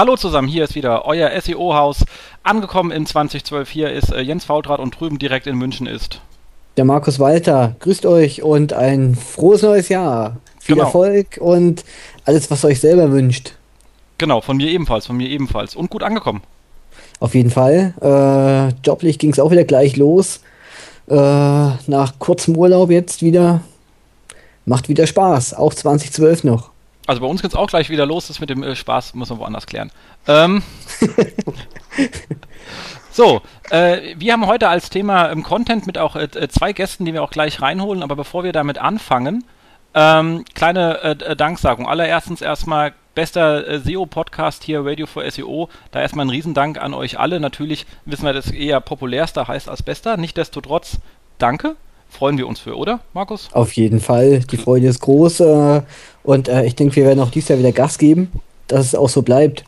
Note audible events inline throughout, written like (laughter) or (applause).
Hallo zusammen, hier ist wieder euer SEO-Haus. Angekommen in 2012. Hier ist äh, Jens Fautrat und drüben direkt in München ist. Der Markus Walter. Grüßt euch und ein frohes neues Jahr. Viel Genau. Erfolg und alles, was ihr euch selber wünscht. Genau, von mir ebenfalls, von mir ebenfalls. Und gut angekommen. Auf jeden Fall. Äh, joblich ging es auch wieder gleich los. Äh, nach kurzem Urlaub jetzt wieder. Macht wieder Spaß. Auch 2012 noch. Also bei uns geht's auch gleich wieder los. Das mit dem äh, Spaß muss man woanders klären. Ähm, (laughs) so, äh, wir haben heute als Thema im Content mit auch äh, äh, zwei Gästen, die wir auch gleich reinholen. Aber bevor wir damit anfangen, ähm, kleine äh, äh, Danksagung. Allererstens erstmal bester äh, SEO-Podcast hier, Radio for SEO. Da erstmal ein Riesendank an euch alle. Natürlich wissen wir, dass eher populärster heißt als bester. Nichtsdestotrotz, danke. Freuen wir uns für, oder, Markus? Auf jeden Fall. Die Freude ist groß. Äh, und äh, ich denke, wir werden auch dieses Jahr wieder Gas geben, dass es auch so bleibt.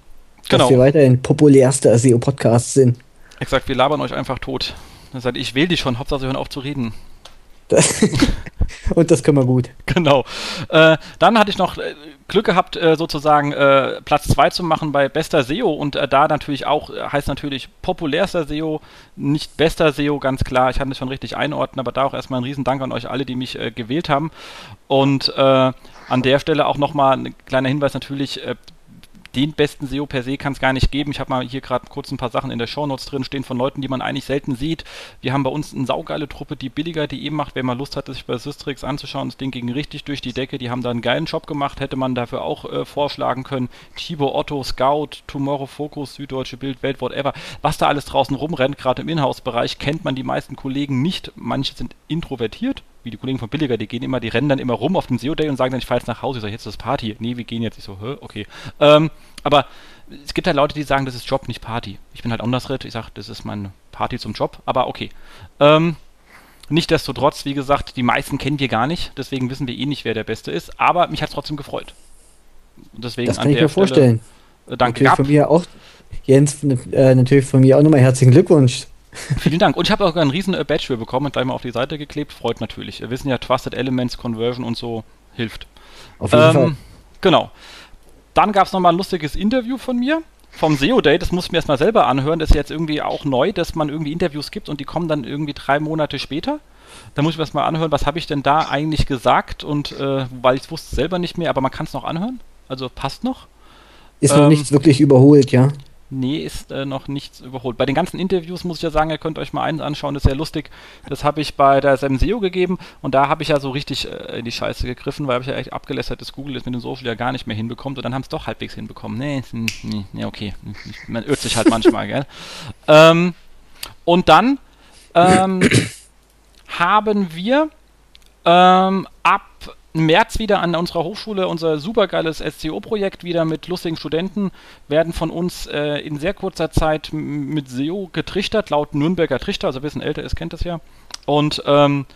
Genau. Dass wir weiterhin populärster SEO-Podcast sind. Exakt, wir labern euch einfach tot. Das heißt, ich wähle die schon, Hauptsache sie hören auf zu reden. (laughs) Und das können wir gut. Genau. Äh, dann hatte ich noch äh, Glück gehabt, äh, sozusagen äh, Platz 2 zu machen bei bester SEO und da natürlich auch, heißt natürlich populärster SEO, nicht bester SEO, ganz klar. Ich kann das schon richtig einordnen, aber da auch erstmal ein Riesendank an euch alle, die mich äh, gewählt haben. Und an der Stelle auch nochmal ein kleiner Hinweis natürlich, den besten SEO per se kann es gar nicht geben. Ich habe mal hier gerade kurz ein paar Sachen in der Shownotes drin stehen von Leuten, die man eigentlich selten sieht. Wir haben bei uns eine saugeile Truppe, die billiger.de macht. Wer mal Lust hat, sich bei Systrix anzuschauen, das Ding ging richtig durch die Decke. Die haben da einen geilen Job gemacht, hätte man dafür auch äh, vorschlagen können. Thibaut Otto, Scout, Tomorrow Focus, Süddeutsche Bild, Welt, whatever. Was da alles draußen rumrennt, gerade im Inhouse-Bereich, kennt man die meisten Kollegen nicht. Manche sind introvertiert, wie die Kollegen von Billiger, die gehen immer, die rennen dann immer rum auf dem SEO-Day und sagen dann, ich fahre jetzt nach Hause. Ich sage, jetzt ist das Party. Nee, wir gehen jetzt. Ich so, hä, okay. Ähm, aber es gibt halt Leute, die sagen, das ist Job, nicht Party. Ich bin halt andersritt. Ich sage, das ist meine Party zum Job, aber okay. Ähm, Nichtsdestotrotz, wie gesagt, die meisten kennen wir gar nicht, deswegen wissen wir eh nicht, wer der Beste ist, aber mich hat es trotzdem gefreut. Deswegen Das an kann ich mir vorstellen. Stelle, äh, danke, Natürlich Gab. von mir auch, Jens, äh, natürlich von mir auch nochmal herzlichen Glückwunsch. Vielen Dank. Und ich habe auch einen riesen äh, Badge für bekommen und gleich mal auf die Seite geklebt. Freut natürlich. Wir wissen ja, Trusted Elements, Conversion und so hilft. Auf jeden Fall. Genau. Dann gab es nochmal ein lustiges Interview von mir vom SEO Day. Das muss ich mir erstmal selber anhören. Das ist jetzt irgendwie auch neu, dass man irgendwie Interviews gibt und die kommen dann irgendwie drei Monate später. Da muss ich mir erstmal anhören, was habe ich denn da eigentlich gesagt und äh, weil ich es wusste selber nicht mehr, aber man kann es noch anhören. Also passt noch. Ist noch ähm, nichts wirklich überholt, ja. Nee, ist äh, noch nichts überholt. Bei den ganzen Interviews muss ich ja sagen, ihr könnt euch mal eins anschauen, das ist sehr lustig. Das habe ich bei der SEO gegeben und da habe ich ja so richtig äh, in die Scheiße gegriffen, weil ich ja echt abgelästert, dass Google das mit dem Social ja gar nicht mehr hinbekommt und dann haben es doch halbwegs hinbekommen. Nee, nee, nee, okay. Man irrt sich halt manchmal, (laughs) gell? Ähm, und dann ähm, haben wir ähm, ab März wieder an unserer Hochschule unser supergeiles SEO-Projekt wieder mit lustigen Studenten werden von uns äh, in sehr kurzer Zeit mit SEO getrichtert, laut Nürnberger Trichter, also wer ein älter ist, kennt das ja. Und ähm,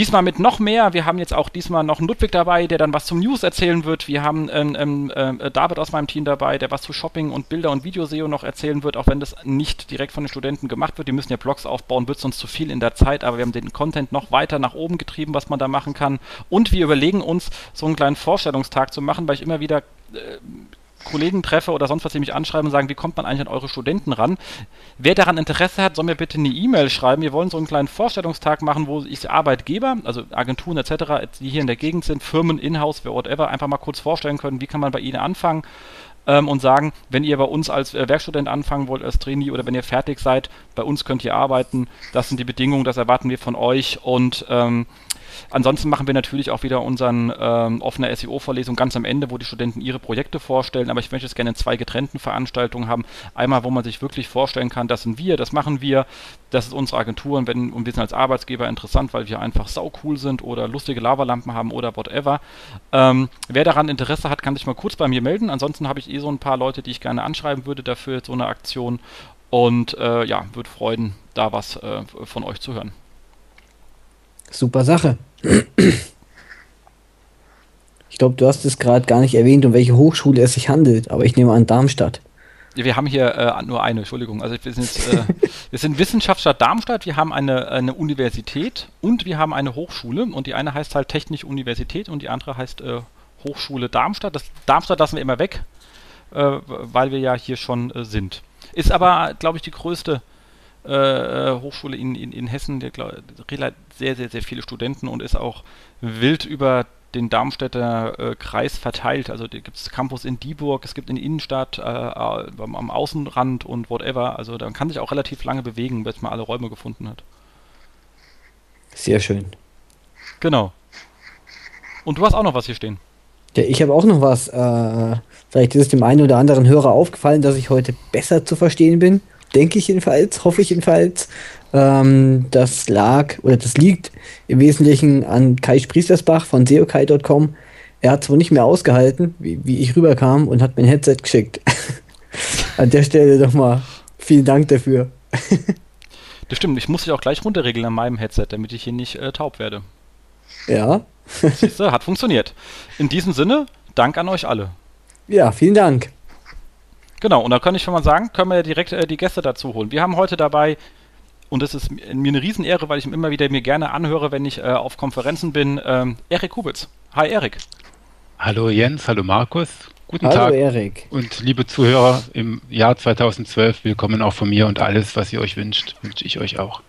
Diesmal mit noch mehr. Wir haben jetzt auch diesmal noch einen Ludwig dabei, der dann was zum News erzählen wird. Wir haben ähm, ähm, äh, David aus meinem Team dabei, der was zu Shopping und Bilder und Video-SEO noch erzählen wird, auch wenn das nicht direkt von den Studenten gemacht wird. Die müssen ja Blogs aufbauen, wird sonst zu viel in der Zeit, aber wir haben den Content noch weiter nach oben getrieben, was man da machen kann. Und wir überlegen uns, so einen kleinen Vorstellungstag zu machen, weil ich immer wieder äh, Kollegen treffe oder sonst was, die mich anschreiben und sagen, wie kommt man eigentlich an eure Studenten ran? Wer daran Interesse hat, soll mir bitte eine E-Mail schreiben. Wir wollen so einen kleinen Vorstellungstag machen, wo ich Arbeitgeber, also Agenturen etc., die hier in der Gegend sind, Firmen, Inhouse, whatever, einfach mal kurz vorstellen können, wie kann man bei ihnen anfangen ähm, und sagen, wenn ihr bei uns als äh, Werkstudent anfangen wollt, als Trainee oder wenn ihr fertig seid, bei uns könnt ihr arbeiten. Das sind die Bedingungen, das erwarten wir von euch und ähm, Ansonsten machen wir natürlich auch wieder unseren ähm, offene SEO-Vorlesung ganz am Ende, wo die Studenten ihre Projekte vorstellen. Aber ich möchte es gerne in zwei getrennten Veranstaltungen haben. Einmal, wo man sich wirklich vorstellen kann, das sind wir, das machen wir, das ist unsere Agentur und, wenn, und wir sind als Arbeitsgeber interessant, weil wir einfach sau cool sind oder lustige Lavalampen haben oder whatever. Ähm, wer daran Interesse hat, kann sich mal kurz bei mir melden. Ansonsten habe ich eh so ein paar Leute, die ich gerne anschreiben würde dafür, so eine Aktion. Und äh, ja, würde freuen, da was äh, von euch zu hören. Super Sache. Ich glaube, du hast es gerade gar nicht erwähnt, um welche Hochschule es sich handelt, aber ich nehme an Darmstadt. Wir haben hier äh, nur eine, Entschuldigung. Also wir sind, jetzt, äh, (laughs) wir sind Wissenschaftsstadt Darmstadt, wir haben eine, eine Universität und wir haben eine Hochschule und die eine heißt halt Technische Universität und die andere heißt äh, Hochschule Darmstadt. Das Darmstadt lassen wir immer weg, äh, weil wir ja hier schon äh, sind. Ist aber, glaube ich, die größte äh, äh, Hochschule in, in, in Hessen, der glaub, sehr, sehr, sehr viele Studenten und ist auch wild über den Darmstädter äh, Kreis verteilt. Also da gibt es Campus in Dieburg, es gibt in der Innenstadt, äh, am, am, Außenrand und whatever. Also da kann sich auch relativ lange bewegen, bis man alle Räume gefunden hat. Sehr schön. Genau. Und du hast auch noch was hier stehen. Ja, ich habe auch noch was. Äh, vielleicht ist es dem einen oder anderen Hörer aufgefallen, dass ich heute besser zu verstehen bin. Denke ich jedenfalls, hoffe ich jedenfalls. Ähm, das lag oder das liegt im Wesentlichen an Kai Spriestersbach von seokai.com. Er hat zwar nicht mehr ausgehalten, wie, wie ich rüberkam und hat mir ein Headset geschickt. (laughs) an der Stelle doch mal vielen Dank dafür. (laughs) das stimmt, ich muss dich auch gleich runterregeln an meinem Headset, damit ich hier nicht äh, taub werde. Ja. Siehst du, hat funktioniert. In diesem Sinne, Dank an euch alle. Ja, vielen Dank. Genau, und da kann ich schon mal sagen, können wir ja direkt äh, die Gäste dazu holen. Wir haben heute dabei, und das ist mir eine Riesenehre, weil ich ihn immer wieder mir gerne anhöre, wenn ich äh, auf Konferenzen bin, ähm, Erik Kubitz. Hi Erik. Hallo Jens, hallo Markus. Guten hallo, Tag. Erik. Und liebe Zuhörer, im Jahr 2012 willkommen auch von mir und alles, was ihr euch wünscht, wünsche ich euch auch.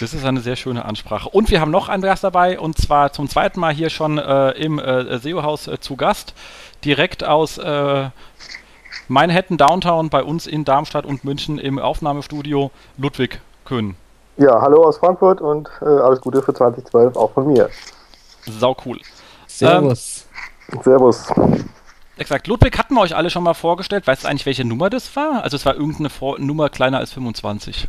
Das ist eine sehr schöne Ansprache. Und wir haben noch einen Gast dabei, und zwar zum zweiten Mal hier schon äh, im äh, SEO-Haus äh, zu Gast. Direkt aus äh, Manhattan Downtown bei uns in Darmstadt und München im Aufnahmestudio Ludwig Köhn. Ja, hallo aus Frankfurt und äh, alles Gute für 2012 auch von mir. Sau cool. Servus. Ähm, Servus. Exakt. Ludwig hatten wir euch alle schon mal vorgestellt. Weißt du eigentlich, welche Nummer das war? Also es war irgendeine Vor Nummer kleiner als 25.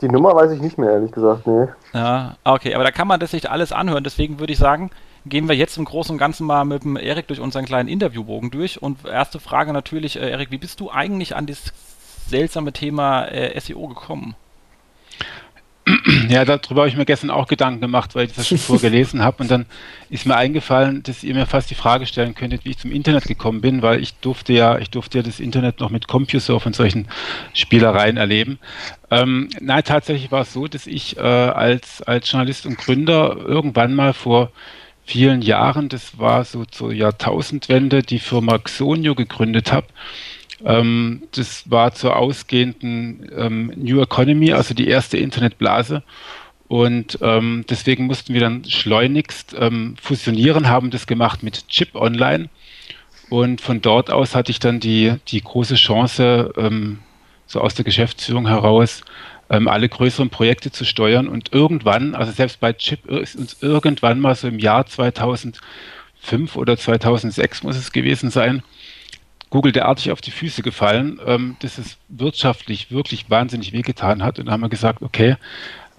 Die Nummer weiß ich nicht mehr, ehrlich gesagt, nee. Ja, okay, aber da kann man das nicht alles anhören. Deswegen würde ich sagen, gehen wir jetzt im Großen und Ganzen mal mit dem Erik durch unseren kleinen Interviewbogen durch. Und erste Frage natürlich, äh, Erik, wie bist du eigentlich an das seltsame Thema äh, SEO gekommen? Ja, darüber habe ich mir gestern auch Gedanken gemacht, weil ich das schon vorgelesen habe und dann ist mir eingefallen, dass ihr mir fast die Frage stellen könntet, wie ich zum Internet gekommen bin, weil ich durfte ja, ich durfte ja das Internet noch mit CompuServe und solchen Spielereien erleben. Ähm, nein, tatsächlich war es so, dass ich äh, als, als Journalist und Gründer irgendwann mal vor vielen Jahren, das war so zur Jahrtausendwende, die Firma Xonio gegründet habe. Ähm, das war zur ausgehenden ähm, New Economy, also die erste Internetblase. Und ähm, deswegen mussten wir dann schleunigst ähm, fusionieren, haben das gemacht mit Chip Online. Und von dort aus hatte ich dann die, die große Chance, ähm, so aus der Geschäftsführung heraus, ähm, alle größeren Projekte zu steuern. Und irgendwann, also selbst bei Chip ist uns irgendwann mal so im Jahr 2005 oder 2006 muss es gewesen sein, Google derartig auf die Füße gefallen, ähm, dass es wirtschaftlich wirklich wahnsinnig wehgetan hat. Und da haben wir gesagt, okay,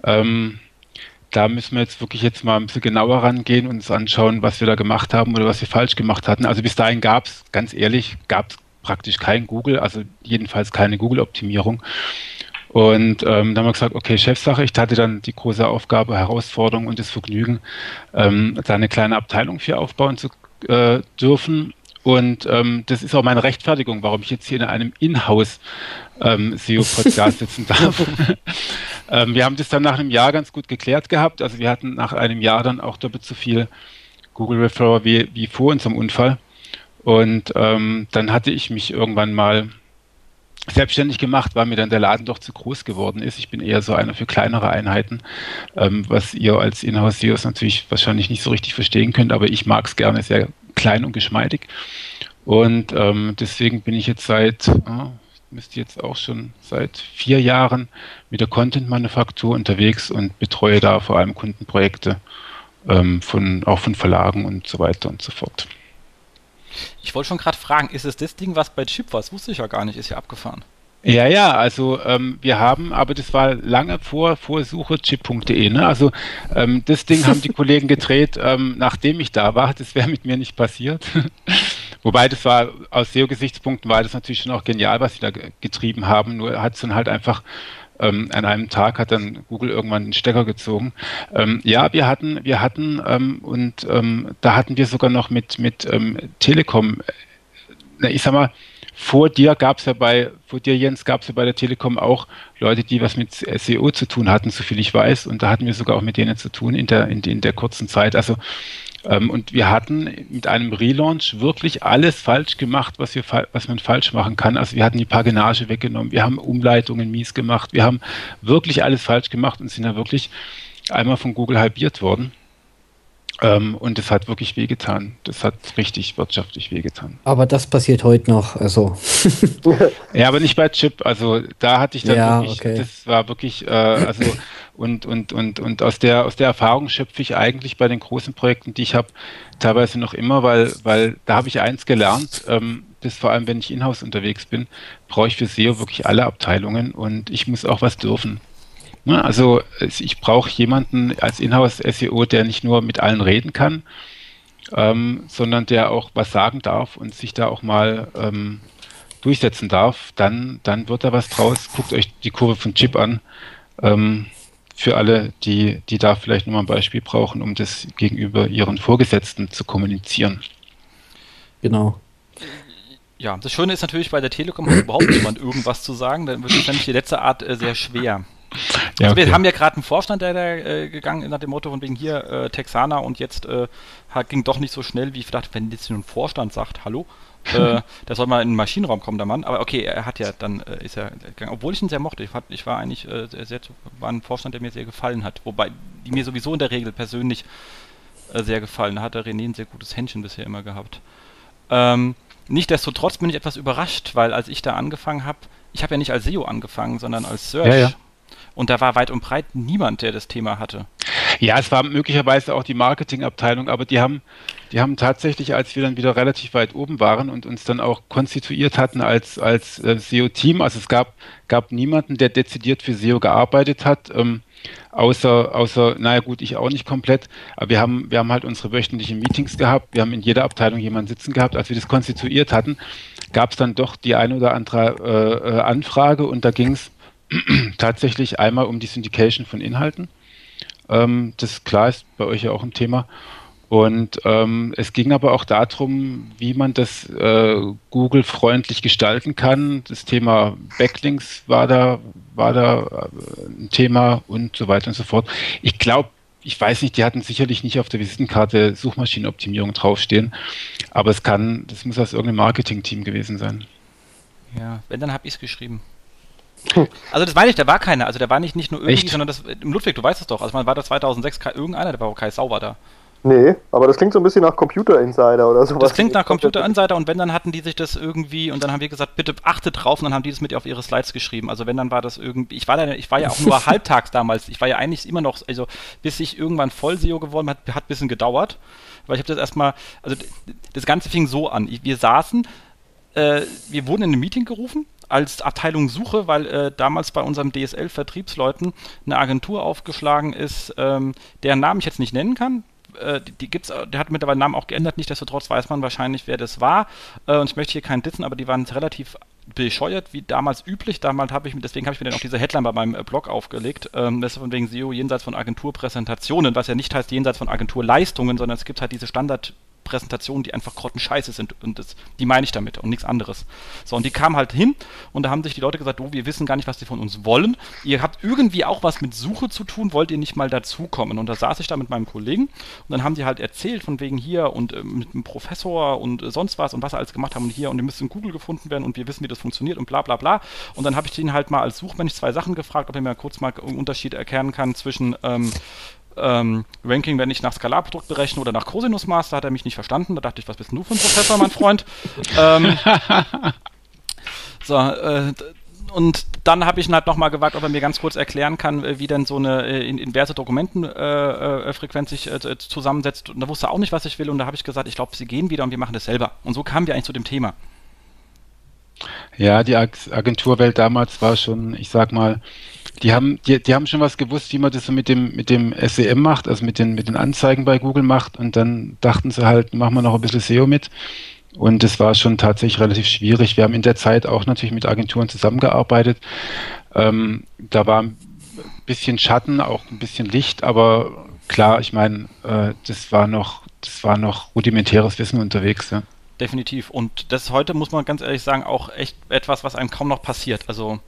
ähm, da müssen wir jetzt wirklich jetzt mal ein bisschen genauer rangehen und uns anschauen, was wir da gemacht haben oder was wir falsch gemacht hatten. Also bis dahin gab es, ganz ehrlich, gab es praktisch kein Google, also jedenfalls keine Google-Optimierung. Und ähm, da haben wir gesagt, okay, Chefsache. Ich hatte dann die große Aufgabe, Herausforderung und das Vergnügen, ähm, da eine kleine Abteilung für aufbauen zu äh, dürfen. Und ähm, das ist auch meine Rechtfertigung, warum ich jetzt hier in einem Inhouse ähm, SEO-Podcast sitzen (laughs) darf. (laughs) ähm, wir haben das dann nach einem Jahr ganz gut geklärt gehabt. Also wir hatten nach einem Jahr dann auch doppelt so viel Google Referrer wie, wie vor unserem Unfall. Und ähm, dann hatte ich mich irgendwann mal selbstständig gemacht, weil mir dann der Laden doch zu groß geworden ist. Ich bin eher so einer für kleinere Einheiten, ähm, was ihr als Inhouse-SEOs natürlich wahrscheinlich nicht so richtig verstehen könnt, aber ich mag es gerne sehr klein und geschmeidig. Und ähm, deswegen bin ich jetzt seit, oh, müsste jetzt auch schon seit vier Jahren mit der Content-Manufaktur unterwegs und betreue da vor allem Kundenprojekte ähm, von, auch von Verlagen und so weiter und so fort. Ich wollte schon gerade fragen, ist es das Ding, was bei Chip war? Das wusste ich ja gar nicht, ist ja abgefahren. Ja, ja, also ähm, wir haben, aber das war lange vor Vorsuche chip.de. Ne? Also ähm, das Ding haben die (laughs) Kollegen gedreht, ähm, nachdem ich da war. Das wäre mit mir nicht passiert. (laughs) Wobei das war aus SEO-Gesichtspunkten war das natürlich schon auch genial, was sie da getrieben haben. Nur hat es dann halt einfach ähm, an einem Tag hat dann Google irgendwann den Stecker gezogen. Ähm, ja, wir hatten, wir hatten ähm, und ähm, da hatten wir sogar noch mit, mit ähm, Telekom, na, ich sag mal, vor dir gab es ja bei, vor dir Jens, gab es ja bei der Telekom auch Leute, die was mit SEO zu tun hatten, soviel ich weiß. Und da hatten wir sogar auch mit denen zu tun in der, in, in der kurzen Zeit. Also Ähm, und wir hatten mit einem Relaunch wirklich alles falsch gemacht, was, wir, was man falsch machen kann. Also wir hatten die Paginage weggenommen, wir haben Umleitungen mies gemacht, wir haben wirklich alles falsch gemacht und sind da wirklich einmal von Google halbiert worden. Ähm, und es hat wirklich wehgetan. Das hat richtig wirtschaftlich wehgetan. Aber das passiert heute noch. Also. (laughs) ja, aber nicht bei Chip. Also da hatte ich dann ja, wirklich, okay. das war wirklich, äh, also (laughs) und, und, und, und aus der, aus der Erfahrung schöpfe ich eigentlich bei den großen Projekten, die ich habe, teilweise noch immer, weil, weil da habe ich eins gelernt, ähm, das vor allem, wenn ich in-house unterwegs bin, brauche ich für SEO wirklich alle Abteilungen und ich muss auch was dürfen. Ne? Also ich brauche jemanden als Inhouse-SEO, der nicht nur mit allen reden kann, ähm, sondern der auch was sagen darf und sich da auch mal ähm, durchsetzen darf. Dann, dann wird da was draus. Guckt euch die Kurve von Chip an. Ähm, für alle, die, die da vielleicht nochmal ein Beispiel brauchen, um das gegenüber ihren Vorgesetzten zu kommunizieren. Genau. Ja, das Schöne ist natürlich, bei der Telekom hat überhaupt niemand irgendwas zu sagen. Dann wird es nämlich die letzte Art äh, sehr schwer. Ja, also wir haben ja gerade einen Vorstand, der da äh, gegangen ist nach dem Motto von wegen hier äh, Texana und jetzt äh, ging doch nicht so schnell, wie ich dachte, wenn jetzt ein Vorstand sagt, hallo, (laughs) äh, der soll mal in den Maschinenraum kommen, der Mann. Aber okay, er hat ja dann, äh, ist er gegangen, obwohl ich ihn sehr mochte. Ich, fand, ich war eigentlich äh, sehr, sehr, war ein Vorstand, der mir sehr gefallen hat. Wobei, die mir sowieso in der Regel persönlich sehr gefallen. Da hat der René ein sehr gutes Händchen bisher immer gehabt. Ähm, Nichtsdestotrotz bin ich etwas überrascht, weil als ich da angefangen habe, ich habe ja nicht als SEO angefangen, sondern als Search. Ja, ja. Und da war weit und breit niemand, der das Thema hatte. Ja, es war möglicherweise auch die Marketingabteilung, aber die haben, die haben tatsächlich, als wir dann wieder relativ weit oben waren und uns dann auch konstituiert hatten als, als äh, SEO-Team, also es gab, gab niemanden, der dezidiert für SEO gearbeitet hat. Ähm, außer, außer, naja gut, ich auch nicht komplett, aber wir haben, wir haben halt unsere wöchentlichen Meetings gehabt, wir haben in jeder Abteilung jemanden sitzen gehabt, als wir das konstituiert hatten, gab es dann doch die eine oder andere äh, äh Anfrage und da ging es (clears throat) tatsächlich einmal um die Syndication von Inhalten. Ähm, das klar ist bei euch ja auch ein Thema. Und ähm, es ging aber auch darum, wie man das äh, Google freundlich gestalten kann. Das Thema Backlinks war da, war da äh, ein Thema und so weiter und so fort. Ich glaube, ich weiß nicht, die hatten sicherlich nicht auf der Visitenkarte Suchmaschinenoptimierung draufstehen, aber es kann, das muss aus irgendeinem Marketing-Team gewesen sein. Ja, wenn, dann habe ich es geschrieben. Also das meine ich, der war keiner. Also der war nicht, nicht nur irgendwie, Echt? sondern das, Ludwig, du weißt es doch. Also man war da 2006 irgendeiner, der war auch Kai Sauber da. Nee, aber das klingt so ein bisschen nach Computer Insider oder sowas. Das klingt nach Computer Insider und wenn, dann hatten die sich das irgendwie und dann haben wir gesagt, bitte achtet drauf und dann haben die das mit auf ihre Slides geschrieben. Also wenn, dann war das irgendwie, ich war, da, ich war ja auch nur (laughs) halbtags damals, ich war ja eigentlich immer noch, also bis ich irgendwann Voll-SEO geworden hat, hat ein bisschen gedauert, weil ich habe das erstmal, also das Ganze fing so an, wir saßen, äh, wir wurden in ein Meeting gerufen, als Abteilung Suche, weil äh, damals bei unserem DSL-Vertriebsleuten eine Agentur aufgeschlagen ist, ähm, deren Namen ich jetzt nicht nennen kann, äh, die, die, gibt's, der hat mittlerweile den Namen auch geändert, nichtsdestotrotz weiß man wahrscheinlich, wer das war. Äh, und ich möchte hier keinen dissen, aber die waren relativ bescheuert, wie damals üblich. Damals habe ich, deswegen habe ich mir dann auch diese Headline bei meinem äh, Blog aufgelegt. Ähm, das ist von wegen SEO jenseits von Agenturpräsentationen, was ja nicht heißt jenseits von Agenturleistungen, sondern es gibt halt diese Standard- Präsentationen, die einfach grottenscheiße sind. Und das, die meine ich damit und nichts anderes. So, und die kamen halt hin und da haben sich die Leute gesagt, oh, wir wissen gar nicht, was die von uns wollen. Ihr habt irgendwie auch was mit Suche zu tun, wollt ihr nicht mal dazukommen? Und da saß ich da mit meinem Kollegen und dann haben die halt erzählt von wegen hier und äh, mit einem Professor und äh, sonst was und was sie alles gemacht haben und hier und ihr müsst in Google gefunden werden und wir wissen, wie das funktioniert und bla bla bla. Und dann habe ich den halt mal als Suchmensch zwei Sachen gefragt, ob er mir kurz mal einen Unterschied erkennen kann zwischen ähm, ähm, Ranking, wenn ich nach Skalarprodukt berechne oder nach Cosinusmaß, da hat er mich nicht verstanden. Da dachte ich, was bist denn du für ein Professor, mein Freund? (laughs) ähm, so, äh, und dann habe ich ihn halt nochmal gewagt, ob er mir ganz kurz erklären kann, äh, wie denn so eine äh, inverse Dokumentenfrequenz äh, sich äh, zusammensetzt. Und da wusste er auch nicht, was ich will. Und da habe ich gesagt, ich glaube, sie gehen wieder und wir machen das selber. Und so kamen wir eigentlich zu dem Thema. Ja, die Agenturwelt damals war schon, ich sag mal, die haben, die, die haben schon was gewusst, wie man das so mit dem, mit dem SEM macht, also mit den, mit den Anzeigen bei Google macht. Und dann dachten sie halt, machen wir noch ein bisschen SEO mit. Und das war schon tatsächlich relativ schwierig. Wir haben in der Zeit auch natürlich mit Agenturen zusammengearbeitet. Ähm, da war ein bisschen Schatten, auch ein bisschen Licht, aber klar, ich meine, äh, das war noch, das war noch rudimentäres Wissen unterwegs. Ja. Definitiv. Und das heute, muss man ganz ehrlich sagen, auch echt etwas, was einem kaum noch passiert. Also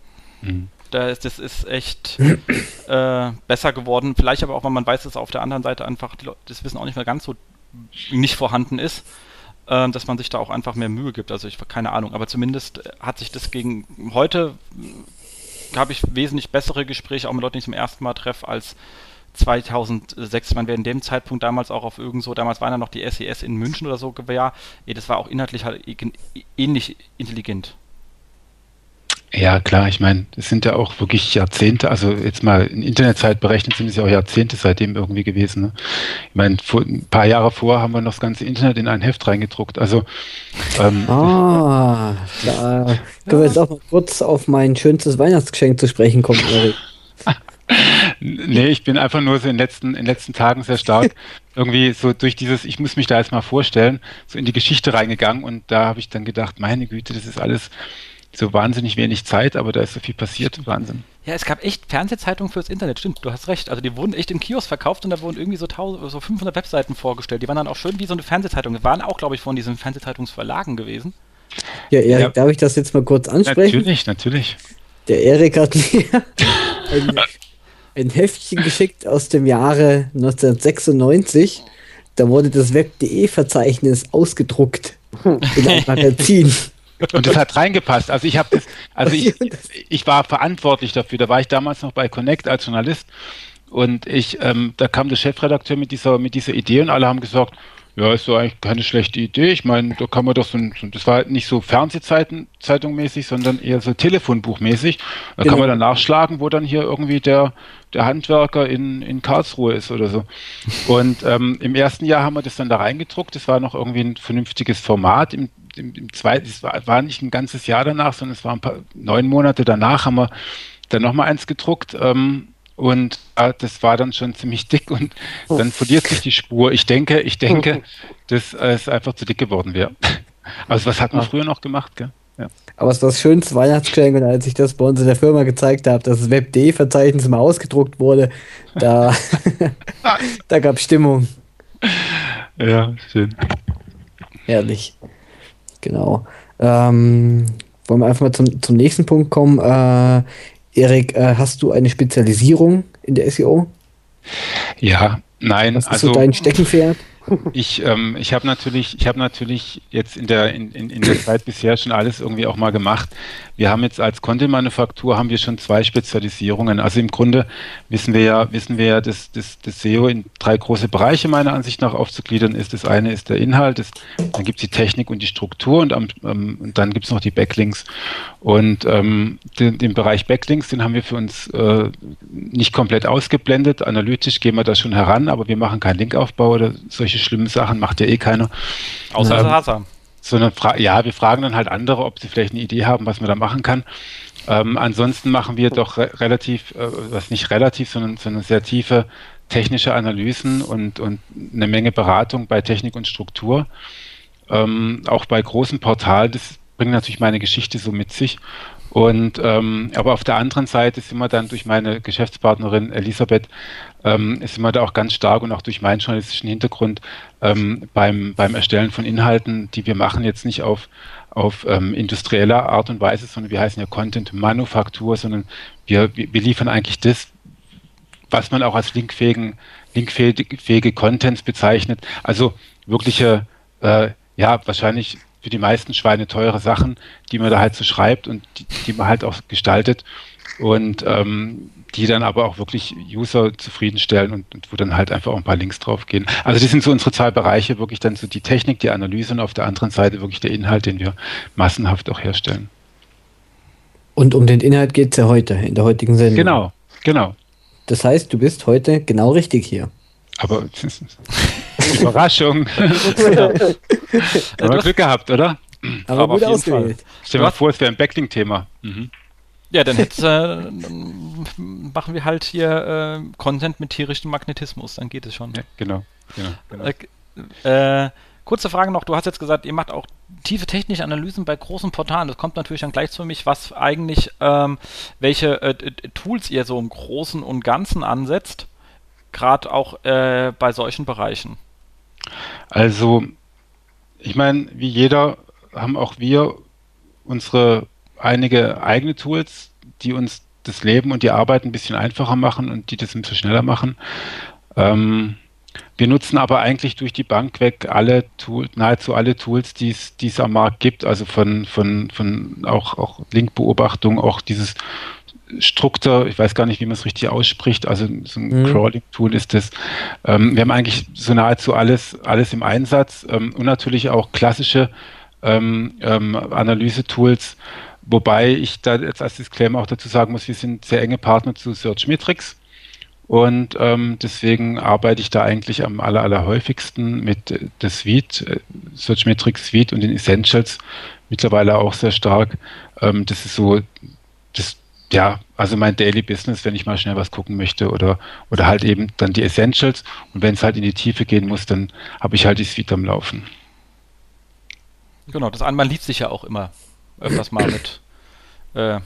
mhm. Das, ist echt äh, besser geworden. Vielleicht aber auch, weil man weiß, dass auf der anderen Seite einfach Leute das Wissen auch nicht mehr ganz so nicht vorhanden ist, äh, dass man sich da auch einfach mehr Mühe gibt. Also ich keine Ahnung, aber zumindest hat sich das gegen heute habe ich wesentlich bessere Gespräche auch mit Leuten, die ich zum ersten Mal treffe, als 2006, man wäre in dem Zeitpunkt damals auch auf irgend so, damals waren ja noch die SES in München oder so, ja, das war auch inhaltlich halt ähnlich intelligent. Ja, klar, ich meine, es sind ja auch wirklich Jahrzehnte, also jetzt mal in Internetzeit berechnet sind es ja auch Jahrzehnte seitdem irgendwie gewesen. Ne? Ich meine, vor, ein paar Jahre vor haben wir noch das ganze Internet in ein Heft reingedruckt. Also ähm, Ah, da können wir jetzt auch mal kurz auf mein schönstes Weihnachtsgeschenk zu sprechen kommen, Erik. (laughs) nee, ich bin einfach nur so in den letzten, in den letzten Tagen sehr stark irgendwie so durch dieses, ich muss mich da jetzt mal vorstellen, so in die Geschichte reingegangen und da habe ich dann gedacht, meine Güte, das ist alles so wahnsinnig wenig Zeit, aber da ist so viel passiert. Wahnsinn. Ja, es gab echt Fernsehzeitungen fürs Internet, stimmt, du hast recht. Also die wurden echt im Kiosk verkauft und da wurden irgendwie so, 1000, so 500 Webseiten vorgestellt. Die waren dann auch schön wie so eine Fernsehzeitung. Die waren auch, glaube ich, von diesen Fernsehzeitungsverlagen gewesen. Ja, Erik, ja. darf ich das jetzt mal kurz ansprechen? Natürlich, natürlich. Der Erik hat mir (laughs) ein, ein Heftchen geschickt aus dem Jahre 1996. Da wurde das Web.de-Verzeichnis ausgedruckt in einem (laughs) Magazin. Und das hat reingepasst. Also ich habe das, also ich, (laughs) ich war verantwortlich dafür. Da war ich damals noch bei Connect als Journalist und ich, ähm, da kam der Chefredakteur mit dieser, mit dieser Idee und alle haben gesagt, ja, ist so eigentlich keine schlechte Idee. Ich meine, da kann man doch so ein, das war nicht so Fernsehzeitung mäßig, sondern eher so Telefonbuchmäßig. Da genau. kann man dann nachschlagen, wo dann hier irgendwie der, der Handwerker in, in Karlsruhe ist oder so. Und ähm, im ersten Jahr haben wir das dann da reingedruckt. Das war noch irgendwie ein vernünftiges Format. Im im, im zweiten, es war, war, nicht ein ganzes Jahr danach, sondern es waren ein paar, neun Monate danach, haben wir dann nochmal eins gedruckt. Ähm, und äh, das war dann schon ziemlich (laughs) dick und dann verliert sich die Spur. Ich denke, ich denke, (laughs) dass äh, es einfach zu dick geworden wäre. (laughs) Also was hat man früher noch gemacht, gell? Ja. Aber es war das schönste Weihnachtsgeschenk und als ich das bei uns in der Firma gezeigt habe, dass das Web.de-Verzeichnis mal ausgedruckt wurde, da, da gab es Stimmung. Ja, schön. Herrlich. Genau. Ähm, wollen wir einfach mal zum, zum nächsten Punkt kommen. Äh, Erik, äh, hast du eine Spezialisierung in der SEO? Ja, nein. Was ist also, so dein Steckenpferd? (laughs) Ich, ähm, ich habe natürlich, ich habe natürlich jetzt in der, in, in, in der Zeit bisher schon alles irgendwie auch mal gemacht. Wir haben jetzt als Content-Manufaktur haben wir schon zwei Spezialisierungen. Also im Grunde wissen wir ja, wissen wir ja, dass das, das SEO in drei große Bereiche meiner Ansicht nach aufzugliedern ist. Das eine ist der Inhalt, das, dann gibt es die Technik und die Struktur und, ähm, und dann gibt es noch die Backlinks. Und ähm, den, den, Bereich Backlinks, den haben wir für uns äh, nicht komplett ausgeblendet. Analytisch gehen wir da schon heran, aber wir machen keinen Linkaufbau oder solche schlimmen Sachen, macht ja eh keiner. Außer ähm, Sasa sondern ja, wir fragen dann halt andere, ob sie vielleicht eine Idee haben, was man da machen kann. Ähm, ansonsten machen wir doch re relativ, äh, was nicht relativ, sondern, sondern sehr tiefe technische Analysen und, und eine Menge Beratung bei Technik und Struktur. Ähm, auch bei großen Portalen, das bringt natürlich meine Geschichte so mit sich. Und ähm, aber auf der anderen Seite sind wir dann durch meine Geschäftspartnerin Elisabeth ähm, sind wir da auch ganz stark und auch durch meinen journalistischen Hintergrund ähm, beim, beim Erstellen von Inhalten, die wir machen, jetzt nicht auf, auf ähm, industrieller Art und Weise, sondern wir heißen ja Content Manufaktur, sondern wir, wir liefern eigentlich das, was man auch als linkfähigen, linkfähige Contents bezeichnet. Also wirkliche, äh, ja, wahrscheinlich für die meisten Schweine teure Sachen, die man da halt so schreibt und die, die man halt auch gestaltet und ähm, die dann aber auch wirklich User zufriedenstellen und, und, wo dann halt einfach auch ein paar Links drauf gehen. Also das sind so unsere zwei Bereiche, wirklich dann so die Technik, die Analyse und auf der anderen Seite wirklich der Inhalt, den wir massenhaft auch herstellen. Und um den Inhalt geht es ja heute, in der heutigen Sendung. Genau, genau. Das heißt, du bist heute genau richtig hier. Aber (laughs) Überraschung. Haben Glück gehabt, oder? Aber, Aber gut ausgewählt. Stell dir mal vor, es wäre ein Backlink-Thema. Mhm. Ja, dann, äh, dann machen wir halt hier äh, Content mit tierischem Magnetismus, dann geht es schon. Ja, genau. genau, genau. Äh, äh, kurze Frage noch, du hast jetzt gesagt, ihr macht auch tiefe technische Analysen bei großen Portalen. Das kommt natürlich dann gleich zu mich, was eigentlich, ähm, welche äh, Tools ihr so im Großen und Ganzen ansetzt, gerade auch äh, bei solchen Bereichen. Also, ich meine, wie jeder haben auch wir unsere einige eigene Tools, die uns das Leben und die Arbeit ein bisschen einfacher machen und die das ein bisschen schneller machen. Ähm, Wir nutzen aber eigentlich durch die Bank weg alle Tools, nahezu alle Tools, die es am Markt gibt, also von, von, von auch, auch Linkbeobachtung, auch dieses Struktur, ich weiß gar nicht, wie man es richtig ausspricht, also so ein mhm. Crawling-Tool ist das. Ähm, wir haben eigentlich so nahezu alles, alles im Einsatz ähm, und natürlich auch klassische ähm, ähm Analyse-Tools, wobei ich da jetzt als Disclaimer auch dazu sagen muss, wir sind sehr enge Partner zu Searchmetrics und ähm, deswegen arbeite ich da eigentlich am aller, allerhäufigsten mit äh, der Suite, äh, Searchmetrics Suite und den Essentials mittlerweile auch sehr stark. Ähm, das ist so das ja, also mein Daily Business, wenn ich mal schnell was gucken möchte oder, oder halt eben dann die Essentials. Und wenn es halt in die Tiefe gehen muss, dann habe ich halt die Suite am Laufen. Genau, das man liest sich ja auch immer öfters mal mit äh,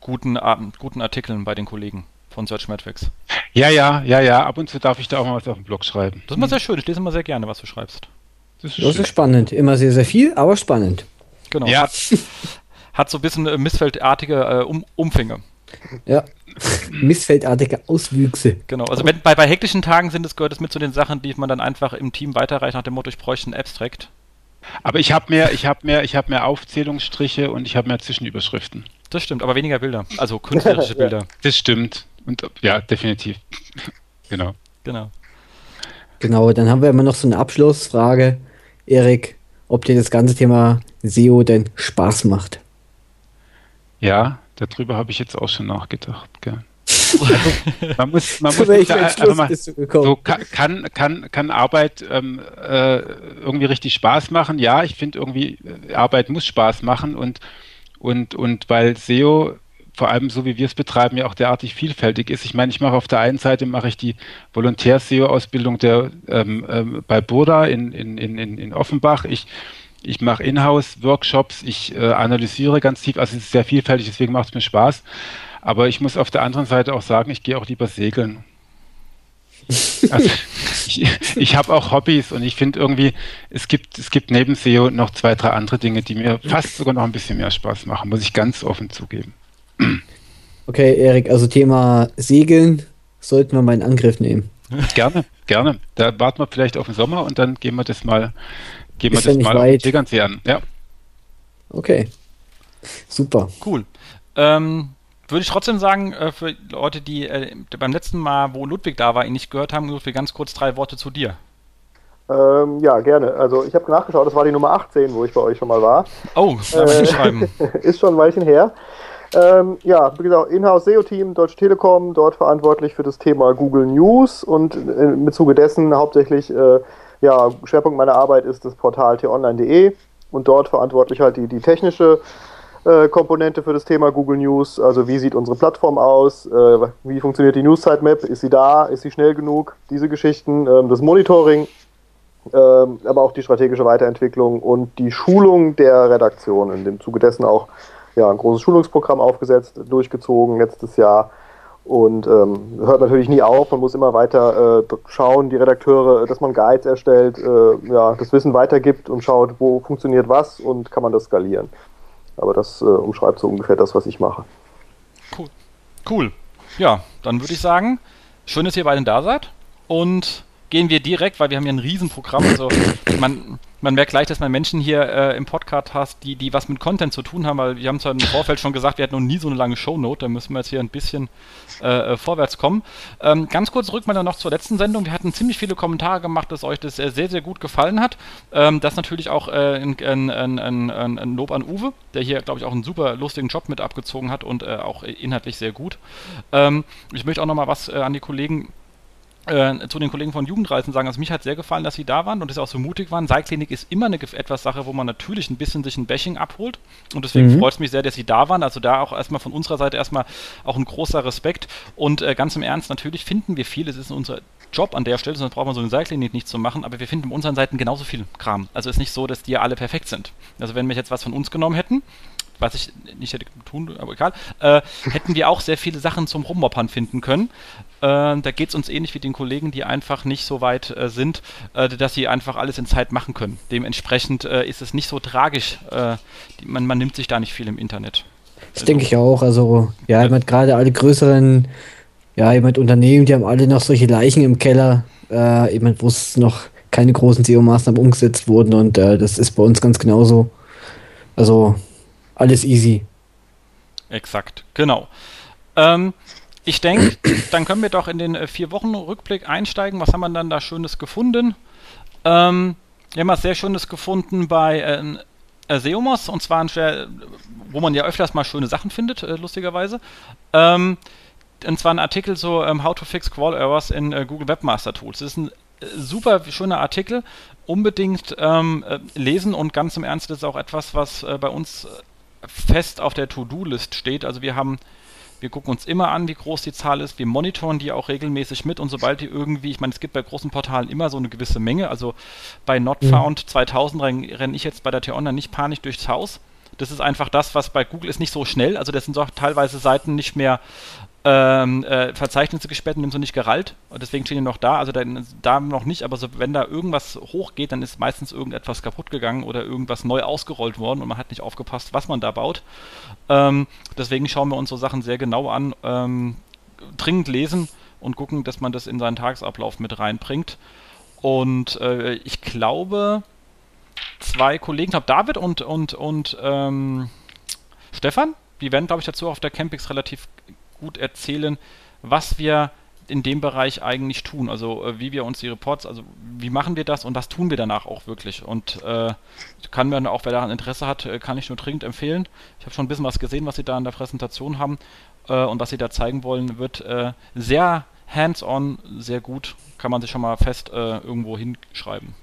guten, guten Artikeln bei den Kollegen von Search Metrics. Ja, ja, ja, ja. Ab und zu darf ich da auch mal was auf dem Blog schreiben. Das ist immer sehr schön. Ich lese immer sehr gerne, was du schreibst. Das ist, das ist spannend. Immer sehr, sehr viel, aber spannend. Genau. Ja. hat (laughs) so ein bisschen äh, missfeldartige äh, um Umfänge. Ja. Missfeldartige Auswüchse. Genau, also wenn, bei, bei hektischen Tagen sind es, gehört es mit zu den Sachen, die man dann einfach im Team weiterreicht nach dem Motto, ich bräuchte einen Abstract. Aber ich habe mehr, ich habe mehr, ich habe mehr Aufzählungsstriche und ich habe mehr Zwischenüberschriften. Das stimmt, aber weniger Bilder, also künstlerische (laughs) Bilder. Das stimmt. Und ja, definitiv. (laughs) genau. Genau. Genau, dann haben wir immer noch so eine Abschlussfrage, Erik, ob dir das ganze Thema SEO denn Spaß macht. Ja, darüber habe ich jetzt auch schon nachgedacht. Gell. (laughs) Also, man muss, man muss nicht einfach mal, so kann, kann, kann Arbeit ähm, äh, irgendwie richtig Spaß machen? Ja, ich finde irgendwie, äh, Arbeit muss Spaß machen und, und, und weil SEO vor allem so wie wir es betreiben, ja auch derartig vielfältig ist. Ich meine, ich mache auf der einen Seite mache ich die Volontär-SEO-Ausbildung der ähm, ähm, bei Burda in, in, in, in Offenbach. Ich ich mache Inhouse-Workshops, ich äh, analysiere ganz tief, also es ist sehr vielfältig, deswegen macht es mir Spaß. Aber ich muss auf der anderen Seite auch sagen, ich gehe auch lieber segeln. Also, (laughs) ich, ich habe auch Hobbys und ich finde irgendwie, es gibt, es gibt neben SEO noch zwei, drei andere Dinge, die mir fast sogar noch ein bisschen mehr Spaß machen, muss ich ganz offen zugeben. (clears throat) Okay, Erik, also Thema Segeln sollten wir mal in Angriff nehmen. Gerne, gerne. Da warten wir vielleicht auf den Sommer und dann gehen wir das mal Gehen wir das mal weit. auf Tegernsee an. Ja. Okay. Super. Cool. Ähm, würde ich trotzdem sagen, äh, für Leute, die äh, beim letzten Mal, wo Ludwig da war, ihn nicht gehört haben, Ludwig, ganz kurz drei Worte zu dir. Ähm, ja, gerne. Also ich habe nachgeschaut, das war die Nummer 18, wo ich bei euch schon mal war. Oh, soll äh, schreiben. (laughs) ist schon ein Weilchen her. Ähm, ja, wie gesagt, Inhouse SEO-Team, Deutsche Telekom, dort verantwortlich für das Thema Google News und im Zuge dessen hauptsächlich äh, ja, Schwerpunkt meiner Arbeit ist das Portal t-online.de und dort verantwortlich halt die, die technische äh, Komponente für das Thema Google News. Also wie sieht unsere Plattform aus? Äh, wie funktioniert die News Sitemap? Ist sie da? Ist sie schnell genug? Diese Geschichten, ähm, das Monitoring, ähm, aber auch die strategische Weiterentwicklung und die Schulung der Redaktion. In dem Zuge dessen auch ja, ein großes Schulungsprogramm aufgesetzt, durchgezogen letztes Jahr und ähm, hört natürlich nie auf, man muss immer weiter äh, schauen, die Redakteure, dass man Guides erstellt, äh, ja, das Wissen weitergibt und schaut, wo funktioniert was und kann man das skalieren. Aber das äh, umschreibt so ungefähr das, was ich mache. Cool. Cool. Ja, dann würde ich sagen, schön, dass ihr beiden da seid und gehen wir direkt, weil wir haben hier ein Riesenprogramm. Also man, man merkt gleich, dass man Menschen hier äh, im Podcast hast, die, die was mit Content zu tun haben, weil wir haben zwar im Vorfeld schon gesagt, wir hatten noch nie so eine lange Shownote, da müssen wir jetzt hier ein bisschen äh, äh vorwärts kommen. Ähm, ganz kurz zurück mal noch zur letzten Sendung. Wir hatten ziemlich viele Kommentare gemacht, dass euch das äh, sehr, sehr gut gefallen hat. Ähm, das natürlich auch äh, ein, ein, ein, ein, Lob an Uwe, der hier, glaube ich, auch einen super lustigen Job mit abgezogen hat und äh, auch inhaltlich sehr gut. Ähm, ich möchte auch noch mal was an die Kollegen äh, zu den Kollegen von Jugendreisen sagen, also mich hat sehr gefallen, dass sie da waren und dass sie auch so mutig waren. Seilklinik ist immer eine etwas Sache, wo man natürlich ein bisschen sich ein Bashing abholt und deswegen mhm. freut es mich sehr, dass sie da waren. Also da auch erstmal von unserer Seite erstmal auch ein großer Respekt und äh, ganz im Ernst, natürlich finden wir viel, es ist unser Job an der Stelle, sonst braucht man so eine Seilklinik nicht zu machen, aber wir finden auf unseren Seiten genauso viel Kram. Also ist nicht so, dass die alle perfekt sind. Also wenn wir jetzt was von uns genommen hätten, was ich nicht hätte tun, aber egal, äh, hätten wir auch sehr viele Sachen zum Rummoppern finden können. Äh, da geht es uns ähnlich wie den Kollegen, die einfach nicht so weit äh, sind, äh, dass sie einfach alles in Zeit machen können. Dementsprechend äh, ist es nicht so tragisch. Die, man, man, nimmt sich da nicht viel im Internet. Das also, denke ich auch. Also, ja, ja. gerade alle größeren, ja, jemand Unternehmen, die haben alle noch solche Leichen im Keller äh, eben wo es noch keine großen SEO-Maßnahmen umgesetzt wurden und äh, das ist bei uns ganz genauso. Also alles easy. Exakt, genau. Ähm, ich denke, (clears throat) dann können wir doch in den äh, vier Wochen Rückblick einsteigen. Was haben wir dann da Schönes gefunden? Ähm, wir haben was sehr Schönes gefunden bei äh, äh, Seomos und zwar ein wo man ja öfters mal schöne Sachen findet, äh, lustigerweise. Ähm, und zwar ein Artikel so ähm, How to fix Crawl Errors in uh, Google Webmaster Tools. Das ist ein äh, super schöner Artikel. Unbedingt ähm, äh, lesen und ganz im Ernst, das ist auch etwas, was äh, bei uns fest auf der To-Do-List steht. Also wir haben wir gucken uns immer an, wie groß die Zahl ist. Wir monitoren die auch regelmäßig mit und sobald die irgendwie, ich meine, es gibt bei großen Portalen immer so eine gewisse Menge. Also bei NotFound mhm. 2000 renne renn ich jetzt bei der T-Online nicht panisch durchs Haus. Das ist einfach das, was bei Google ist nicht so schnell. Also das sind auch teilweise Seiten nicht mehr ähm, äh, Verzeichnisse gesperrt und so nicht gerallt. Deswegen stehen die noch da. Also da, da noch nicht, aber so, wenn da irgendwas hochgeht, dann ist meistens irgendetwas kaputt gegangen oder irgendwas neu ausgerollt worden und man hat nicht aufgepasst, was man da baut. Ähm, deswegen schauen wir uns so Sachen sehr genau an, ähm, dringend lesen und gucken, dass man das in seinen Tagesablauf mit reinbringt. Und äh, ich glaube, zwei Kollegen, ich glaube David und, und, und ähm, Stefan, die werden, glaube ich, dazu auf der Campix relativ gut erzählen, was wir in dem Bereich eigentlich tun. Also äh, wie wir uns die Reports, also wie machen wir das und was tun wir danach auch wirklich. Und äh, kann man auch, wer daran Interesse hat, äh, kann ich nur dringend empfehlen. Ich habe schon ein bisschen was gesehen, was sie da in der Präsentation haben äh, und was sie da zeigen wollen, wird äh, sehr hands-on, sehr gut. Kann man sich schon mal fest äh, irgendwo hinschreiben.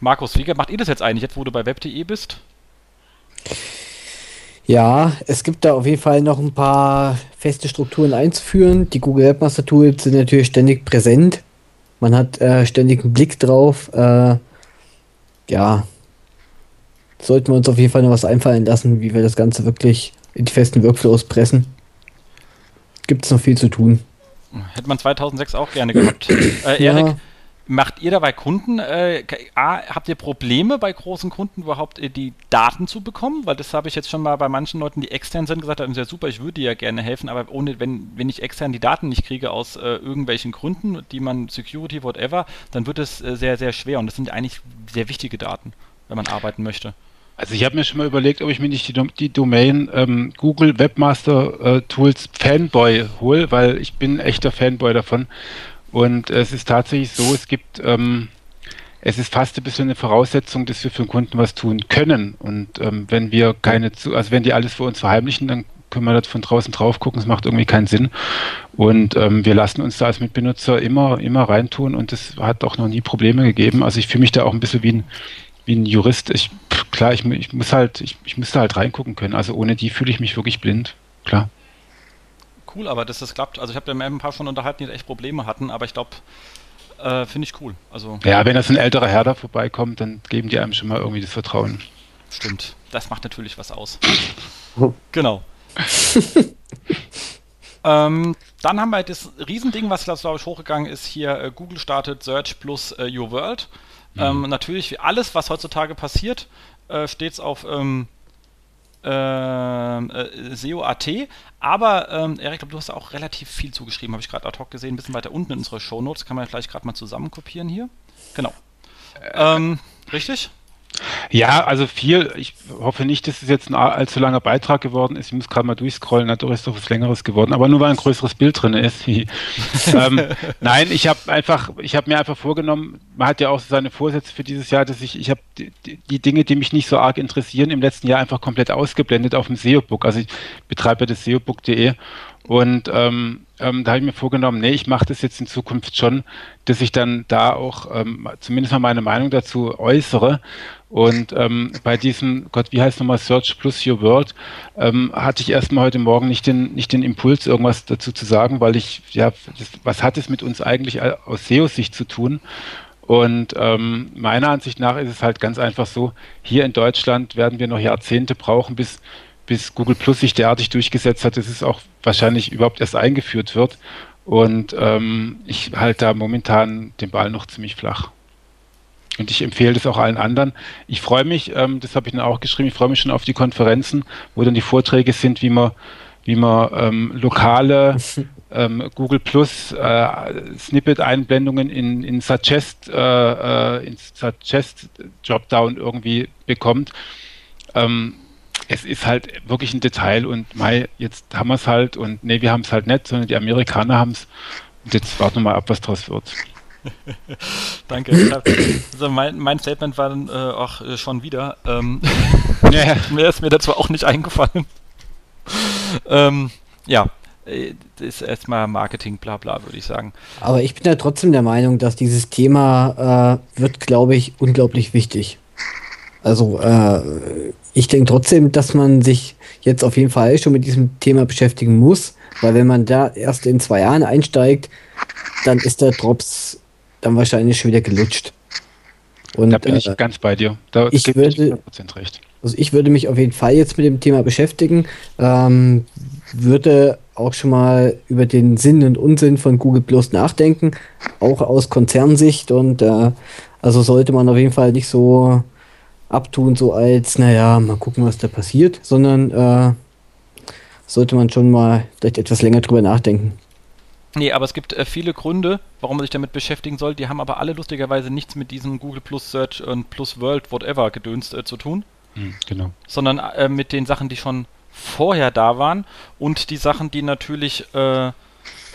Markus, wie macht ihr das jetzt eigentlich, jetzt wo du bei web.de bist? Ja, es gibt da auf jeden Fall noch ein paar feste Strukturen einzuführen. Die Google Webmaster Tools sind natürlich ständig präsent. Man hat äh, ständig einen Blick drauf. Äh, ja, sollten wir uns auf jeden Fall noch was einfallen lassen, wie wir das Ganze wirklich in die festen Workflows pressen. Gibt es noch viel zu tun. Hätte man 2006 auch gerne gehabt. Äh, Erik, ja. Macht ihr da bei Kunden, äh, habt ihr Probleme bei großen Kunden überhaupt äh, die Daten zu bekommen? Weil das habe ich jetzt schon mal bei manchen Leuten, die extern sind, gesagt haben, ja super, ich würde ja gerne helfen, aber ohne, wenn, wenn ich extern die Daten nicht kriege aus äh, irgendwelchen Gründen, die man Security, whatever, dann wird es äh, sehr, sehr schwer und das sind eigentlich sehr wichtige Daten, wenn man arbeiten möchte. Also ich habe mir schon mal überlegt, ob ich mir nicht die, die Domain ähm, Google Webmaster äh, Tools Fanboy hole, weil ich bin ein echter Fanboy davon und es ist tatsächlich so, es gibt, ähm, es ist fast ein bisschen eine Voraussetzung, dass wir für den Kunden was tun können. Und ähm, wenn wir keine, also wenn die alles für uns verheimlichen, dann können wir das von draußen drauf gucken, es macht irgendwie keinen Sinn. Und ähm, wir lassen uns da als Mitbenutzer immer, immer reintun und es hat auch noch nie Probleme gegeben. Also ich fühle mich da auch ein bisschen wie ein, wie ein Jurist. Ich, klar, ich, ich muss halt, ich, ich müsste halt reingucken können. Also ohne die fühle ich mich wirklich blind. Klar cool, aber dass das klappt. Also ich habe ja mit ein paar schon unterhalten, die echt Probleme hatten, aber ich glaube, äh, finde ich cool. Also ja, wenn das ein älterer Herr da vorbeikommt, dann geben die einem schon mal irgendwie das Vertrauen. Stimmt, das macht natürlich was aus. (laughs) genau. (laughs) ähm, dann haben wir das Riesending, was glaube ich hochgegangen ist, hier äh, Google startet Search plus äh, Your World. Mhm. Ähm, natürlich, alles, was heutzutage passiert, äh, steht auf ähm, ähm, äh, SEO.at. Aber, ähm, Erik, du hast auch relativ viel zugeschrieben, habe ich gerade ad hoc gesehen, ein bisschen weiter unten in unserer Shownotes. Kann man vielleicht gerade mal zusammen kopieren hier. Genau. Äh, ähm, richtig? Ja, also viel. Ich hoffe nicht, dass es jetzt ein allzu langer Beitrag geworden ist. Ich muss gerade mal durchscrollen, dadurch ist doch was Längeres geworden. Aber nur weil ein größeres Bild drin ist. (laughs) ähm, nein, ich habe einfach, ich habe mir einfach vorgenommen, man hat ja auch seine Vorsätze für dieses Jahr, dass ich, ich habe die, die, Dinge, die mich nicht so arg interessieren, im letzten Jahr einfach komplett ausgeblendet auf dem SEO-Book. Also ich betreibe das SEObook.de und ähm, ähm, da habe ich mir vorgenommen, nee, ich mache das jetzt in Zukunft schon, dass ich dann da auch ähm, zumindest mal meine Meinung dazu äußere. Und ähm, bei diesem, Gott, wie heißt nochmal Search Plus Your World, ähm, hatte ich erstmal heute Morgen nicht den, nicht den Impuls, irgendwas dazu zu sagen, weil ich, ja, das, was hat es mit uns eigentlich aus SEO-Sicht zu tun? Und ähm, meiner Ansicht nach ist es halt ganz einfach so, hier in Deutschland werden wir noch Jahrzehnte brauchen, bis bis Google Plus sich derartig durchgesetzt hat, dass es auch wahrscheinlich überhaupt erst eingeführt wird. Und ähm, ich halte da momentan den Ball noch ziemlich flach. Und ich empfehle das auch allen anderen. Ich freue mich, ähm, das habe ich dann auch geschrieben, ich freue mich schon auf die Konferenzen, wo dann die Vorträge sind, wie man, wie man ähm, lokale (laughs) ähm, Google Plus äh, Snippet-Einblendungen in, in Suggest, äh, äh in Suggest Dropdown irgendwie bekommt. Ähm, es ist halt wirklich ein Detail und Mai, jetzt haben wir es halt und nee, wir haben es halt nicht, sondern die Amerikaner haben es und jetzt warten wir mal ab, was draus wird. (laughs) Danke. Also mein, mein, Statement war dann äh, auch äh, schon wieder. Ähm, (laughs) ja. (laughs) Mehr ist mir dazu auch nicht eingefallen. ähm, ja, äh, das ist erstmal Marketing, bla bla, würde ich sagen. Aber ich bin ja trotzdem der Meinung, dass dieses Thema äh, wird, glaube ich, unglaublich wichtig. Also äh, ich denke trotzdem, dass man sich jetzt auf jeden Fall schon mit diesem Thema beschäftigen muss, weil wenn man da erst in zwei Jahren einsteigt, dann ist der Drops dann wahrscheinlich schon wieder gelutscht. Und, da bin ich äh, ganz bei dir. Da ich würde, ich recht. Also ich würde mich auf jeden Fall jetzt mit dem Thema beschäftigen, ähm, würde auch schon mal über den Sinn und Unsinn von Google Plus nachdenken, auch aus Konzernsicht und äh, also sollte man auf jeden Fall nicht so abtun, so als, naja, mal gucken, was da passiert, sondern äh, sollte man schon mal vielleicht etwas länger drüber nachdenken. Nee, aber es gibt äh, viele Gründe, warum man sich damit beschäftigen soll. Die haben aber alle lustigerweise nichts mit diesem Google Plus Search und Plus World, whatever, gedönst äh, zu tun. Mhm, genau. Sondern äh, mit den Sachen, die schon vorher da waren und die Sachen, die natürlich äh,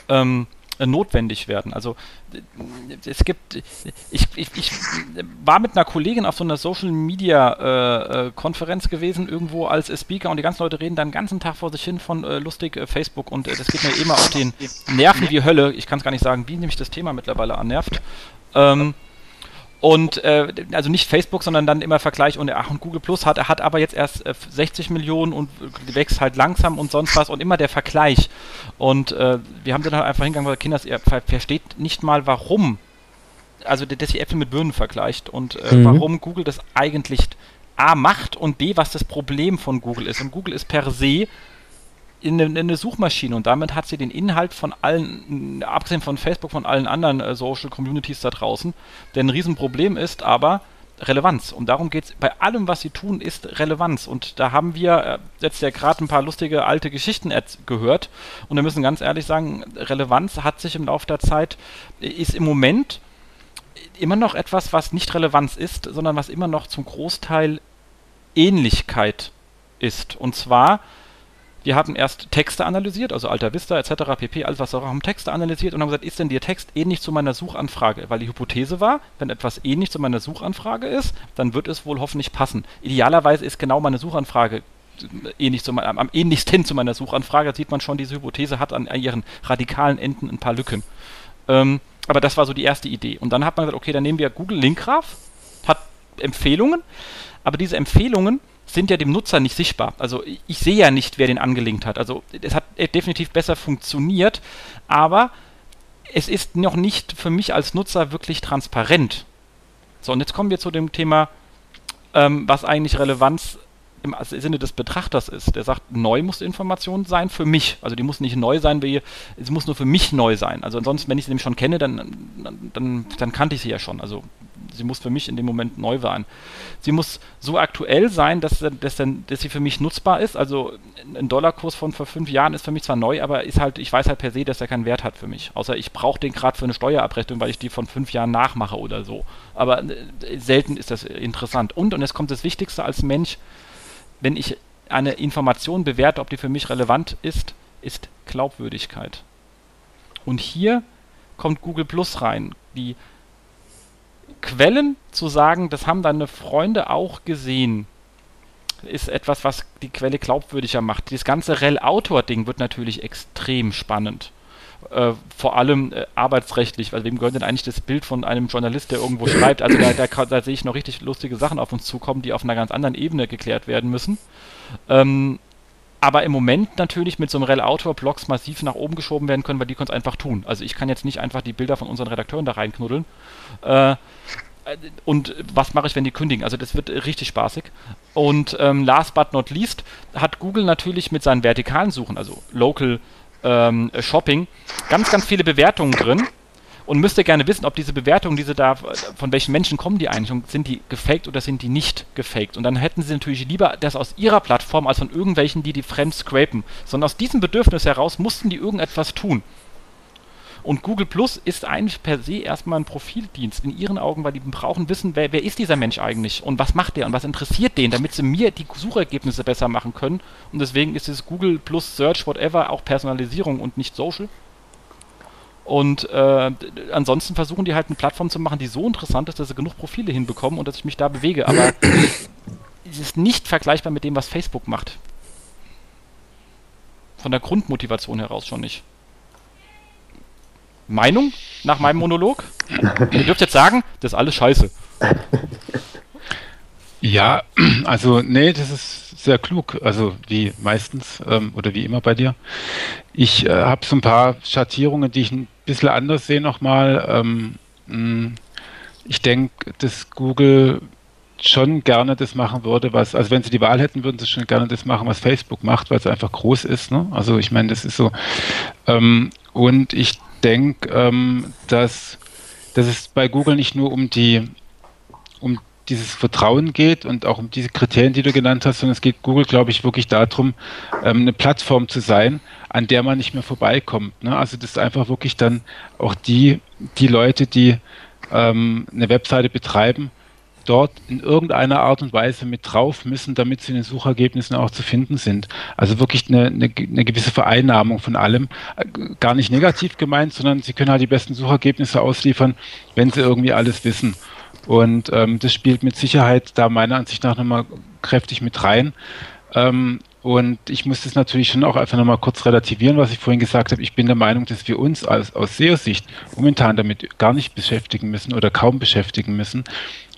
ähm, äh, notwendig werden. Also es gibt, ich, ich, ich war mit einer Kollegin auf so einer Social Media äh, äh, Konferenz gewesen, irgendwo als Speaker und die ganzen Leute reden dann den ganzen Tag vor sich hin von äh, lustig äh, Facebook und äh, das geht mir immer auf den Nerven wie Hölle. Ich kann es gar nicht sagen, wie nämlich das Thema mittlerweile annervt. Ähm, und äh, also nicht Facebook, sondern dann immer Vergleich und ach und Google Plus hat hat aber jetzt erst äh, 60 Millionen und wächst halt langsam und sonst was und immer der Vergleich. Und äh, wir haben dann halt einfach hingegangen, weil Kinder ihr versteht nicht mal warum. Also dass ihr Äpfel mit Birnen vergleicht und äh, mhm. warum Google das eigentlich A macht und B, was das Problem von Google ist. Und Google ist per se in eine, in eine, Suchmaschine und damit hat sie den Inhalt von allen, abgesehen von Facebook, von allen anderen äh, Social Communities da draußen. Denn ein Riesenproblem ist aber Relevanz. Und darum geht es bei allem, was sie tun, ist Relevanz. Und da haben wir äh, jetzt ja gerade ein paar lustige alte Geschichten gehört. Und wir müssen ganz ehrlich sagen, Relevanz hat sich im Laufe der Zeit, ist im Moment immer noch etwas, was nicht Relevanz ist, sondern was immer noch zum Großteil Ähnlichkeit ist. Und zwar wir haben erst Texte analysiert, also Alta Vista etc., pp, alles was auch haben Texte analysiert und haben gesagt, ist denn der Text ähnlich zu meiner Suchanfrage? Weil die Hypothese war, wenn etwas ähnlich zu meiner Suchanfrage ist, dann wird es wohl hoffentlich passen. Idealerweise ist genau meine Suchanfrage ähnlich zu, am ähnlichsten (laughs) zu meiner Suchanfrage. Da sieht man schon, diese Hypothese hat an ihren radikalen Enden ein paar Lücken. Ähm, aber das war so die erste Idee. Und dann hat man gesagt, okay, dann nehmen wir Google Linkgraph, hat Empfehlungen, aber diese Empfehlungen sind ja dem Nutzer nicht sichtbar. Also ich sehe ja nicht, wer den angelinkt hat. Also es hat definitiv besser funktioniert, aber es ist noch nicht für mich als Nutzer wirklich transparent. So, und jetzt kommen wir zu dem Thema, ähm, was eigentlich Relevanz im Sinne des Betrachters ist. Der sagt, neu muss die Information sein für mich. Also die muss nicht neu sein, wie, sie muss nur für mich neu sein. Also ansonsten, wenn ich sie nämlich schon kenne, dann, dann, dann kannte ich sie ja schon. Also sie muss für mich in dem Moment neu sein. Sie muss so aktuell sein, dass, dass, dass sie für mich nutzbar ist. Also ein Dollarkurs von vor fünf Jahren ist für mich zwar neu, aber ist halt, ich weiß halt per se, dass er keinen Wert hat für mich. Außer ich brauche den gerade für eine Steuerabrechnung, weil ich die von fünf Jahren nachmache oder so. Aber äh, selten ist das interessant. Und, und jetzt kommt das Wichtigste als Mensch, wenn ich eine Information bewerte, ob die für mich relevant ist, ist Glaubwürdigkeit. Und hier kommt Google Plus rein. Die Quellen zu sagen, das haben deine Freunde auch gesehen, ist etwas, was die Quelle glaubwürdiger macht. Das ganze Rel-Autor-Ding wird natürlich extrem spannend. Äh, vor allem äh, arbeitsrechtlich, weil wem gehört denn eigentlich das Bild von einem Journalist, der irgendwo schreibt? Also da, da, da sehe ich noch richtig lustige Sachen auf uns zukommen, die auf einer ganz anderen Ebene geklärt werden müssen. Ähm, aber im Moment natürlich mit so einem Rel-Autor-Blogs massiv nach oben geschoben werden können, weil die können es einfach tun. Also ich kann jetzt nicht einfach die Bilder von unseren Redakteuren da reinknuddeln. Äh, und was mache ich, wenn die kündigen? Also das wird richtig spaßig. Und ähm, last but not least hat Google natürlich mit seinen vertikalen Suchen, also Local ähm, Shopping, ganz, ganz viele Bewertungen drin. und müsste gerne wissen, ob diese Bewertungen, diese da, von welchen Menschen kommen die eigentlich und sind die gefaked oder sind die nicht gefaked? Und dann hätten sie natürlich lieber das aus ihrer Plattform als von irgendwelchen, die die fremd scrapen. Sondern aus diesem Bedürfnis heraus mussten die irgendetwas tun. Und Google Plus ist eigentlich per se erstmal ein Profildienst in ihren Augen, weil die brauchen wissen, wer, wer ist dieser Mensch eigentlich und was macht der und was interessiert den, damit sie mir die Suchergebnisse besser machen können. Und deswegen ist es Google Plus Search, whatever, auch Personalisierung und nicht Social. Und äh, ansonsten versuchen die halt eine Plattform zu machen, die so interessant ist, dass sie genug Profile hinbekommen und dass ich mich da bewege. Aber (coughs) es ist nicht vergleichbar mit dem, was Facebook macht. Von der Grundmotivation heraus schon nicht. Meinung nach meinem Monolog? Ihr dürft jetzt sagen, das ist alles scheiße. Ja, also nee, das ist sehr klug, also wie meistens ähm, oder wie immer bei dir. Ich äh, habe so ein paar Schattierungen, die ich ein bisschen anders sehe nochmal. Ähm, mm, ich denke, dass Google schon gerne das machen würde, was, also wenn sie die Wahl hätten, würden sie schon gerne das machen, was Facebook macht, weil es einfach groß ist. Ne? Also ich meine, das ist so. Ähm, und ich denke, ähm, dass, dass es bei Google nicht nur um die um dieses Vertrauen geht und auch um diese Kriterien, die du genannt hast, sondern es geht Google, glaube ich, wirklich darum, ähm, eine Plattform zu sein, an der man nicht mehr vorbeikommt. Ne? Also das ist einfach wirklich dann auch die, die Leute, die ähm, eine Webseite betreiben, dort in irgendeiner Art und Weise mit drauf müssen, damit sie in den Suchergebnissen auch zu finden sind. Also wirklich eine, eine, eine gewisse Vereinnahmung von allem. Gar nicht negativ gemeint, sondern sie können halt die besten Suchergebnisse ausliefern, wenn sie irgendwie alles wissen. Und ähm, das spielt mit Sicherheit da meiner Ansicht nach nochmal kräftig mit rein. Ähm, und ich muss das natürlich schon auch einfach nochmal kurz relativieren, was ich vorhin gesagt habe. Ich bin der Meinung, dass wir uns aus, aus SEO-Sicht momentan damit gar nicht beschäftigen müssen oder kaum beschäftigen müssen.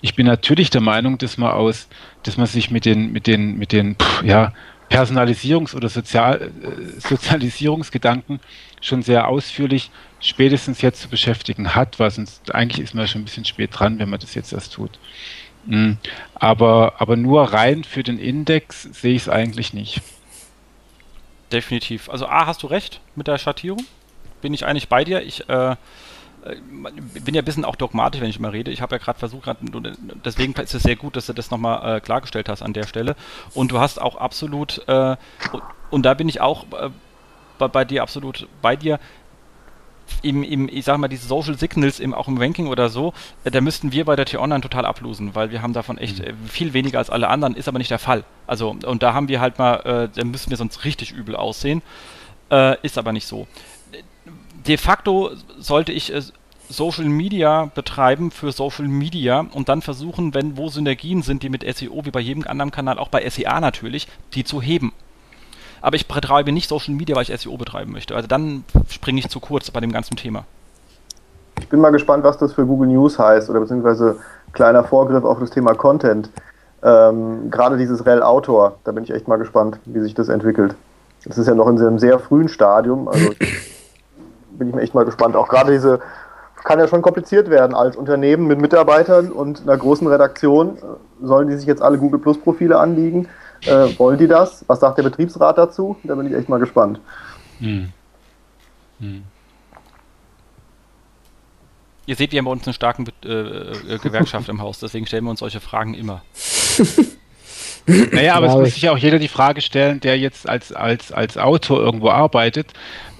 Ich bin natürlich der Meinung, dass man aus, dass man sich mit den, mit den, mit den, pff, ja, Personalisierungs- oder Sozial, äh, Sozialisierungsgedanken schon sehr ausführlich spätestens jetzt zu beschäftigen hat, was uns eigentlich ist man schon ein bisschen spät dran, wenn man das jetzt erst tut. Mhm. Aber, aber nur rein für den Index sehe ich es eigentlich nicht. Definitiv. Also A, hast du recht mit der Schattierung. Bin ich eigentlich bei dir. Ich äh, bin ja ein bisschen auch dogmatisch, wenn ich mal rede. Ich habe ja gerade versucht, deswegen ist es sehr gut, dass du das nochmal äh, klargestellt hast an der Stelle. Und du hast auch absolut, äh, und, und, da bin ich auch äh, bei, bei, dir absolut bei dir, im, im, ich sag mal, diese Social Signals im, auch im Ranking oder so, äh, da müssten wir bei der T-Online total ablosen, weil wir haben davon echt mhm. äh, viel weniger als alle anderen, ist aber nicht der Fall. Also, und da haben wir halt mal, äh, da müssen wir sonst richtig übel aussehen. Äh, ist aber nicht so. De facto sollte ich äh, Social Media betreiben für Social Media und dann versuchen, wenn wo Synergien sind, die mit SEO wie bei jedem anderen Kanal, auch bei SEA natürlich, die zu heben aber ich betreibe nicht Social Media, weil ich SEO betreiben möchte. Also dann springe ich zu kurz bei dem ganzen Thema. Ich bin mal gespannt, was das für Google News heißt oder beziehungsweise kleiner Vorgriff auf das Thema Content. Ähm, Gerade dieses Rel Autor, da bin ich echt mal gespannt, wie sich das entwickelt. Das ist ja noch in einem sehr frühen Stadium, also (clears throat) bin ich mir echt mal gespannt. Auch gerade diese kann ja schon kompliziert werden als Unternehmen mit Mitarbeitern und einer großen Redaktion. Sollen die sich jetzt alle Google Plus Profile anliegen? Äh, wollen die das? Was sagt der Betriebsrat dazu? Da bin ich echt mal gespannt. Hm. Hm. Ihr seht, wir haben bei uns eine starke äh, äh, Gewerkschaft im Haus, deswegen stellen wir uns solche Fragen immer. (laughs) naja, aber es muss sich ja auch jeder die Frage stellen, der jetzt als, als, als Autor irgendwo arbeitet,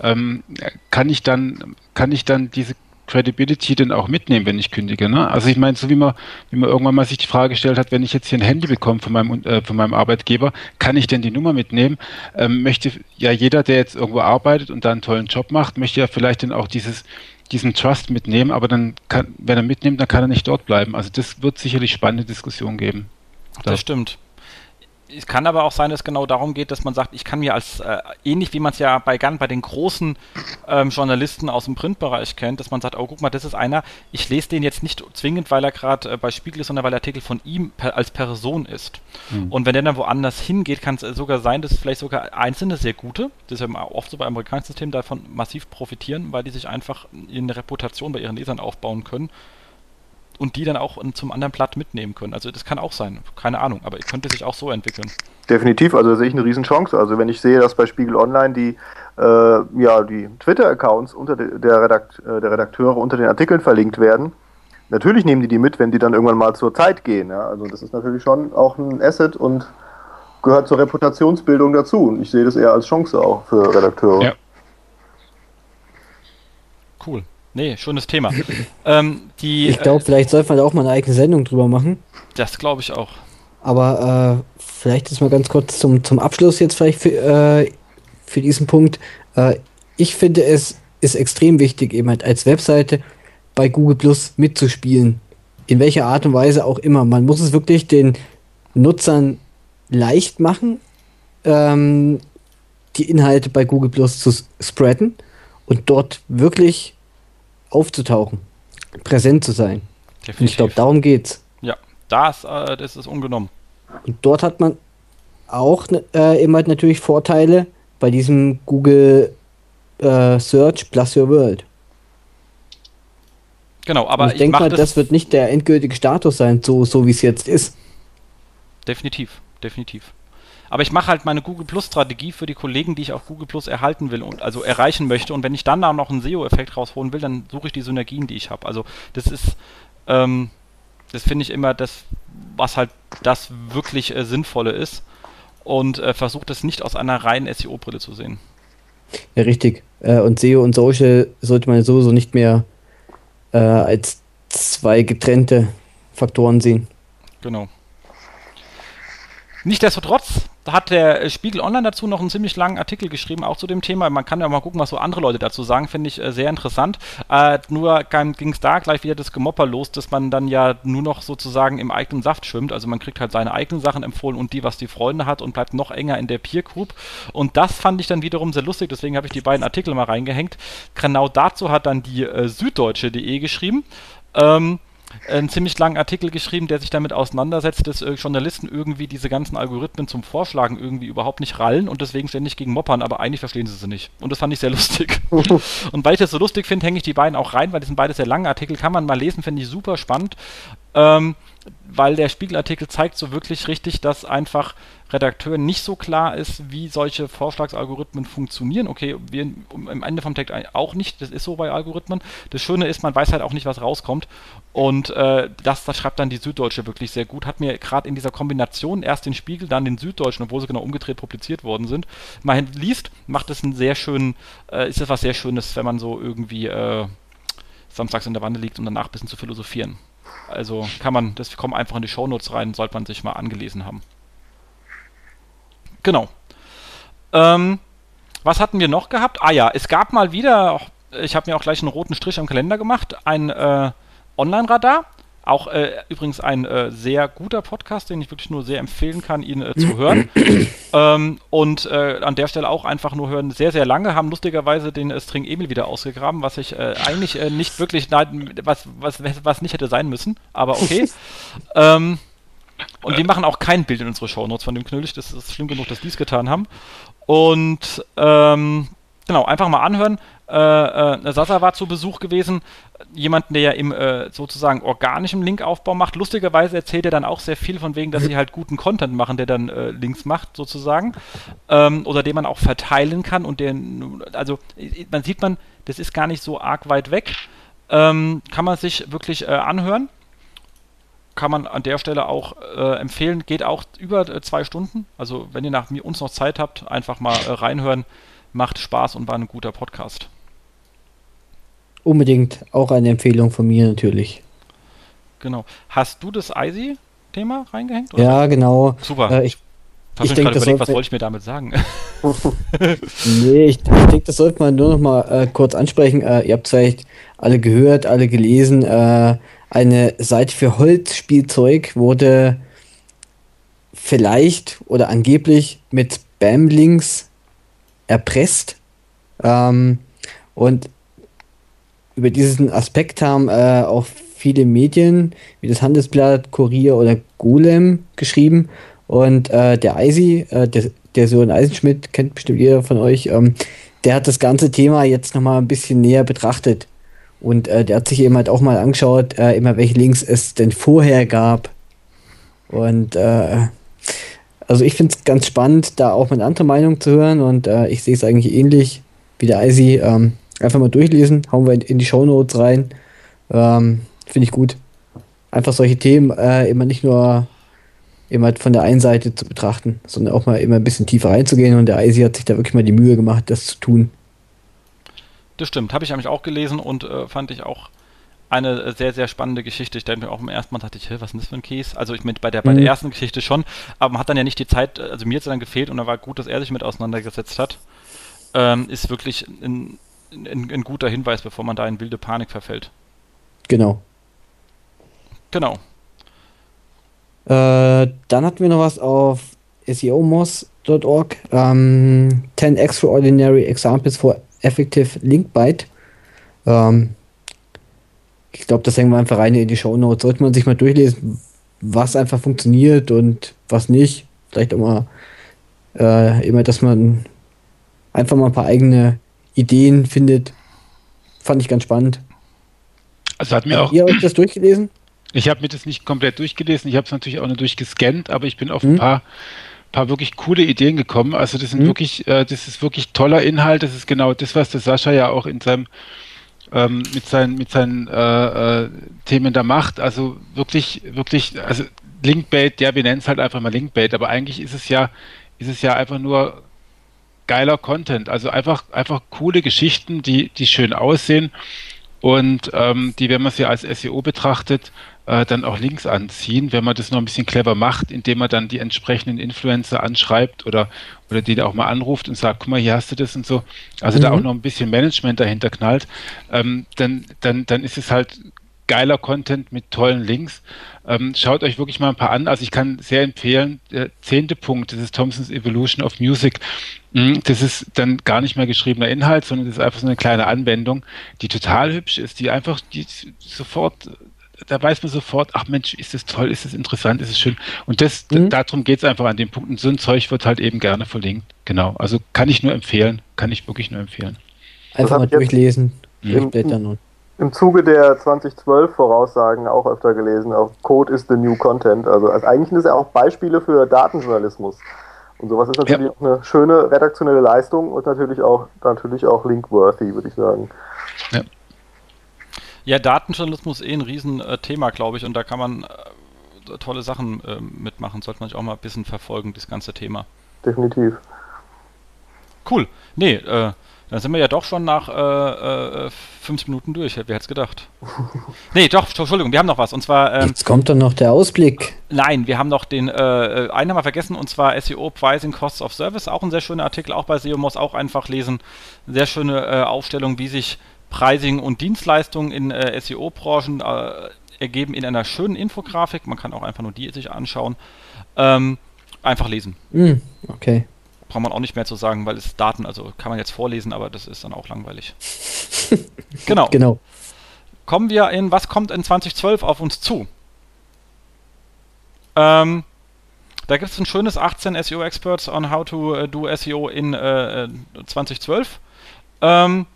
ähm, kann ich dann, kann ich dann diese Credibility denn auch mitnehmen, wenn ich kündige. Ne? Also ich meine, so wie man, wie man irgendwann mal sich die Frage gestellt hat, wenn ich jetzt hier ein Handy bekomme von meinem, äh, von meinem Arbeitgeber, kann ich denn die Nummer mitnehmen? Ähm, möchte ja jeder, der jetzt irgendwo arbeitet und da einen tollen Job macht, möchte ja vielleicht dann auch dieses, diesen Trust mitnehmen, aber dann kann, wenn er mitnimmt, dann kann er nicht dort bleiben. Also das wird sicherlich spannende Diskussion geben. Das stimmt es kann aber auch sein, dass es genau darum geht, dass man sagt, ich kann mir als, äh, ähnlich wie man es ja bei, bei den großen ähm, Journalisten aus dem Printbereich kennt, dass man sagt, oh guck mal, das ist einer, ich lese den jetzt nicht zwingend, weil er gerade äh, bei Spiegel ist, sondern weil der Artikel von ihm per, als Person ist. Mhm. Und wenn der dann woanders hingeht, kann es sogar sein, dass vielleicht sogar einzelne sehr gute, das ist ja oft so bei amerikanischen Systemen, davon massiv profitieren, weil die sich einfach eine Reputation bei ihren Lesern aufbauen können und die dann auch zum anderen Blatt mitnehmen können. Also das kann auch sein, keine Ahnung, aber könnte sich auch so entwickeln. Definitiv, also da sehe ich eine Riesenchance. Also wenn ich sehe, dass bei Spiegel Online die äh, ja, die Twitter-Accounts unter de, der, Redakt, äh, der Redakteure unter den Artikeln verlinkt werden. Natürlich nehmen die die mit, wenn die dann irgendwann mal zur Zeit gehen. Ja? Also das ist natürlich schon auch ein Asset und gehört zur Reputationsbildung dazu. Und ich sehe das eher als Chance auch für Redakteure. Ja. Cool. Nee, schönes Thema. (clears throat) ähm, die, ich glaube, vielleicht sollte man da auch mal eine eigene Sendung drüber machen. Das glaube ich auch. Aber äh, vielleicht ist mal ganz kurz zum, zum Abschluss jetzt vielleicht für, äh, für diesen Punkt. Äh, ich finde es ist extrem wichtig, eben halt als Webseite bei Google Plus mitzuspielen. In welcher Art und Weise auch immer. Man muss es wirklich den Nutzern leicht machen, ähm, die Inhalte bei Google Plus zu spreaden und dort wirklich aufzutauchen, präsent zu sein. Definitiv. Und ich glaube, darum geht's. Ja, das, äh, das ist ungenommen. Und dort hat man auch äh, immer natürlich Vorteile bei diesem Google äh, Search Plus Your World. Genau, aber Und ich denke mal, das, das, wird nicht der endgültige Status sein, so, so wie es jetzt ist. Definitiv, definitiv. Aber ich mache halt meine Google Plus Strategie für die Kollegen, die ich auf Google Plus erhalten will und also erreichen möchte. Und wenn ich dann da noch einen SEO-Effekt rausholen will, dann suche ich die Synergien, die ich habe. Also das ist, ähm, das finde ich immer das, was halt das wirklich äh, Sinnvolle ist. Und äh, versuche das nicht aus einer reinen SEO-Brille zu sehen. Ja, richtig. Äh, und SEO und Social sollte man sowieso nicht mehr äh, als zwei getrennte Faktoren sehen. Genau. Nichtsdestotrotz hat der Spiegel Online dazu noch einen ziemlich langen Artikel geschrieben, auch zu dem Thema. Man kann ja mal gucken, was so andere Leute dazu sagen, finde ich äh, sehr interessant. Äh, nur ging es da gleich wieder das Gemopper los, dass man dann ja nur noch sozusagen im eigenen Saft schwimmt. Also man kriegt halt seine eigenen Sachen empfohlen und die, was die Freunde hat und bleibt noch enger in der Peer Group. Und das fand ich dann wiederum sehr lustig, deswegen habe ich die beiden Artikel mal reingehängt. Genau dazu hat dann die äh, Süddeutsche.de geschrieben. Ähm, einen ziemlich langen Artikel geschrieben, der sich damit auseinandersetzt, dass äh, Journalisten irgendwie diese ganzen Algorithmen zum Vorschlagen irgendwie überhaupt nicht rallen und deswegen ständig gegen moppern, aber eigentlich verstehen sie sie nicht. Und das fand ich sehr lustig. (laughs) und weil ich das so lustig finde, hänge ich die beiden auch rein, weil die sind beide sehr lange Artikel, kann man mal lesen, finde ich super spannend. Ähm, weil der Spiegelartikel zeigt so wirklich richtig, dass einfach Redakteuren nicht so klar ist, wie solche Vorschlagsalgorithmen funktionieren. Okay, wir im Ende vom Text auch nicht, das ist so bei Algorithmen. Das Schöne ist, man weiß halt auch nicht, was rauskommt. Und äh, das, das schreibt dann die Süddeutsche wirklich sehr gut. Hat mir gerade in dieser Kombination erst den Spiegel, dann den Süddeutschen, obwohl sie genau umgedreht publiziert worden sind, mal liest, macht es einen sehr schönen, äh, ist das was sehr Schönes, wenn man so irgendwie äh, samstags in der Wanne liegt und danach ein bisschen zu philosophieren. Also kann man, das kommt einfach in die Shownotes rein, sollte man sich mal angelesen haben. Genau. Ähm, was hatten wir noch gehabt? Ah ja, es gab mal wieder, ich habe mir auch gleich einen roten Strich am Kalender gemacht, ein äh, Online-Radar. Auch äh, übrigens ein äh, sehr guter Podcast, den ich wirklich nur sehr empfehlen kann, ihn äh, zu hören. (clears throat) ähm, und äh, an der Stelle auch einfach nur hören. Sehr, sehr lange haben lustigerweise den äh, String Emil wieder ausgegraben, was ich äh, eigentlich nicht wirklich, nein, was, was, was nicht hätte sein müssen, aber okay. (laughs) ähm, und wir machen auch kein Bild in unsere Shownotes von dem Knüllig. Das ist schlimm genug, dass die es getan haben. Und ähm, genau, einfach mal anhören. Äh, äh, Sasa war zu Besuch gewesen. Jemanden, der ja im äh, sozusagen organischen Linkaufbau macht. Lustigerweise erzählt er dann auch sehr viel von wegen, dass sie halt guten Content machen, der dann äh, Links macht, sozusagen. Ähm, oder den man auch verteilen kann und der, also man sieht man, das ist gar nicht so arg weit weg. Ähm, kann man sich wirklich äh, anhören kann man an der Stelle auch äh, empfehlen. Geht auch über äh, zwei Stunden. Also wenn ihr nach mir uns noch Zeit habt, einfach mal reinhören. Macht Spaß und war ein guter Podcast. Unbedingt auch eine Empfehlung von mir natürlich. Genau. Hast du das ISI-Thema reingehängt? Oder? Ja, genau. Super. Äh, ich ich denke, überlegt, was wollte ich mir damit sagen? (laughs) nee, ich, ich denke, das sollte man nur noch mal äh, kurz ansprechen. Äh, ihr habt es vielleicht alle gehört, alle gelesen. Äh, eine Seite für Holzspielzeug wurde vielleicht oder angeblich mit Spam-Links erpresst. Ähm, und über diesen Aspekt haben äh, auch viele Medien wie das Handelsblatt, Kurier oder Golem geschrieben. Und äh, der Eisi, äh, der, der Sören Eisenschmidt, kennt bestimmt jeder von euch, ähm, der hat das ganze Thema jetzt nochmal ein bisschen näher betrachtet. Und äh, der hat sich eben halt auch mal angeschaut, äh, immer welche Links es denn vorher gab. Und äh, also ich finde es ganz spannend, da auch mal eine andere Meinung zu hören und äh, ich sehe es eigentlich ähnlich wie der Eisi. Ähm, einfach mal durchlesen, hauen wir in, in die Shownotes rein. Ähm, finde ich gut. Einfach solche Themen äh, immer nicht nur immer von der einen Seite zu betrachten, sondern auch mal immer ein bisschen tiefer reinzugehen und der Eisi hat sich da wirklich mal die Mühe gemacht, das zu tun. Das stimmt, habe ich nämlich auch gelesen und äh, fand ich auch eine sehr, sehr spannende Geschichte. Ich denke mir auch im ersten Mal dachte ich, was ist denn das für ein Case? Also ich mit bei der, bei der mhm. ersten Geschichte schon, aber man hat dann ja nicht die Zeit, also mir hat es dann gefehlt und da war gut, dass er sich mit auseinandergesetzt hat. Ähm, ist wirklich ein, ein, ein, guter Hinweis, bevor man da in wilde Panik verfällt. Genau. Genau. Äh, dann hatten wir noch was auf seomos.org. Ähm, 10 Extraordinary Examples for Effective Link Byte. Ähm, ich glaube, das hängen wir einfach rein in die Show Notes. Sollte man sich mal durchlesen, was einfach funktioniert und was nicht. Vielleicht auch mal äh, immer, dass man einfach mal ein paar eigene Ideen findet. Fand ich ganz spannend. Also hat mir auch. Ihr euch das durchgelesen? Ich habe mir das nicht komplett durchgelesen. Ich habe es natürlich auch nur durchgescannt, aber ich bin auf ein mhm. paar paar wirklich coole Ideen gekommen. Also das sind mhm. wirklich, äh, das ist wirklich toller Inhalt. Das ist genau das, was der Sascha ja auch in seinem ähm, mit seinen, mit seinen äh, äh, Themen da macht. Also wirklich, wirklich, also Linkbait, ja, wir nennen es halt einfach mal Linkbait, aber eigentlich ist es ja, ist es ja einfach nur geiler Content. Also einfach, einfach coole Geschichten, die, die schön aussehen und ähm, die, wenn man sie als SEO betrachtet, äh, dann auch Links anziehen, wenn man das noch ein bisschen clever macht, indem man dann die entsprechenden Influencer anschreibt oder, oder die auch mal anruft und sagt, guck mal, hier hast du das und so. Also mhm. da auch noch ein bisschen Management dahinter knallt, ähm, dann, dann, dann ist es halt geiler Content mit tollen Links. Ähm, schaut euch wirklich mal ein paar an. Also ich kann sehr empfehlen, der zehnte Punkt, das ist Thompsons Evolution of Music. Hm, das ist dann gar nicht mehr geschriebener Inhalt, sondern das ist einfach so eine kleine Anwendung, die total hübsch ist, die einfach die sofort da weiß man sofort, ach Mensch, ist das toll, ist das interessant, ist es schön. Und das, mhm. darum geht es einfach an dem Punkt. Und so ein Zeug wird halt eben gerne verlinkt. Genau. Also kann ich nur empfehlen. Kann ich wirklich nur empfehlen. Einfach mal durchlesen, durchblättern und. Im Zuge der 2012 Voraussagen auch öfter gelesen, auch Code is the new content. Also, also eigentlich sind es ja auch Beispiele für Datenjournalismus. Und sowas ist natürlich ja. auch eine schöne redaktionelle Leistung und natürlich auch, natürlich auch linkworthy, würde ich sagen. Ja. Ja, Datenjournalismus ist eh ein Riesenthema, glaube ich, und da kann man äh, tolle Sachen äh, mitmachen. Sollte man sich auch mal ein bisschen verfolgen, das ganze Thema. Definitiv. Cool. Nee, äh, dann sind wir ja doch schon nach äh, 50 äh, Minuten durch. Wer hätte es gedacht? (laughs) nee, doch, Entschuldigung, wir haben noch was. Und zwar. Ähm, Jetzt kommt dann noch der Ausblick. Nein, wir haben noch den äh, äh einen haben wir vergessen, und zwar SEO Pricing Costs of Service. Auch ein sehr schöner Artikel, auch bei SEO muss auch einfach lesen. Sehr schöne äh, Aufstellung, wie sich Pricing und Dienstleistungen in äh, SEO-Branchen ergeben in einer schönen Infografik. Man kann auch einfach nur die sich anschauen. Ähm, einfach lesen. Mm, okay. Braucht man auch nicht mehr zu sagen, weil es Daten, also kann man jetzt vorlesen, aber das ist dann auch langweilig. (laughs) genau. Genau. Kommen wir in, was kommt in 2012 auf uns zu? Ähm, da gibt es ein schönes 18 SEO Experts on how to uh, do SEO in äh, 2012. Ähm,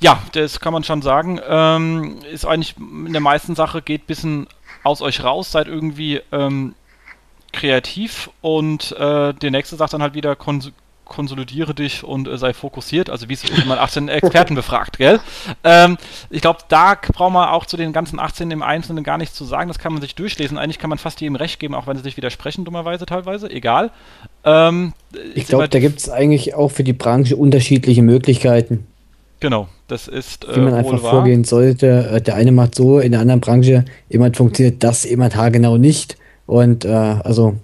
ja, das kann man schon sagen. Ähm, ist eigentlich in der meisten Sache geht ein bisschen aus euch raus, seid irgendwie ähm, kreativ und äh, der nächste sagt dann halt wieder kons konsolidiere dich und äh, sei fokussiert, also wie es man 18 Experten (laughs) befragt, gell? Ähm, ich glaube, da braucht man auch zu den ganzen 18 im Einzelnen gar nichts zu sagen, das kann man sich durchlesen. Eigentlich kann man fast jedem recht geben, auch wenn sie sich widersprechen, dummerweise teilweise, egal. Ähm, ich glaube, da gibt es eigentlich auch für die Branche unterschiedliche Möglichkeiten. Genau, das ist. Äh, Wie man einfach wahr. vorgehen sollte. Äh, der eine macht so, in der anderen Branche, jemand funktioniert das, jemand haargenau nicht. Und äh, also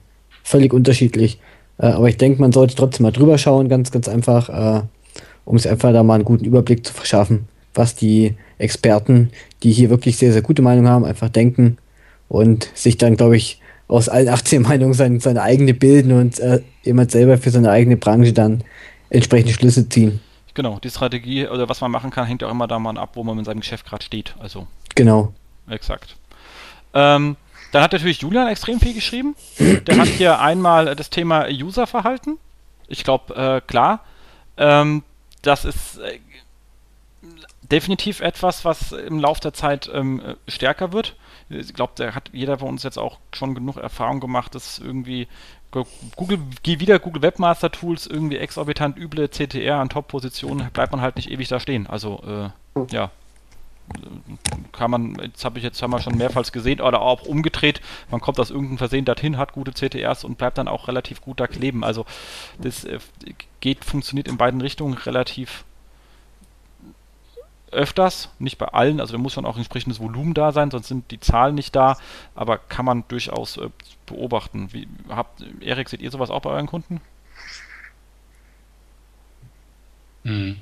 völlig unterschiedlich. Äh, aber ich denke, man sollte trotzdem mal drüber schauen, ganz, ganz einfach, äh, um es einfach da mal einen guten Überblick zu verschaffen, was die Experten, die hier wirklich sehr, sehr gute Meinung haben, einfach denken und sich dann, glaube ich, aus allen 18 (laughs) Meinungen seine, seine eigene bilden und äh, jemand selber für seine eigene Branche dann entsprechende Schlüsse ziehen. Genau, die Strategie oder was man machen kann, hängt auch immer davon ab, wo man in seinem Geschäft gerade steht. Also. Genau. Exakt. Ähm, dann hat natürlich Julian extrem viel geschrieben. Der hat hier einmal das Thema Userverhalten. Ich glaube, äh, klar. Ähm, das ist äh, definitiv etwas, was im Laufe der Zeit ähm, stärker wird. Ich glaube, da hat jeder von uns jetzt auch schon genug Erfahrung gemacht, das irgendwie Google, geh wieder Google Webmaster Tools, irgendwie exorbitant üble CTR an Top-Positionen, bleibt man halt nicht ewig da stehen. Also, äh, ja. Kann man, jetzt habe ich jetzt haben wir schon mehrfach gesehen, oder auch umgedreht, man kommt aus irgendeinem Versehen dorthin, hat gute CTRs und bleibt dann auch relativ gut da kleben. Also das äh, geht, funktioniert in beiden Richtungen relativ öfters, nicht bei allen, also da muss schon auch entsprechendes Volumen da sein, sonst sind die Zahlen nicht da, aber kann man durchaus äh, beobachten. Wie, habt, Erik, seht ihr sowas auch bei euren Kunden? Hm.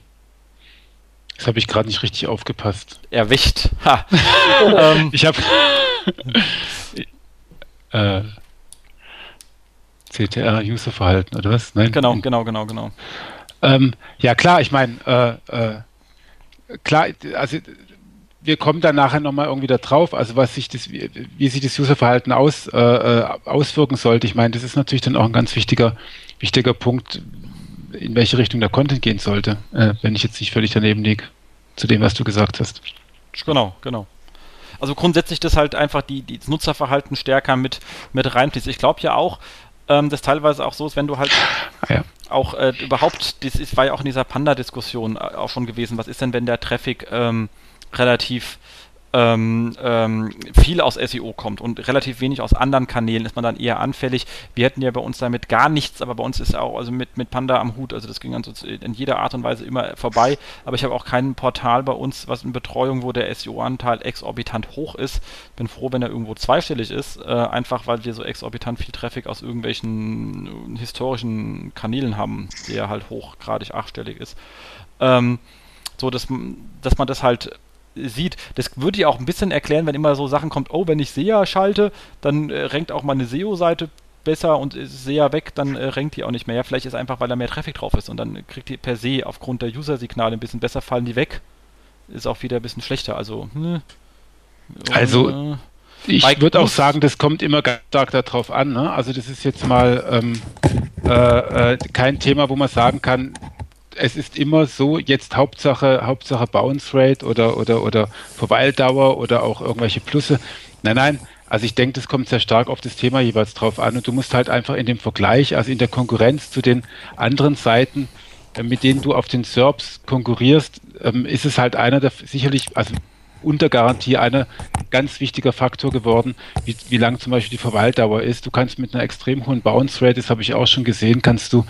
Das habe ich gerade nicht richtig aufgepasst. Erwischt. Ha. (laughs) ähm. Ich habe äh, CTR-User-Verhalten oder was? Nein? Genau, genau, genau, genau. Ähm, ja klar, ich meine, äh, äh, klar, also wir kommen dann nachher nochmal irgendwie da drauf, also was sich das, wie, wie sich das Userverhalten aus, äh, äh, auswirken sollte. Ich meine, das ist natürlich dann auch ein ganz wichtiger, wichtiger Punkt, in welche Richtung der Content gehen sollte, äh, wenn ich jetzt nicht völlig daneben liege, zu dem, was du gesagt hast. Genau, genau. Also grundsätzlich das halt einfach die, die das Nutzerverhalten stärker mit, mit reinfließt. Ich glaube ja auch, ähm, das teilweise auch so ist, wenn du halt ja. auch äh, überhaupt, das ist, war ja auch in dieser Panda-Diskussion äh, auch schon gewesen, was ist denn, wenn der Traffic ähm, relativ ähm, ähm, viel aus SEO kommt und relativ wenig aus anderen Kanälen, ist man dann eher anfällig. Wir hätten ja bei uns damit gar nichts, aber bei uns ist auch also mit, mit Panda am Hut, also das ging dann so in jeder Art und Weise immer vorbei. Aber ich habe auch kein Portal bei uns, was in Betreuung, wo der SEO-Anteil exorbitant hoch ist. Bin froh, wenn er irgendwo zweistellig ist, äh, einfach weil wir so exorbitant viel Traffic aus irgendwelchen historischen Kanälen haben, der halt hochgradig achtstellig ist. Ähm, so, dass, dass man das halt sieht. Das würde ja auch ein bisschen erklären, wenn immer so Sachen kommt, oh, wenn ich SEA schalte, dann äh, rankt auch meine SEO-Seite besser und ist SEA weg, dann äh, rankt die auch nicht mehr. Ja, vielleicht ist einfach, weil da mehr Traffic drauf ist und dann kriegt die per se aufgrund der User-Signale ein bisschen besser, fallen die weg. Ist auch wieder ein bisschen schlechter. Also, hm, also äh, ich würde auch sagen, das kommt immer ganz stark darauf an. Ne? Also das ist jetzt mal ähm, äh, äh, kein Thema, wo man sagen kann, es ist immer so, jetzt Hauptsache, Hauptsache Bounce Rate oder, oder, oder Verweildauer oder auch irgendwelche Plusse. Nein, nein, also ich denke, das kommt sehr stark auf das Thema jeweils drauf an und du musst halt einfach in dem Vergleich, also in der Konkurrenz zu den anderen Seiten, äh, mit denen du auf den SERPs konkurrierst, ähm, ist es halt einer der sicherlich, also unter Garantie einer ganz wichtiger Faktor geworden, wie, wie lang zum Beispiel die Verweildauer ist. Du kannst mit einer extrem hohen Bounce Rate, das habe ich auch schon gesehen, kannst du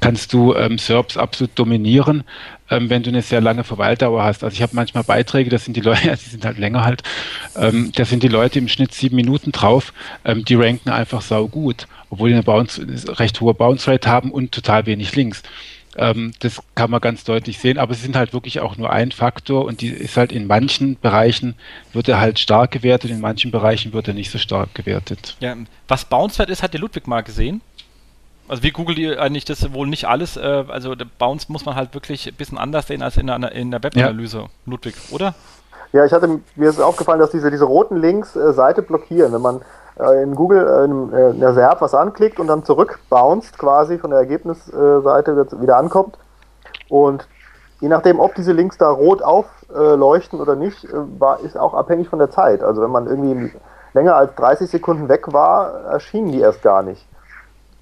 kannst du ähm, SERPs absolut dominieren, ähm, wenn du eine sehr lange Verweildauer hast. Also ich habe manchmal Beiträge, das sind die Leute, (laughs) die sind halt länger halt, ähm, da sind die Leute im Schnitt sieben Minuten drauf, ähm, die ranken einfach sau gut, obwohl die eine Bounce, recht hohe Bounce Rate haben und total wenig Links. Ähm, das kann man ganz deutlich sehen, aber sie sind halt wirklich auch nur ein Faktor und die ist halt in manchen Bereichen wird er halt stark gewertet, in manchen Bereichen wird er nicht so stark gewertet. Ja, was Bounce Rate ist, hat der Ludwig mal gesehen. Also wie googelt ihr eigentlich das wohl nicht alles? Äh, also Bounce muss man halt wirklich ein bisschen anders sehen als in der, in der Webanalyse, ja. Ludwig, oder? Ja, ich hatte mir ist aufgefallen, dass diese, diese roten Links äh, Seite blockieren. Wenn man äh, in Google äh, in, äh, in der SERP was anklickt und dann zurück bounced quasi von der Ergebnisseite wieder ankommt. Und je nachdem, ob diese Links da rot aufleuchten oder nicht, äh, war, ist auch abhängig von der Zeit. Also wenn man irgendwie länger als 30 Sekunden weg war, erschienen die erst gar nicht.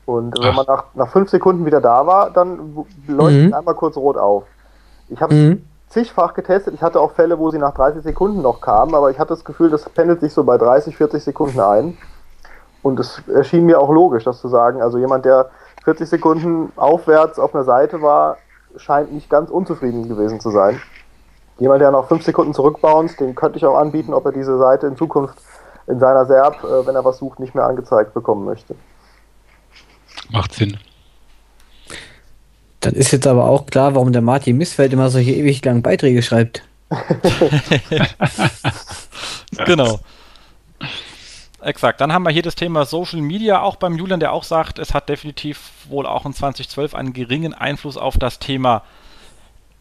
Und wenn man nach, nach fünf Sekunden wieder da war, dann leuchtet mhm. einmal kurz rot auf. Ich habe mhm. zigfach getestet. Ich hatte auch Fälle, wo sie nach 30 Sekunden noch kamen, aber ich hatte das Gefühl, das pendelt sich so bei 30, 40 Sekunden ein. Und es erschien mir auch logisch, das zu sagen. Also jemand, der 40 Sekunden aufwärts auf einer Seite war, scheint nicht ganz unzufrieden gewesen zu sein. Jemand, der noch fünf Sekunden zurückbounced, den könnte ich auch anbieten, ob er diese Seite in Zukunft in seiner SERP, äh, wenn er was sucht, nicht mehr angezeigt bekommen möchte. Macht Sinn. Dann ist jetzt aber auch klar, warum der Martin Missfeld immer solche ewig langen Beiträge schreibt. (laughs) genau. Exakt. Dann haben wir hier das Thema Social Media, auch beim Julian, der auch sagt, es hat definitiv wohl auch in 2012 einen geringen Einfluss auf das Thema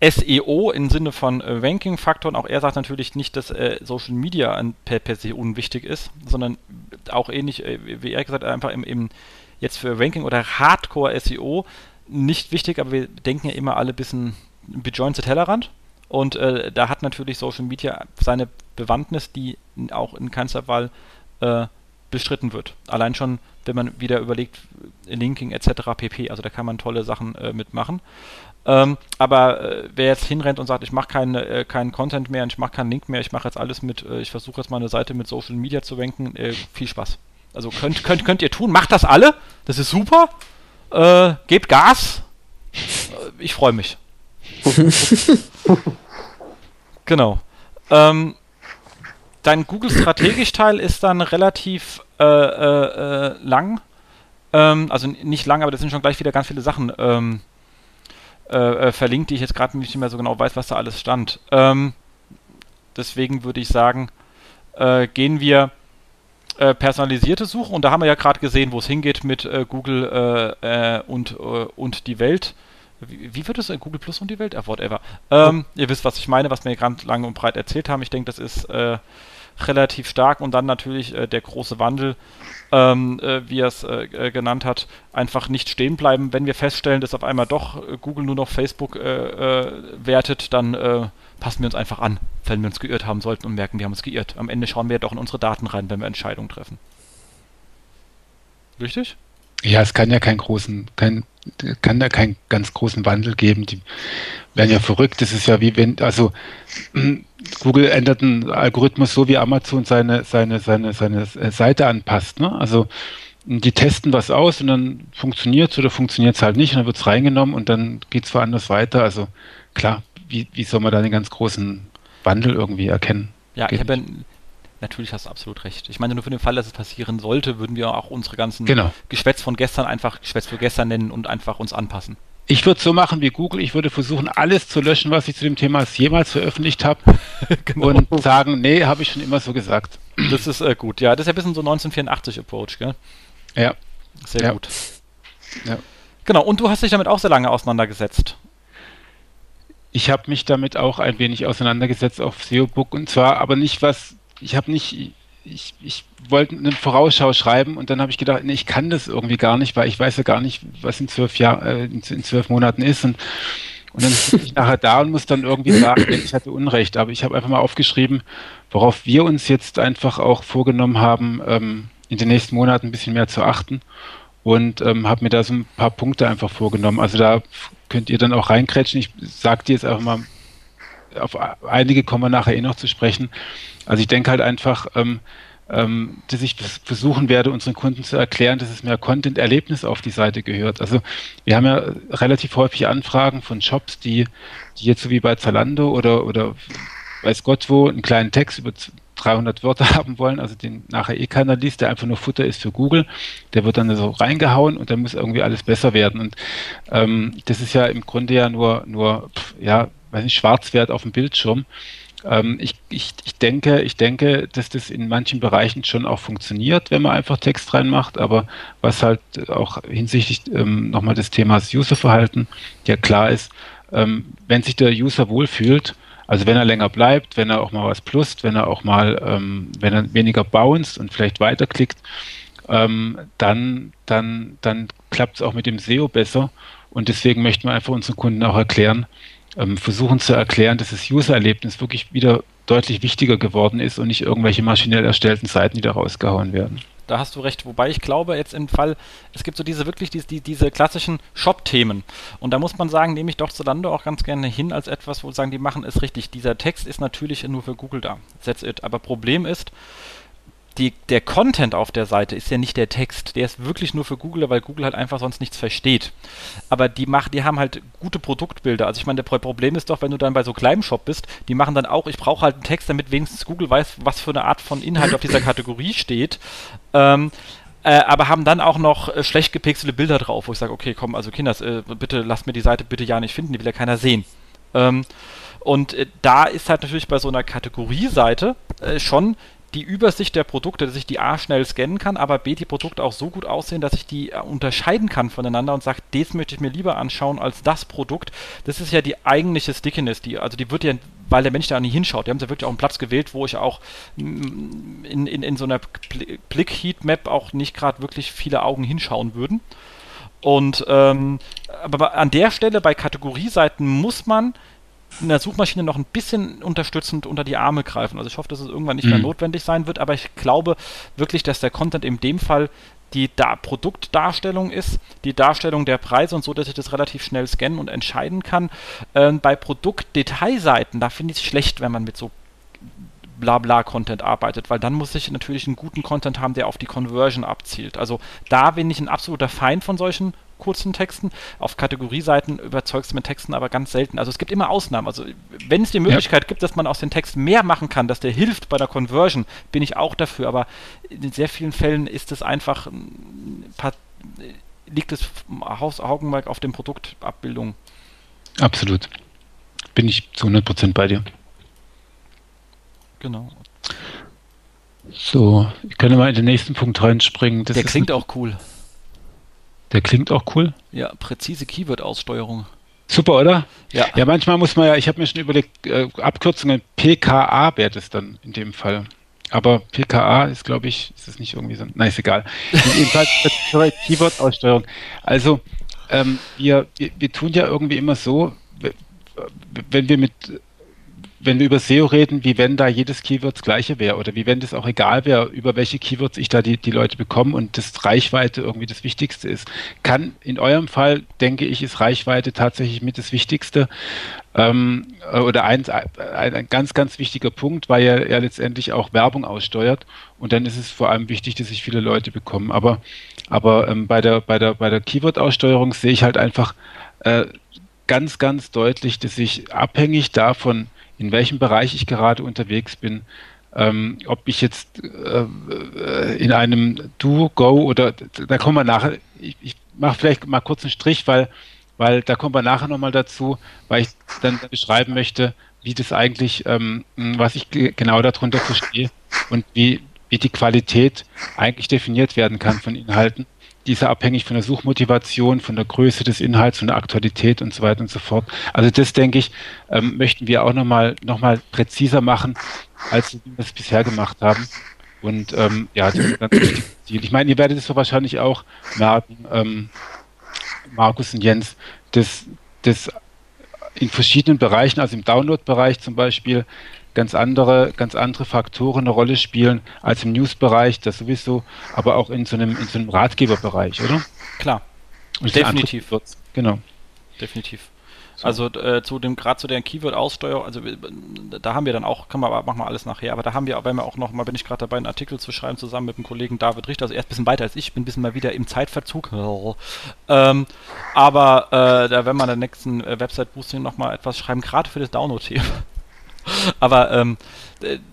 SEO im Sinne von äh, Ranking-Faktoren. Auch er sagt natürlich nicht, dass äh, Social Media per, per se unwichtig ist, sondern auch ähnlich, äh, wie er gesagt hat, einfach im, im jetzt für Ranking oder Hardcore SEO nicht wichtig, aber wir denken ja immer alle ein bisschen bejoint zu Tellerrand. Und äh, da hat natürlich Social Media seine Bewandtnis, die auch in keinster Fall äh, bestritten wird. Allein schon, wenn man wieder überlegt, Linking etc. pp. Also da kann man tolle Sachen äh, mitmachen. Ähm, aber äh, wer jetzt hinrennt und sagt, ich mache keine, äh, keinen Content mehr, ich mache keinen Link mehr, ich mache jetzt alles mit, äh, ich versuche jetzt mal eine Seite mit Social Media zu wenken, äh, viel Spaß. Also könnt, könnt, könnt ihr tun, macht das alle, das ist super, äh, gebt Gas, äh, ich freue mich. (laughs) genau. Ähm, dein Google-Strategisch-Teil ist dann relativ äh, äh, äh, lang. Ähm, also nicht lang, aber das sind schon gleich wieder ganz viele Sachen ähm, äh, äh, verlinkt, die ich jetzt gerade nicht mehr so genau weiß, was da alles stand. Ähm, deswegen würde ich sagen, gehen wir personalisierte Suche und da haben wir ja gerade gesehen, wo es hingeht mit Google und, und die Welt. Wie, wie, wird es Google Plus und die Welt? Ah, whatever. Ähm, ihr wisst, was ich meine, was wir gerade lang und breit erzählt haben. Ich denke, das ist äh, relativ stark und dann natürlich äh, der große Wandel, ähm, äh, wie er es äh, äh, genannt hat, einfach nicht stehen bleiben. Wenn wir feststellen, dass auf einmal doch äh, Google nur noch Facebook wertet, dann passen wir uns einfach an, wenn wir uns geirrt haben sollten und merken, wir haben uns geirrt. Am Ende schauen wir ja doch in unsere Daten rein, wenn wir Entscheidungen treffen. Richtig? Ja, es kann ja keinen großen, kein, kann da keinen ganz großen Wandel geben. Die werden ja verrückt. Das ist ja wie wenn, also (clears throat) Google ändert einen Algorithmus so, wie Amazon seine, seine, seine, seine Seite anpasst. Ne? Also die testen was aus und dann funktioniert es oder funktioniert es halt nicht und dann wird es reingenommen und dann geht es woanders weiter. Also klar, wie, wie soll man da den ganz großen Wandel irgendwie erkennen? Ja, Geht ich habe natürlich hast du absolut recht. Ich meine, nur für den Fall, dass es passieren sollte, würden wir auch unsere ganzen genau. Geschwätz von gestern einfach Geschwätz für gestern nennen und einfach uns anpassen. Ich würde so machen wie Google. Ich würde versuchen, alles zu löschen, was ich zu dem Thema jemals veröffentlicht habe. (laughs) genau. Und sagen, nee, habe ich schon immer so gesagt. Das ist äh, gut. Ja, das ist ja ein bisschen so 1984-Approach, gell? Ja. Sehr ja. gut. Ja. Genau, und du hast dich damit auch sehr lange auseinandergesetzt. Ich habe mich damit auch ein wenig auseinandergesetzt auf SEO-Book und zwar aber nicht was, ich habe nicht, ich, ich wollte eine Vorausschau schreiben und dann habe ich gedacht, nee, ich kann das irgendwie gar nicht, weil ich weiß ja gar nicht, was in zwölf Jahren, äh, in, zwölf Monaten ist und, und dann bin ich nachher da und muss dann irgendwie sagen, ich hatte Unrecht. Aber ich habe einfach mal aufgeschrieben, worauf wir uns jetzt einfach auch vorgenommen haben, ähm, in den nächsten Monaten ein bisschen mehr zu achten und ähm, habe mir da so ein paar Punkte einfach vorgenommen. Also da könnt ihr dann auch reinkrätschen. Ich sage dir jetzt einfach mal, auf einige kommen wir nachher eh noch zu sprechen. Also ich denke halt einfach, ähm, ähm, dass ich versuchen werde, unseren Kunden zu erklären, dass es mehr Content-Erlebnis auf die Seite gehört. Also wir haben ja relativ häufig Anfragen von Shops, die, die jetzt so wie bei Zalando oder, oder weiß Gott wo einen kleinen Text über 300 Wörter (laughs) haben wollen, also den nachher eh keiner liest, der einfach nur Futter ist für Google, der wird dann so reingehauen und dann muss irgendwie alles besser werden. Und ähm, das ist ja im Grunde ja nur, nur ja, weiß nicht, Schwarzwert auf dem Bildschirm. Ähm, ich, ich, ich, denke, ich denke, dass das in manchen Bereichen schon auch funktioniert, wenn man einfach Text reinmacht, aber was halt auch hinsichtlich ähm, nochmal des Themas Userverhalten ja klar ist, ähm, wenn sich der User wohlfühlt, also wenn er länger bleibt, wenn er auch mal was plust, wenn er auch mal, ähm, wenn er weniger bounced und vielleicht weiterklickt, ähm, dann, dann, dann klappt es auch mit dem SEO besser. Und deswegen möchten wir einfach unseren Kunden auch erklären, ähm, versuchen zu erklären, dass das User-Erlebnis wirklich wieder deutlich wichtiger geworden ist und nicht irgendwelche maschinell erstellten Seiten, die da rausgehauen werden. Da hast du recht. Wobei ich glaube, jetzt im Fall, es gibt so diese wirklich die, die, diese klassischen Shop-Themen. Und da muss man sagen, nehme ich doch Zalando auch ganz gerne hin als etwas, wo sagen, die machen es richtig. Dieser Text ist natürlich nur für Google da. That's it. Aber Problem ist, die, der Content auf der Seite ist ja nicht der Text, der ist wirklich nur für Google, weil Google halt einfach sonst nichts versteht. Aber die machen, die haben halt gute Produktbilder. Also ich meine, der Problem ist doch, wenn du dann bei so kleinem Shop bist, die machen dann auch, ich brauche halt einen Text, damit wenigstens Google weiß, was für eine Art von Inhalt auf dieser Kategorie steht. Ähm, äh, aber haben dann auch noch äh, schlecht gepixelte Bilder drauf, wo ich sage, okay, komm, also Kinders, äh, bitte lasst mir die Seite bitte ja nicht finden, die will ja keiner sehen. Ähm, und äh, da ist halt natürlich bei so einer Kategorieseite äh, schon die Übersicht der Produkte, dass ich die A schnell scannen kann, aber B die Produkte auch so gut aussehen, dass ich die äh, unterscheiden kann voneinander und sage, das möchte ich mir lieber anschauen als das Produkt. Das ist ja die eigentliche Stickiness, die, also die wird ja, weil der Mensch da nicht hinschaut. Die haben ja wirklich auch einen Platz gewählt, wo ich auch mm, in, in, in so einer Blick-Heatmap auch nicht gerade wirklich viele Augen hinschauen würden. Und ähm, aber an der Stelle bei Kategorieseiten muss man einer Suchmaschine noch ein bisschen unterstützend unter die Arme greifen. Also ich hoffe, dass es irgendwann nicht mhm. mehr notwendig sein wird, aber ich glaube wirklich, dass der Content in dem Fall die da Produktdarstellung ist, die Darstellung der Preise und so, dass ich das relativ schnell scannen und entscheiden kann. Ähm, bei Produktdetailseiten, da finde ich es schlecht, wenn man mit so Blabla-Content arbeitet, weil dann muss ich natürlich einen guten Content haben, der auf die Conversion abzielt. Also da bin ich ein absoluter Feind von solchen kurzen Texten. Auf Kategorieseiten überzeugst du mit Texten aber ganz selten. Also es gibt immer Ausnahmen. Also wenn es die Möglichkeit ja. gibt, dass man aus den Texten mehr machen kann, dass der hilft bei der Conversion, bin ich auch dafür. Aber in sehr vielen Fällen ist es einfach, liegt das Augenmerk auf den Produktabbildungen. Absolut. Bin ich zu 100% bei dir. Genau. So, ich kann mal in den nächsten Punkt reinspringen. Das Der klingt auch cool. Der klingt auch cool. Ja, präzise Keyword-Aussteuerung. Super, oder? Ja. Ja, manchmal muss man ja, ich habe mir schon überlegt, äh, Abkürzungen PKA wäre das dann in dem Fall. Aber PKA ist, glaube ich, ist das nicht irgendwie so. Nein, ist egal. Jedenfalls (laughs) Keyword-Aussteuerung. Also, ähm, wir, wir, wir tun ja irgendwie immer so, wenn wir mit wenn wir über SEO reden, wie wenn da jedes Keyword das gleiche wäre oder wie wenn das auch egal wäre, über welche Keywords ich da die, die Leute bekomme und das Reichweite irgendwie das Wichtigste ist. Kann in eurem Fall, denke ich, ist Reichweite tatsächlich mit das Wichtigste ähm, oder ein, ein, ein, ganz, ganz wichtiger Punkt, weil er, er letztendlich auch Werbung aussteuert und dann ist es vor allem wichtig, dass sich viele Leute bekommen. Aber, aber ähm, bei der, bei der, bei der Keyword-Aussteuerung sehe ich halt einfach äh, ganz, ganz deutlich, dass ich abhängig davon, in welchem Bereich ich gerade unterwegs bin. Ähm, ob ich jetzt äh, äh, in einem Do, Go oder da kommen wir nachher, ich, ich mache vielleicht mal kurz einen Strich, weil, weil da kommen wir nachher nochmal dazu, weil ich dann beschreiben möchte, wie das eigentlich, ähm, was ich genau darunter verstehe und wie, wie die Qualität eigentlich definiert werden kann von Inhalten die ist abhängig von der Suchmotivation, von der Größe des Inhalts, von der Aktualität und so weiter und so fort. Also das, denke ich, ähm, möchten wir auch nochmal noch mal präziser machen, als wir es bisher gemacht haben. Und ähm, ja, das ist ein ganz wichtiges Ziel. Ich meine, ihr werdet es so wahrscheinlich auch merken, ähm, Markus und Jens, dass das in verschiedenen Bereichen, also im Download-Bereich zum Beispiel, ganz andere, ganz andere Faktoren eine Rolle spielen als im News-Bereich, das sowieso, aber auch in so einem, in so einem Ratgeberbereich, oder? Klar. Und Definitiv. Genau. Definitiv. So. Also äh, zu dem gerade zu der Keyword-Aussteuerung, also da haben wir dann auch, kann man machen wir alles nachher, aber da haben wir, wenn wir auch noch mal bin ich gerade dabei, einen Artikel zu schreiben zusammen mit dem Kollegen David Richter, also er ist ein bisschen weiter als ich, bin ein bisschen mal wieder im Zeitverzug. ähm, aber äh, da werden wir in der nächsten äh, Website-Boosting noch mal etwas schreiben, gerade für das Download-Thema. Aber ähm,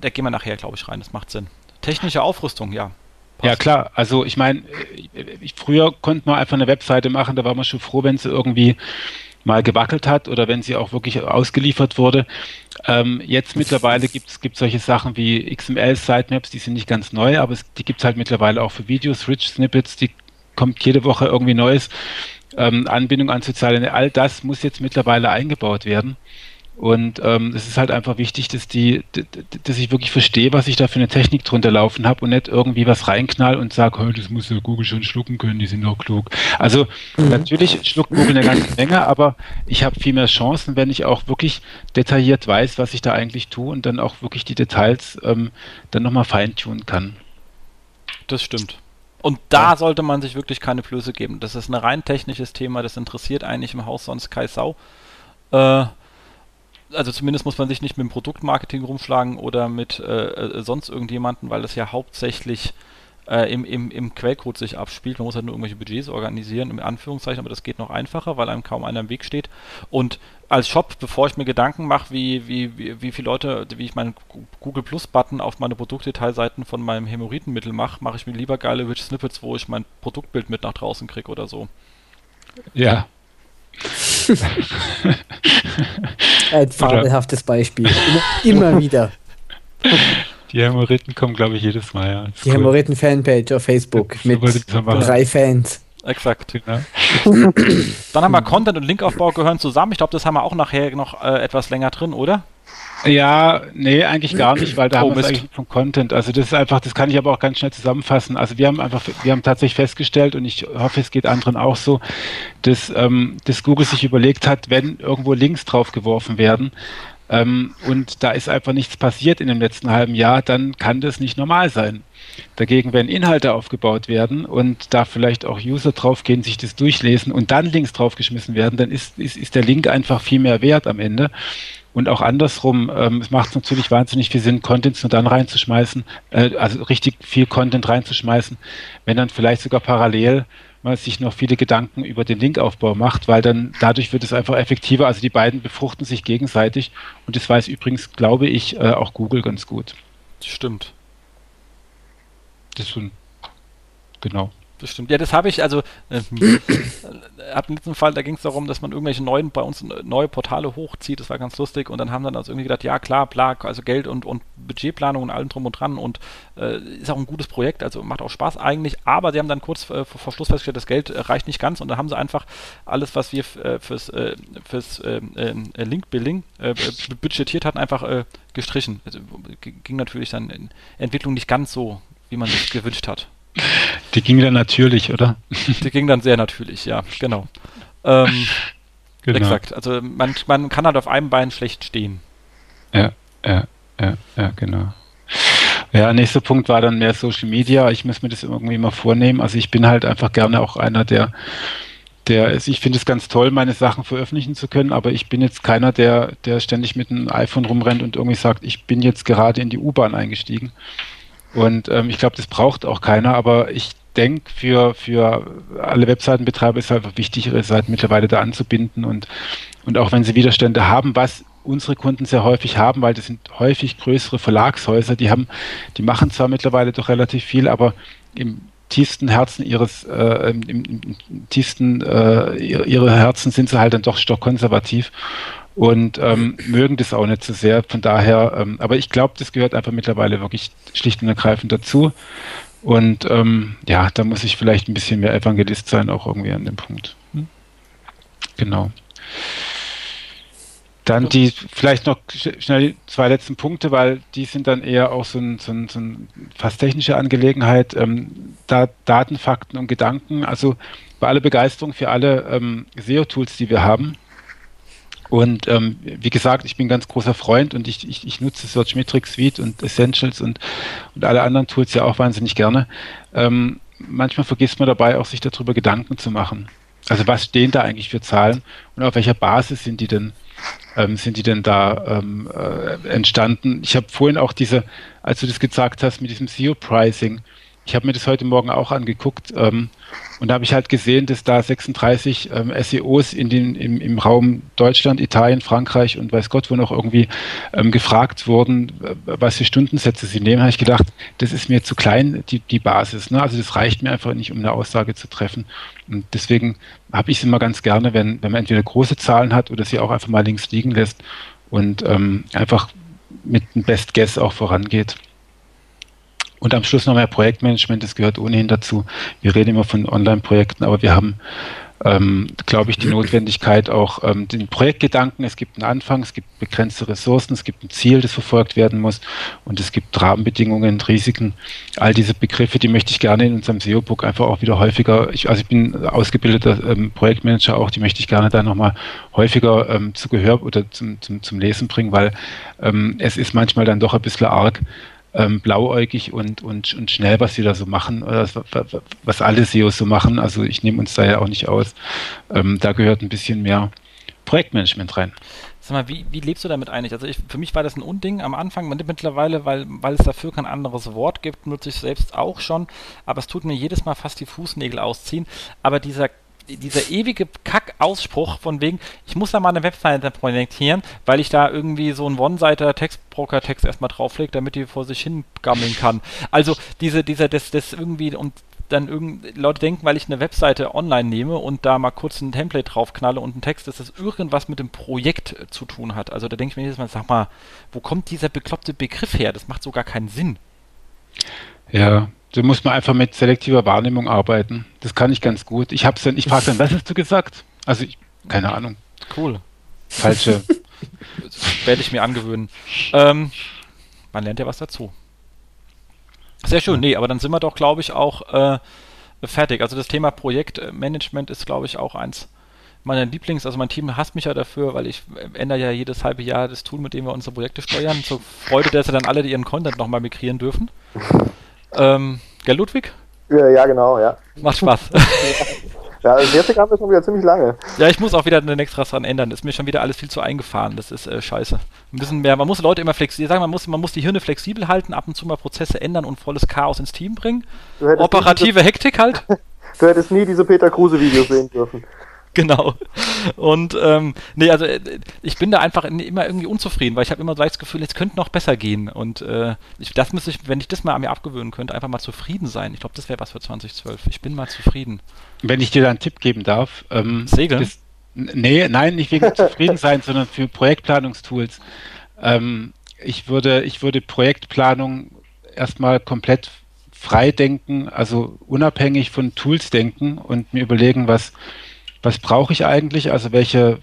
da gehen wir nachher, glaube ich, rein. Das macht Sinn. Technische Aufrüstung, ja. Passt. Ja, klar. Also ich meine, äh, früher konnte man einfach eine Webseite machen, da war man schon froh, wenn sie irgendwie mal gewackelt hat oder wenn sie auch wirklich ausgeliefert wurde. Ähm, jetzt mittlerweile gibt es solche Sachen wie XML-Sitemaps, die sind nicht ganz neu, aber es, die gibt es halt mittlerweile auch für Videos, Rich Snippets, die kommt jede Woche irgendwie Neues. Ähm, Anbindung an soziale, all das muss jetzt mittlerweile eingebaut werden. Und ähm, es ist halt einfach wichtig, dass die, dass ich wirklich verstehe, was ich da für eine Technik drunter laufen habe und nicht irgendwie was reinknall und sage, oh, das muss ja Google schon schlucken können, die sind doch klug. Also mhm. natürlich schluckt Google eine ganze Menge, aber ich habe viel mehr Chancen, wenn ich auch wirklich detailliert weiß, was ich da eigentlich tue und dann auch wirklich die Details ähm, dann nochmal feintunen kann. Das stimmt. Und da ja. sollte man sich wirklich keine Flöße geben. Das ist ein rein technisches Thema, das interessiert eigentlich im Haus sonst Kai Sau. Äh, also zumindest muss man sich nicht mit dem Produktmarketing rumschlagen oder mit äh, äh, sonst irgendjemanden, weil das ja hauptsächlich äh, im, im, im Quellcode sich abspielt. Man muss halt nur irgendwelche Budgets organisieren, im Anführungszeichen, aber das geht noch einfacher, weil einem kaum einer im Weg steht. Und als Shop, bevor ich mir Gedanken mache, wie, wie, wie, wie viele Leute, wie ich meinen Google Plus Button auf meine Produktdetailseiten von meinem Hämorrhoidenmittel mache, mache ich mir lieber geile Rich Snippets, wo ich mein Produktbild mit nach draußen kriege oder so. Ja, (laughs) Ein fabelhaftes Beispiel. Immer, immer (laughs) wieder. Die Hämorrhoiden kommen, glaube ich, jedes Mal. Ja. Die cool. Hämorrhoiden-Fanpage auf Facebook ja, mit drei Fans. Exakt. Genau. (laughs) Dann haben wir Content und Linkaufbau gehören zusammen. Ich glaube, das haben wir auch nachher noch äh, etwas länger drin, oder? Ja, nee, eigentlich gar nicht, weil da oh, haben wir es eigentlich vom Content. Also das ist einfach, das kann ich aber auch ganz schnell zusammenfassen. Also wir haben einfach, wir haben tatsächlich festgestellt und ich hoffe, es geht anderen auch so, dass, ähm, dass Google sich überlegt hat, wenn irgendwo Links drauf geworfen werden, ähm, und da ist einfach nichts passiert in dem letzten halben Jahr, dann kann das nicht normal sein. Dagegen, wenn Inhalte aufgebaut werden und da vielleicht auch User draufgehen, sich das durchlesen und dann Links draufgeschmissen werden, dann ist, ist, ist der Link einfach viel mehr wert am Ende. Und auch andersrum, ähm, es macht natürlich wahnsinnig viel Sinn, Content nur dann reinzuschmeißen, äh, also richtig viel Content reinzuschmeißen, wenn dann vielleicht sogar parallel man sich noch viele Gedanken über den Linkaufbau macht, weil dann dadurch wird es einfach effektiver. Also die beiden befruchten sich gegenseitig und das weiß übrigens, glaube ich, äh, auch Google ganz gut. Stimmt. Das ist so ein, genau. Das stimmt. Ja, das habe ich, also äh, ab diesem Fall, da ging es darum, dass man irgendwelche neuen, bei uns neue Portale hochzieht, das war ganz lustig und dann haben dann also irgendwie gedacht, ja klar, bla, also Geld und, und Budgetplanung und allem drum und dran und äh, ist auch ein gutes Projekt, also macht auch Spaß eigentlich, aber sie haben dann kurz äh, vor Schluss festgestellt, das Geld äh, reicht nicht ganz und dann haben sie einfach alles, was wir äh, fürs, äh, fürs ähm, Link-Billing budgetiert hatten, einfach gestrichen. Also, ging natürlich dann in Entwicklung nicht ganz so, wie man sich gewünscht hat. Die ging dann natürlich, oder? Die ging dann sehr natürlich, ja, genau. Ähm, (laughs) genau. Exakt. Also man, man kann halt auf einem Bein schlecht stehen. Ja, ja, ja, ja, genau. Ja, nächster Punkt war dann mehr Social Media. Ich muss mir das irgendwie mal vornehmen. Also ich bin halt einfach gerne auch einer, der, der ist, ich finde es ganz toll, meine Sachen veröffentlichen zu können, aber ich bin jetzt keiner, der, der ständig mit einem iPhone rumrennt und irgendwie sagt, ich bin jetzt gerade in die U-Bahn eingestiegen. Und ähm, ich glaube, das braucht auch keiner, aber ich denke, für, für alle Webseitenbetreiber ist es einfach wichtig, ihre Seiten mittlerweile da anzubinden und, und auch wenn sie Widerstände haben, was unsere Kunden sehr häufig haben, weil das sind häufig größere Verlagshäuser, die haben, die machen zwar mittlerweile doch relativ viel, aber im tiefsten Herzen ihres, äh, im, im, tiefsten äh, ihre Herzen sind sie halt dann doch stockkonservativ und ähm, mögen das auch nicht so sehr. Von daher, ähm, aber ich glaube, das gehört einfach mittlerweile wirklich schlicht und ergreifend dazu. Und ähm, ja, da muss ich vielleicht ein bisschen mehr Evangelist sein, auch irgendwie an dem Punkt. Hm? Genau. Dann die vielleicht noch schnell die zwei letzten Punkte, weil die sind dann eher auch so ein, so ein, so ein fast technische Angelegenheit. Ähm, da Daten, Fakten und Gedanken. Also bei aller Begeisterung für alle ähm, SEO-Tools, die wir haben, und ähm, wie gesagt, ich bin ganz großer Freund und ich, ich, ich nutze Searchmetrics Suite und Essentials und, und alle anderen Tools ja auch wahnsinnig gerne. Ähm, manchmal vergisst man dabei auch, sich darüber Gedanken zu machen. Also was stehen da eigentlich für Zahlen und auf welcher Basis sind die denn, ähm, sind die denn da ähm, äh, entstanden? Ich habe vorhin auch diese, als du das gesagt hast mit diesem SEO-Pricing, ich habe mir das heute Morgen auch angeguckt ähm, und da habe ich halt gesehen, dass da 36 ähm, SEOs in den, im, im Raum Deutschland, Italien, Frankreich und weiß Gott wo noch irgendwie ähm, gefragt wurden, was für Stundensätze sie nehmen. habe ich gedacht, das ist mir zu klein, die, die Basis. Ne? Also das reicht mir einfach nicht, um eine Aussage zu treffen. Und deswegen habe ich es immer ganz gerne, wenn, wenn man entweder große Zahlen hat oder sie auch einfach mal links liegen lässt und ähm, einfach mit einem Best Guess auch vorangeht. Und am Schluss noch mehr Projektmanagement, das gehört ohnehin dazu. Wir reden immer von Online-Projekten, aber wir haben, ähm, glaube ich, die Notwendigkeit auch ähm, den Projektgedanken. Es gibt einen Anfang, es gibt begrenzte Ressourcen, es gibt ein Ziel, das verfolgt werden muss und es gibt Rahmenbedingungen, Risiken. All diese Begriffe, die möchte ich gerne in unserem SEO-Book einfach auch wieder häufiger, ich, also ich bin ausgebildeter ähm, Projektmanager auch, die möchte ich gerne da nochmal häufiger ähm, zu Gehör oder zum, zum, zum Lesen bringen, weil ähm, es ist manchmal dann doch ein bisschen arg, ähm, blauäugig und, und, und schnell, was sie da so machen, oder was, was alle SEOs so machen. Also ich nehme uns da ja auch nicht aus. Ähm, da gehört ein bisschen mehr Projektmanagement rein. Sag mal, wie, wie lebst du damit eigentlich? Also ich, für mich war das ein Unding am Anfang. Mittlerweile, weil, weil es dafür kein anderes Wort gibt, nutze ich selbst auch schon. Aber es tut mir jedes Mal fast die Fußnägel ausziehen. Aber dieser dieser ewige Kack-Ausspruch von wegen, ich muss da mal eine Webseite projektieren, weil ich da irgendwie so einen One-Seiter Textbroker-Text erstmal drauflege, damit die vor sich hin gammeln kann. Also diese, dieser, das, das irgendwie und dann irgend Leute denken, weil ich eine Webseite online nehme und da mal kurz ein Template draufknalle und einen Text, dass das irgendwas mit dem Projekt zu tun hat. Also da denke ich mir jedes Mal, sag mal, wo kommt dieser bekloppte Begriff her? Das macht so gar keinen Sinn. Ja, Da muss man einfach mit selektiver Wahrnehmung arbeiten. Das kann ich ganz gut. Ich hab's dann, ich frage dann, was hast du gesagt? Also ich, keine Ahnung. Cool. Falsche. (laughs) Werde ich mir angewöhnen. Ähm, man lernt ja was dazu. Sehr schön, nee, aber dann sind wir doch, glaube ich, auch äh, fertig. Also das Thema Projektmanagement ist, glaube ich, auch eins meiner Lieblings-, also mein Team hasst mich ja dafür, weil ich ändere ja jedes halbe Jahr das Tool, mit dem wir unsere Projekte steuern. Zur Freude, dass sie dann alle ihren Content nochmal migrieren dürfen. Ähm, gell, Ludwig? Ja, genau, ja. Macht Spaß. (laughs) Ja, also jetzt haben wir schon wieder ziemlich lange. Ja, ich muss auch wieder eine extra dran ändern. Ist mir schon wieder alles viel zu eingefahren. Das ist äh, scheiße. Ein bisschen mehr. Man muss Leute immer flexibel sagen, man muss, man muss die Hirne flexibel halten, ab und zu mal Prozesse ändern und volles Chaos ins Team bringen. Operative Hektik halt. (laughs) du hättest nie diese Peter Kruse-Videos sehen dürfen. (laughs) genau. Und ähm, nee, also äh, ich bin da einfach immer irgendwie unzufrieden, weil ich habe immer gleich das Gefühl, es könnte noch besser gehen. Und äh, ich, das müsste ich, wenn ich das mal an mir abgewöhnen könnte, einfach mal zufrieden sein. Ich glaube, das wäre was für 2012. Ich bin mal zufrieden. Wenn ich dir da einen Tipp geben darf. Ähm, Segeln? Das, nee, nein, nicht wegen (laughs) zufrieden sein, sondern für Projektplanungstools. Ähm, ich würde, ich würde Projektplanung erstmal komplett frei denken, also unabhängig von Tools denken und mir überlegen, was was brauche ich eigentlich, also welche,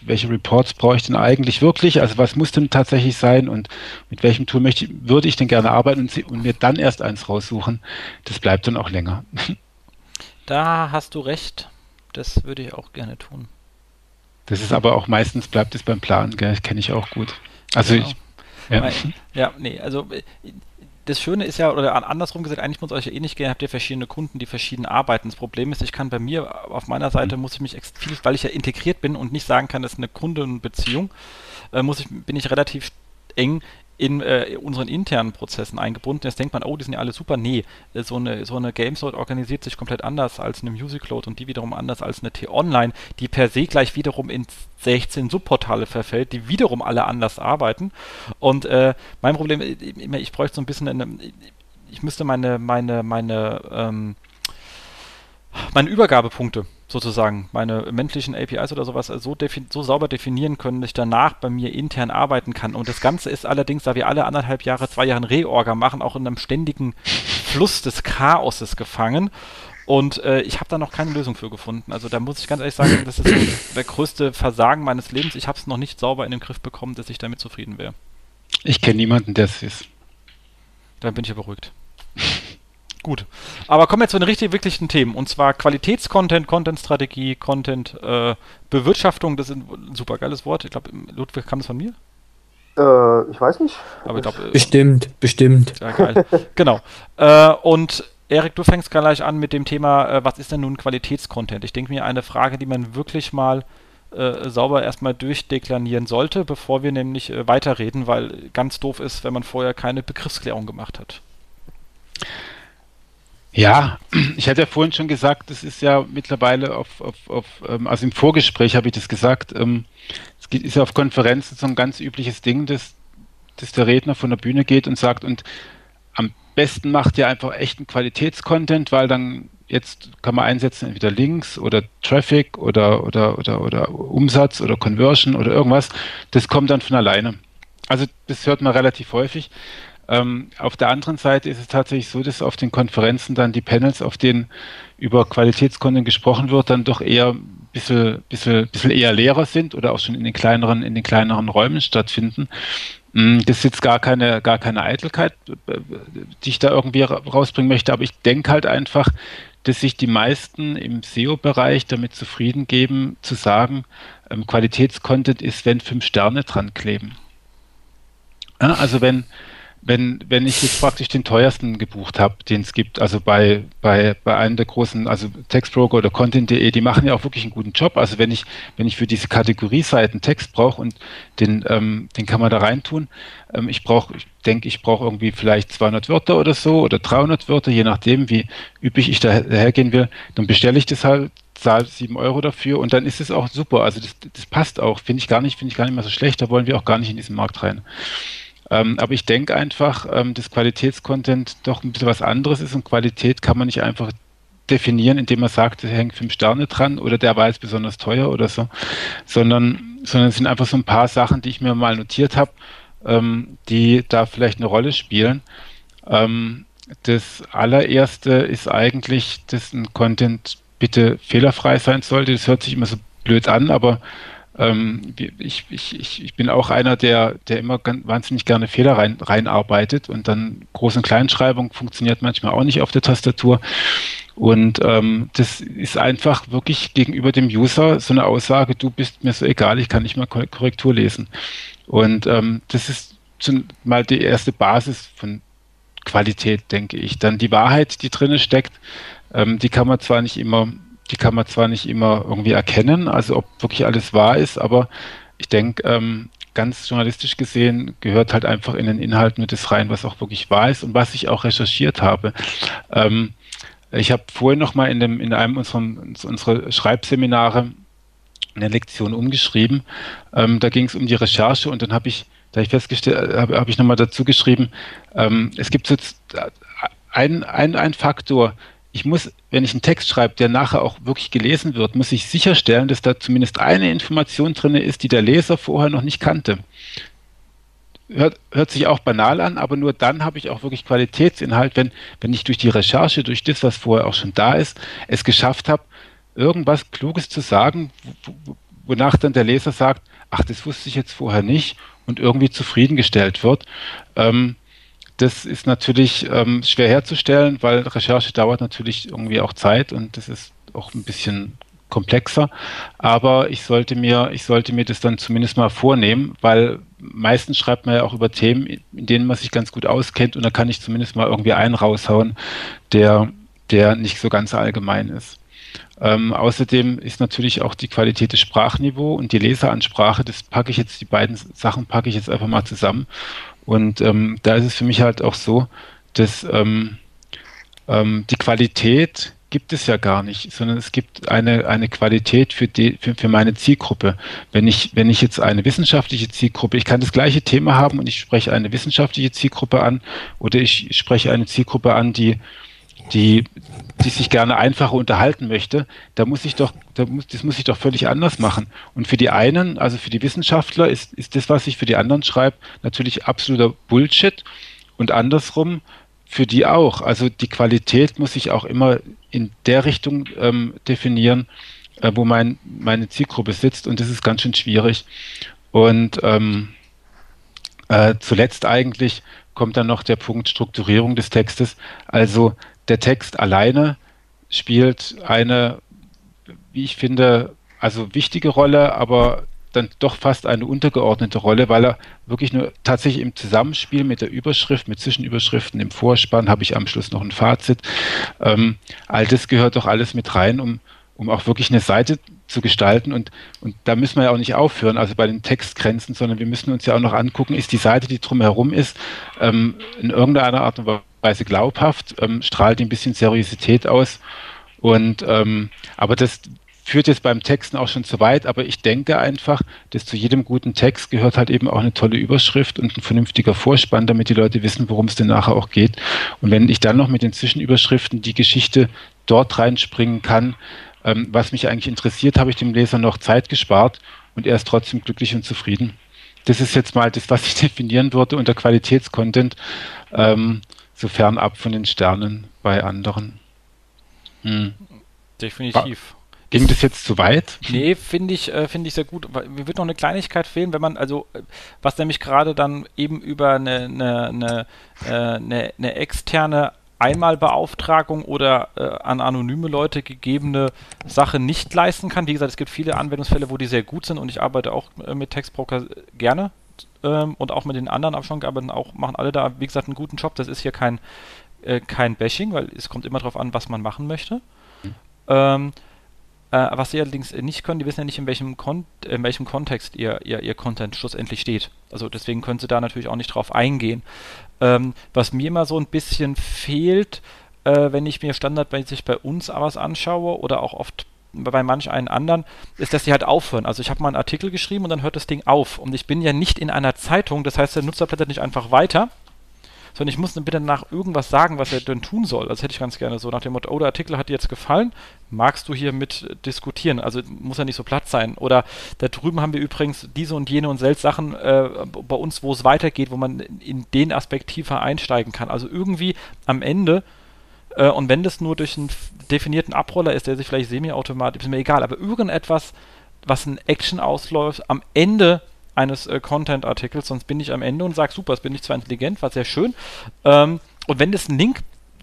welche Reports brauche ich denn eigentlich wirklich, also was muss denn tatsächlich sein und mit welchem Tool möchte, würde ich denn gerne arbeiten und, und mir dann erst eins raussuchen, das bleibt dann auch länger. (laughs) Da hast du recht, das würde ich auch gerne tun. Das ist aber auch meistens bleibt es beim Plan, kenne ich auch gut. Also genau. ich ja. ja, nee, also das Schöne ist ja, oder andersrum gesagt, eigentlich muss euch ja eh nicht gehen, habt ihr verschiedene Kunden, die verschieden arbeiten. Das Problem ist, ich kann bei mir, auf meiner Seite muss ich mich viel, weil ich ja integriert bin und nicht sagen kann, das ist eine Kundenbeziehung, äh, muss ich, bin ich relativ eng in äh, unseren internen Prozessen eingebunden. Jetzt denkt man, oh, die sind ja alle super. Nee, so eine, so eine Gameslot organisiert sich komplett anders als eine Musicload und die wiederum anders als eine T-Online, die per se gleich wiederum in 16 Subportale verfällt, die wiederum alle anders arbeiten. Und äh, mein Problem, äh, ich bräuchte so ein bisschen eine, ich müsste meine, meine, meine, ähm, meine Übergabepunkte sozusagen meine menschlichen APIs oder sowas so, so, sauber definieren können, dass ich danach bei mir intern arbeiten kann. Und das Ganze ist allerdings, da wir alle anderthalb Jahre, zwei Jahre Reorga machen, auch in einem ständigen Fluss des Chaoses gefangen. Und äh, ich habe da noch keine Lösung für gefunden. Also da muss ich ganz ehrlich sagen, das ist (coughs) der größte Versagen meines Lebens. Ich habe es noch nicht sauber in den Griff bekommen, dass ich damit zufrieden wäre. Ich kenne niemanden, der es ist. Dann bin ich ja beruhigt. (laughs) Gut. Aber kommen wir zu den richtig wirklichen Themen. Und zwar Qualitätscontent, Content-Strategie, Content-Bewirtschaftung. Äh, das ist ein super geiles Wort. Ich glaube, Ludwig kam das von mir? Äh, ich weiß nicht. Aber ich glaub, äh, bestimmt, bestimmt. Ja, geil. (laughs) genau. Äh, und Erik, du fängst gleich an mit dem Thema, äh, was ist denn nun Qualitätscontent? Ich denke mir, eine Frage, die man wirklich mal äh, sauber erstmal durchdeklarieren sollte, bevor wir nämlich äh, weiterreden, weil ganz doof ist, wenn man vorher keine Begriffsklärung gemacht hat. Ja, (clears throat) ich hatte ja vorhin schon gesagt, das ist ja mittlerweile auf, auf, auf ähm, also im Vorgespräch habe ich das gesagt, ähm, es ist ja auf Konferenzen so ein ganz übliches Ding, dass, dass der Redner von der Bühne geht und sagt, und am besten macht ihr einfach echten Qualitätscontent, weil dann jetzt kann man einsetzen entweder Links oder Traffic oder, oder, oder, oder Umsatz oder Conversion oder irgendwas. Das kommt dann von alleine. Also das hört man relativ häufig. Ähm, auf der anderen Seite ist es tatsächlich so, dass auf den Konferenzen dann die Panels, auf denen über Qualitätskonten gesprochen wird, dann doch eher ein bisschen, bisschen, bisschen eher leerer sind oder auch schon in den kleineren, in den kleineren Räumen stattfinden. Mm, das ist jetzt gar keine, gar keine Eitelkeit, die ich da irgendwie rausbringen möchte, aber ich denke halt einfach, dass sich die meisten im SEO-Bereich damit zufrieden geben, zu sagen, ähm, Qualitätscontent ist, wenn fünf Sterne dran kleben. Also wenn, wenn, wenn ich jetzt praktisch den teuersten gebucht habe, den es gibt, also bei, bei, bei einem der großen, also Textbroker oder Content.de, die machen ja auch wirklich einen guten Job. Also wenn ich, wenn ich für diese Kategorieseiten Text brauche und den, ähm, den kann man da reintun, ähm, ich brauche, ich denke, ich brauche irgendwie vielleicht 200 Wörter oder so oder 300 Wörter, je nachdem, wie üppig ich dahergehen will, dann bestelle ich das halt zahle 7 Euro dafür und dann ist es auch super. Also das, das passt auch, finde ich gar nicht, finde ich gar nicht mehr so schlecht. Da wollen wir auch gar nicht in diesen Markt rein. Ähm, aber ich denke einfach, ähm, dass Qualitätscontent doch ein bisschen was anderes ist und Qualität kann man nicht einfach definieren, indem man sagt, es hängt fünf Sterne dran oder der war jetzt besonders teuer oder so, sondern, sondern es sind einfach so ein paar Sachen, die ich mir mal notiert habe, ähm, die da vielleicht eine Rolle spielen. Ähm, das allererste ist eigentlich, dass ein Content bitte fehlerfrei sein sollte. Das hört sich immer so blöd an, aber ähm, ich, ich, ich, bin auch einer, der, der immer ganz, wahnsinnig gerne Fehler rein, reinarbeitet und dann Groß- und Kleinschreibung funktioniert manchmal auch nicht auf der Tastatur. Und ähm, das ist einfach wirklich gegenüber dem User so eine Aussage, du bist mir so egal, ich kann nicht mal Korrektur lesen. Und ähm, das ist schon mal die erste Basis von Qualität, denke ich. Dann die Wahrheit, die drinne steckt, ähm, die kann man zwar nicht immer, die kann man zwar nicht immer irgendwie erkennen, also ob wirklich alles wahr ist, aber ich denke, ähm, ganz journalistisch gesehen gehört halt einfach in den Inhalt nur das rein, was auch wirklich wahr ist und was ich auch recherchiert habe. Ähm, ich habe vorhin noch mal in, dem, in einem unserer, unserer Schreibseminare eine Lektion umgeschrieben. Ähm, da ging es um die Recherche und dann habe ich da ich festgestellt, habe hab ich nochmal dazu geschrieben, ähm, es gibt so ein, ein, ein Faktor, ich muss, wenn ich einen Text schreibe, der nachher auch wirklich gelesen wird, muss ich sicherstellen, dass da zumindest eine Information drin ist, die der Leser vorher noch nicht kannte. Hört, hört sich auch banal an, aber nur dann habe ich auch wirklich Qualitätsinhalt, wenn, wenn ich durch die Recherche, durch das, was vorher auch schon da ist, es geschafft habe, irgendwas Kluges zu sagen, wonach dann der Leser sagt, ach, das wusste ich jetzt vorher nicht und irgendwie zufriedengestellt wird. Ähm, das ist natürlich ähm, schwer herzustellen, weil Recherche dauert natürlich irgendwie auch Zeit und das ist auch ein bisschen komplexer. Aber ich sollte mir, ich sollte mir das dann zumindest mal vornehmen, weil meistens schreibt man ja auch über Themen, in denen man sich ganz gut auskennt und da kann ich zumindest mal irgendwie einen raushauen, der, der nicht so ganz allgemein ist. Ähm, außerdem ist natürlich auch die Qualität des Sprachniveau und die Leseransprache, das packe ich jetzt, die beiden Sachen packe ich jetzt einfach mal zusammen. Und ähm, da ist es für mich halt auch so, dass ähm, ähm die Qualität gibt es ja gar nicht, sondern es gibt eine, eine Qualität für, die, für, für meine Zielgruppe. Wenn ich, wenn ich jetzt eine wissenschaftliche Zielgruppe, ich kann das gleiche Thema haben und ich spreche eine wissenschaftliche Zielgruppe an oder ich spreche eine Zielgruppe an, die die, die sich gerne einfacher unterhalten möchte, da muss ich doch, das muss ich doch völlig anders machen. Und für die einen, also für die Wissenschaftler, ist, ist das, was ich für die anderen schreibe, natürlich absoluter Bullshit. Und andersrum für die auch. Also die Qualität muss ich auch immer in der Richtung ähm, definieren, äh, wo mein, meine Zielgruppe sitzt. Und das ist ganz schön schwierig. Und ähm, äh, zuletzt eigentlich kommt dann noch der Punkt Strukturierung des Textes. Also der Text alleine spielt eine, wie ich finde, also wichtige Rolle, aber dann doch fast eine untergeordnete Rolle, weil er wirklich nur tatsächlich im Zusammenspiel mit der Überschrift, mit Zwischenüberschriften im Vorspann, habe ich am Schluss noch ein Fazit. Ähm, all das gehört doch alles mit rein, um, um auch wirklich eine Seite zu gestalten. Und, und da müssen wir ja auch nicht aufhören, also bei den Textgrenzen, sondern wir müssen uns ja auch noch angucken, ist die Seite, die drumherum ist, ähm, in irgendeiner Art und Weise glaubhaft, ähm, strahlt ein bisschen Seriosität aus. Und ähm, aber das führt jetzt beim Texten auch schon zu weit, aber ich denke einfach, dass zu jedem guten Text gehört halt eben auch eine tolle Überschrift und ein vernünftiger Vorspann, damit die Leute wissen, worum es denn nachher auch geht. Und wenn ich dann noch mit den Zwischenüberschriften die Geschichte dort reinspringen kann, ähm, was mich eigentlich interessiert, habe ich dem Leser noch Zeit gespart und er ist trotzdem glücklich und zufrieden. Das ist jetzt mal das, was ich (laughs) definieren würde unter Qualitätscontent. Ähm, so fernab von den Sternen bei anderen. Hm. Definitiv. Ging das jetzt zu weit? Nee, finde ich, äh, finde ich sehr gut. Mir wird noch eine Kleinigkeit fehlen, wenn man, also, äh, was nämlich gerade dann eben über eine, eine, eine, äh, eine, eine externe Einmalbeauftragung oder äh, an anonyme Leute gegebene Sache nicht leisten kann. Wie gesagt, es gibt viele Anwendungsfälle, wo die sehr gut sind und ich arbeite auch äh, mit Textbroker gerne ähm, und auch mit den anderen habe schon gearbeitet, auch machen alle da, wie gesagt, einen guten Job. Das ist hier kein, äh, kein Bashing, weil es kommt immer darauf an, was man machen möchte. Mhm. Ähm, äh, was sie allerdings nicht können, die wissen ja nicht, in welchem, Kon in welchem Kontext ihr, ihr, ihr Content schlussendlich steht. Also deswegen können sie da natürlich auch nicht drauf eingehen. Ähm, was mir immer so ein bisschen fehlt, äh, wenn ich mir standardmäßig bei uns was anschaue oder auch oft bei manch einen anderen, ist, dass die halt aufhören. Also ich habe mal einen Artikel geschrieben und dann hört das Ding auf. Und ich bin ja nicht in einer Zeitung, das heißt, der Nutzer blättert nicht einfach weiter, sondern ich muss dann bitte nach irgendwas sagen, was er denn tun soll. Also hätte ich ganz gerne so nach dem Motto, oh, der Artikel hat dir jetzt gefallen, magst du hier mit diskutieren? Also muss ja nicht so platt sein. Oder da drüben haben wir übrigens diese und jene und selbst Sachen äh, bei uns, wo es weitergeht, wo man in den Aspekt tiefer einsteigen kann. Also irgendwie am Ende äh, und wenn das nur durch einen definierten Abroller ist, der sich vielleicht semi-automatisch, ist mir egal, aber irgendetwas, was ein Action ausläuft, am Ende eines äh, Content-Artikels, sonst bin ich am Ende und sage, super, das bin ich zwar intelligent, war sehr schön. Ähm, und wenn das ein Link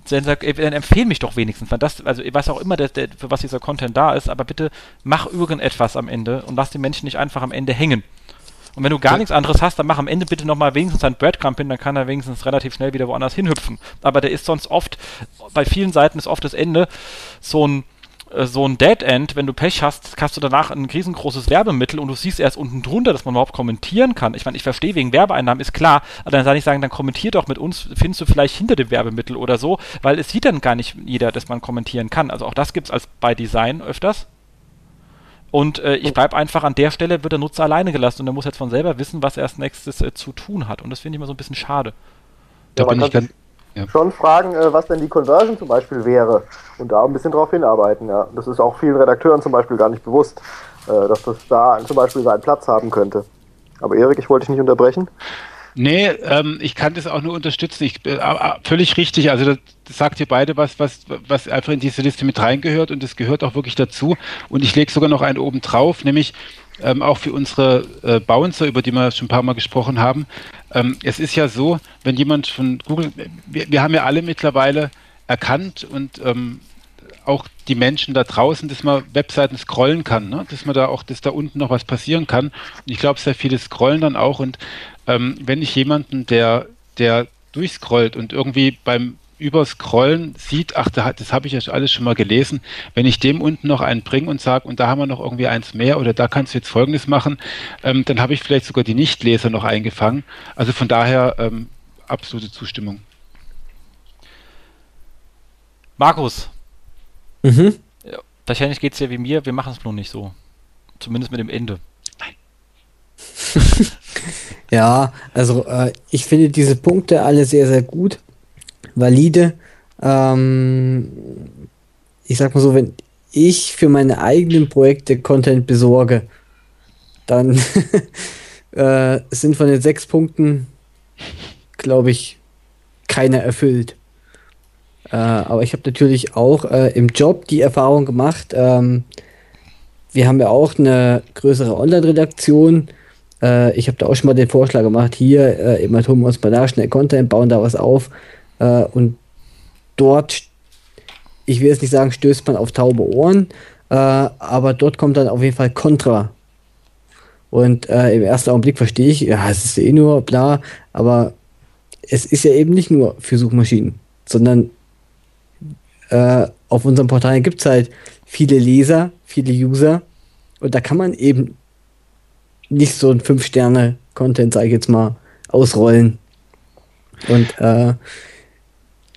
dann, sag, dann empfehle mich doch wenigstens, das, also was auch immer, der, der, für was dieser Content da ist, aber bitte mach irgendetwas am Ende und lass die Menschen nicht einfach am Ende hängen. Und wenn du gar ja. nichts anderes hast, dann mach am Ende bitte nochmal wenigstens ein Breadcrumb hin, dann kann er wenigstens relativ schnell wieder woanders hinhüpfen. Aber der ist sonst oft, bei vielen Seiten ist oft das Ende so ein, äh, so ein Dead End, wenn du Pech hast, hast du danach ein riesengroßes Werbemittel und du siehst erst unten drunter, dass man überhaupt kommentieren kann. Ich meine, ich verstehe wegen Werbeeinnahmen, ist klar, aber dann soll ich sagen, dann kommentier doch mit uns, findest du vielleicht hinter dem Werbemittel oder so, weil es sieht dann gar nicht jeder, dass man kommentieren kann. Also auch das gibt es als bei Design öfters. Und äh, ich bleibe einfach an der Stelle, wird der Nutzer alleine gelassen und er muss jetzt von selber wissen, was er als nächstes äh, zu tun hat. Und das finde ich immer so ein bisschen schade. Da ja, bin ich ganz, ja. schon fragen, äh, was denn die Conversion zum Beispiel wäre und da ein bisschen drauf hinarbeiten. Ja. Das ist auch vielen Redakteuren zum Beispiel gar nicht bewusst, äh, dass das da zum Beispiel seinen Platz haben könnte. Aber Erik, ich wollte dich nicht unterbrechen. Nee, ähm, ich kann das auch nur unterstützen. Ich, äh, völlig richtig. Also das, das, sagt ihr beide was, was, was einfach in diese Liste mit reingehört und das gehört auch wirklich dazu. Und ich lege sogar noch einen oben drauf, nämlich ähm, auch für unsere äh, Bouncer, über die wir schon ein paar Mal gesprochen haben. Ähm, es ist ja so, wenn jemand von Google, wir, wir haben ja alle mittlerweile erkannt und ähm, auch die Menschen da draußen, dass man Webseiten scrollen kann, ne? dass man da auch, dass da unten noch was passieren kann. Und ich glaube, sehr viele scrollen dann auch. Und ähm, wenn ich jemanden, der, der durchscrollt und irgendwie beim Überscrollen sieht, ach, das habe ich ja alles schon mal gelesen, wenn ich dem unten noch einen bringe und sage, und da haben wir noch irgendwie eins mehr oder da kannst du jetzt Folgendes machen, ähm, dann habe ich vielleicht sogar die Nichtleser noch eingefangen. Also von daher ähm, absolute Zustimmung. Markus, Mhm. Ja, wahrscheinlich geht es ja wie mir, wir machen es nur nicht so. Zumindest mit dem Ende. Nein. (laughs) ja, also äh, ich finde diese Punkte alle sehr, sehr gut. Valide. Ähm, ich sag mal so, wenn ich für meine eigenen Projekte Content besorge, dann (laughs) äh, sind von den sechs Punkten, glaube ich, keiner erfüllt. Äh, aber ich habe natürlich auch äh, im Job die Erfahrung gemacht, ähm, wir haben ja auch eine größere Online-Redaktion. Äh, ich habe da auch schon mal den Vorschlag gemacht, hier, äh, tun wir uns mal da schnell Content, bauen da was auf. Äh, und dort, ich will jetzt nicht sagen, stößt man auf taube Ohren, äh, aber dort kommt dann auf jeden Fall Kontra. Und äh, im ersten Augenblick verstehe ich, ja, es ist eh nur bla, aber es ist ja eben nicht nur für Suchmaschinen, sondern äh, auf unserem Portal gibt es halt viele Leser, viele User und da kann man eben nicht so ein 5-Sterne-Content, sage ich jetzt mal, ausrollen. Und äh,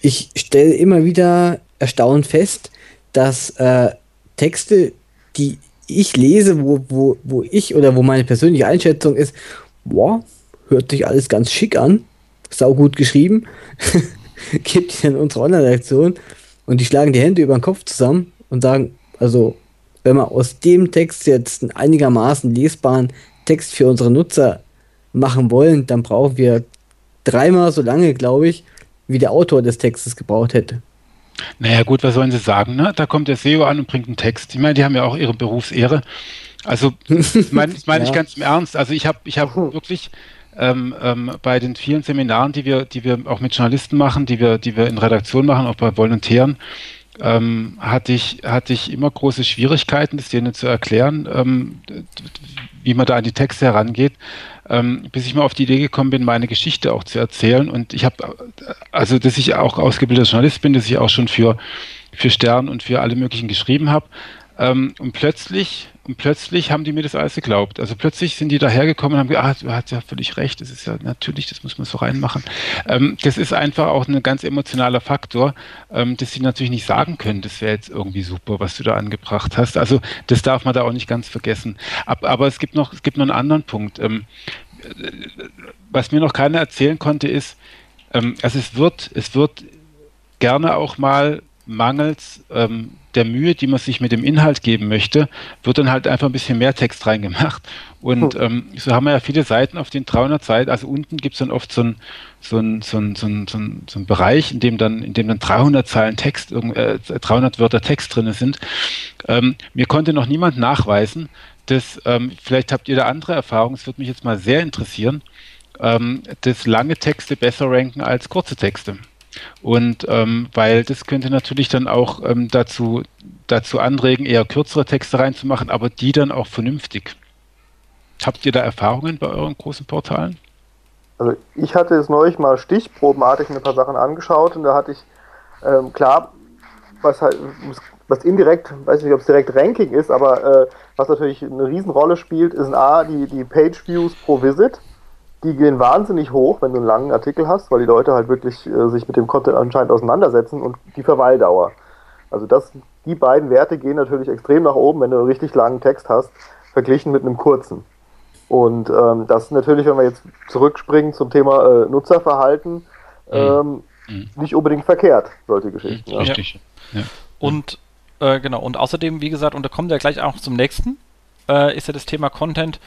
ich stelle immer wieder erstaunt fest, dass äh, Texte, die ich lese, wo, wo, wo ich oder wo meine persönliche Einschätzung ist, boah, hört sich alles ganz schick an, sau gut geschrieben, (laughs) gibt die in unsere Online-Reaktion und die schlagen die Hände über den Kopf zusammen und sagen, also, wenn wir aus dem Text jetzt einen einigermaßen lesbaren Text für unsere Nutzer machen wollen, dann brauchen wir dreimal so lange, glaube ich, wie der Autor des Textes gebraucht hätte. Naja, gut, was sollen sie sagen? Ne? Da kommt der SEO an und bringt einen Text. Ich meine, die haben ja auch ihre Berufsehre. Also, das (laughs) meine mein ja. ich ganz im Ernst. Also, ich habe ich hab wirklich ähm, ähm, bei den vielen Seminaren, die wir, die wir auch mit Journalisten machen, die wir, die wir in Redaktion machen, auch bei Volontären, ähm, hatte, ich, hatte ich immer große Schwierigkeiten, das denen zu erklären, ähm, wie man da an die Texte herangeht, ähm, bis ich mal auf die Idee gekommen bin, meine Geschichte auch zu erzählen. Und ich habe, also dass ich auch ausgebildeter Journalist bin, dass ich auch schon für, für Stern und für alle möglichen geschrieben habe. Ähm, und plötzlich und plötzlich haben die mir das alles geglaubt. Also plötzlich sind die dahergekommen und haben gesagt, ah, du hast ja völlig recht, das ist ja natürlich, das muss man so reinmachen. Ähm, das ist einfach auch ein ganz emotionaler Faktor, ähm, dass sie natürlich nicht sagen können, das wäre jetzt irgendwie super, was du da angebracht hast. Also das darf man da auch nicht ganz vergessen. Ab, aber es gibt noch, es gibt noch einen anderen Punkt. Ähm, was mir noch keiner erzählen konnte, ist, Ähm, also es wird, es wird gerne auch mal mangels ähm, der Mühe, die man sich mit dem Inhalt geben möchte, wird dann halt einfach ein bisschen mehr Text reingemacht. Und hm. ähm, so haben wir ja viele Seiten auf den 300 Seiten. Also unten gibt es dann oft so ein so ein, so ein, so ein, so ein, so ein Bereich, in dem dann, in dem dann 300 Zeilen Text, äh, 300 Wörter Text drin sind. Ähm, mir konnte noch niemand nachweisen, dass, ähm, vielleicht habt ihr da andere Erfahrungen, es würde mich jetzt mal sehr interessieren, ähm, dass lange Texte besser ranken als kurze Texte. Und ähm, weil das könnte natürlich dann auch ähm, dazu, dazu anregen, eher kürzere Texte reinzumachen, aber die dann auch vernünftig. Habt ihr da Erfahrungen bei euren großen Portalen? Also ich hatte es neulich mal stichprobenartig ein paar Sachen angeschaut und da hatte ich ähm, klar, was halt was indirekt, weiß nicht, ob es direkt Ranking ist, aber äh, was natürlich eine Riesenrolle spielt, ist A, die, die Page Views pro Visit die gehen wahnsinnig hoch, wenn du einen langen Artikel hast, weil die Leute halt wirklich äh, sich mit dem Content anscheinend auseinandersetzen und die Verweildauer. Also das, die beiden Werte gehen natürlich extrem nach oben, wenn du einen richtig langen Text hast, verglichen mit einem kurzen. Und ähm, das ist natürlich, wenn wir jetzt zurückspringen zum Thema äh, Nutzerverhalten, mhm. ähm, mhm. nicht unbedingt verkehrt, solche Geschichten. Mhm. Richtig. Ja. Ja. Und äh, genau, und außerdem, wie gesagt, und da kommen wir gleich auch zum nächsten, äh, ist ja das Thema Content.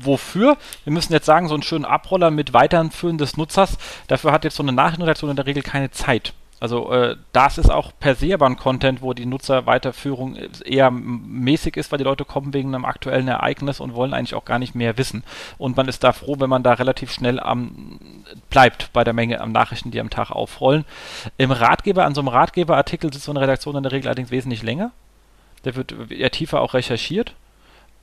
Wofür? Wir müssen jetzt sagen, so einen schönen Abroller mit Weiterführen des Nutzers, dafür hat jetzt so eine Nachrichtenredaktion in der Regel keine Zeit. Also äh, das ist auch per se aber ein Content, wo die Nutzerweiterführung eher mäßig ist, weil die Leute kommen wegen einem aktuellen Ereignis und wollen eigentlich auch gar nicht mehr wissen. Und man ist da froh, wenn man da relativ schnell am bleibt bei der Menge an Nachrichten, die am Tag aufrollen. Im Ratgeber, an so einem Ratgeberartikel sitzt so eine Redaktion in der Regel allerdings wesentlich länger. Der wird eher tiefer auch recherchiert.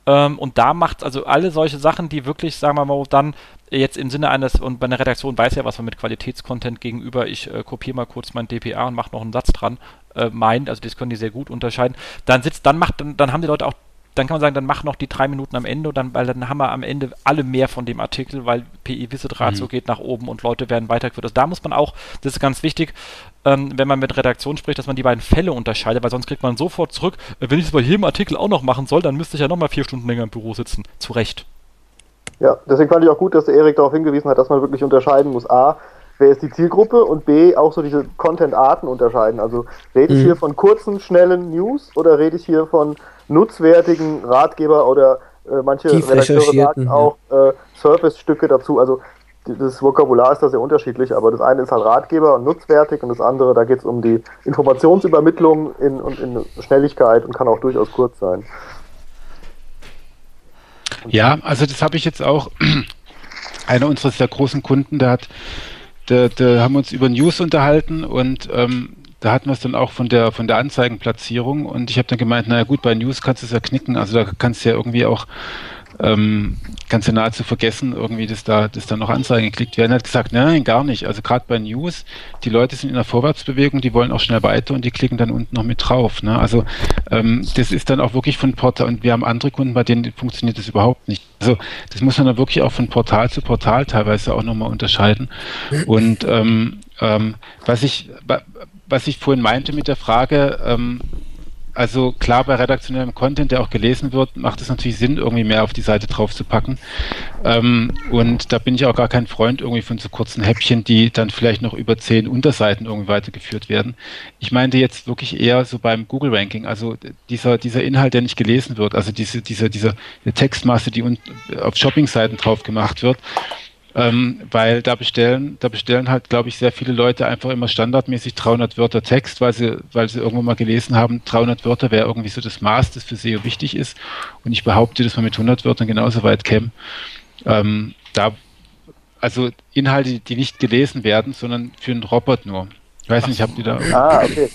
Ähm, und da macht also alle solche Sachen, die wirklich, sagen wir mal, dann jetzt im Sinne eines, und bei einer Redaktion weiß ja, was man mit Qualitätscontent gegenüber, ich äh, kopiere mal kurz mein DPA und mache noch einen Satz dran, äh, meint, also das können die sehr gut unterscheiden, dann sitzt, dann macht, dann, dann haben die Leute auch dann kann man sagen, dann mach noch die drei Minuten am Ende, dann, weil dann haben wir am Ende alle mehr von dem Artikel, weil PI Visit Ratio mhm. geht nach oben und Leute werden weitergeführt. Also da muss man auch, das ist ganz wichtig, ähm, wenn man mit Redaktion spricht, dass man die beiden Fälle unterscheidet, weil sonst kriegt man sofort zurück, äh, wenn ich es bei jedem Artikel auch noch machen soll, dann müsste ich ja nochmal vier Stunden länger im Büro sitzen. Zu Recht. Ja, deswegen fand ich auch gut, dass der Erik darauf hingewiesen hat, dass man wirklich unterscheiden muss. A, wer ist die Zielgruppe und B, auch so diese Content-Arten unterscheiden. Also rede ich mhm. hier von kurzen, schnellen News oder rede ich hier von nutzwertigen Ratgeber oder äh, manche Redakteure sagen auch äh, Surface-Stücke dazu. Also das Vokabular ist da sehr unterschiedlich, aber das eine ist halt Ratgeber und nutzwertig und das andere, da geht es um die Informationsübermittlung in, und in Schnelligkeit und kann auch durchaus kurz sein. Ja, also das habe ich jetzt auch. (clears throat) Einer unserer sehr großen Kunden, der hat, der, der haben uns über News unterhalten und ähm, da hatten wir es dann auch von der von der Anzeigenplatzierung und ich habe dann gemeint, naja gut, bei News kannst du es ja knicken, also da kannst du ja irgendwie auch ähm, kannst du nahezu vergessen, irgendwie, dass da, dass da noch Anzeigen geklickt werden. Er hat gesagt, nein, gar nicht. Also gerade bei News, die Leute sind in der Vorwärtsbewegung, die wollen auch schnell weiter und die klicken dann unten noch mit drauf. Ne? Also ähm, das ist dann auch wirklich von Portal und wir haben andere Kunden, bei denen funktioniert das überhaupt nicht. Also das muss man dann wirklich auch von Portal zu Portal teilweise auch nochmal unterscheiden. Und ähm, ähm, was ich was ich vorhin meinte mit der Frage, ähm, also klar, bei redaktionellem Content, der auch gelesen wird, macht es natürlich Sinn, irgendwie mehr auf die Seite drauf zu packen. Ähm, und da bin ich auch gar kein Freund irgendwie von so kurzen Häppchen, die dann vielleicht noch über zehn Unterseiten irgendwie weitergeführt werden. Ich meinte jetzt wirklich eher so beim Google-Ranking, also dieser, dieser Inhalt, der nicht gelesen wird, also diese, diese, diese Textmasse, die auf Shopping-Seiten drauf gemacht wird, ähm, weil da bestellen, da bestellen halt, glaube ich, sehr viele Leute einfach immer standardmäßig 300 Wörter Text, weil sie, weil sie irgendwo mal gelesen haben, 300 Wörter wäre irgendwie so das Maß, das für SEO wichtig ist. Und ich behaupte, dass man mit 100 Wörtern genauso weit käme. Ähm, da, also Inhalte, die nicht gelesen werden, sondern für einen Robot nur. Ich weiß nicht, habt ihr da. Ah, okay.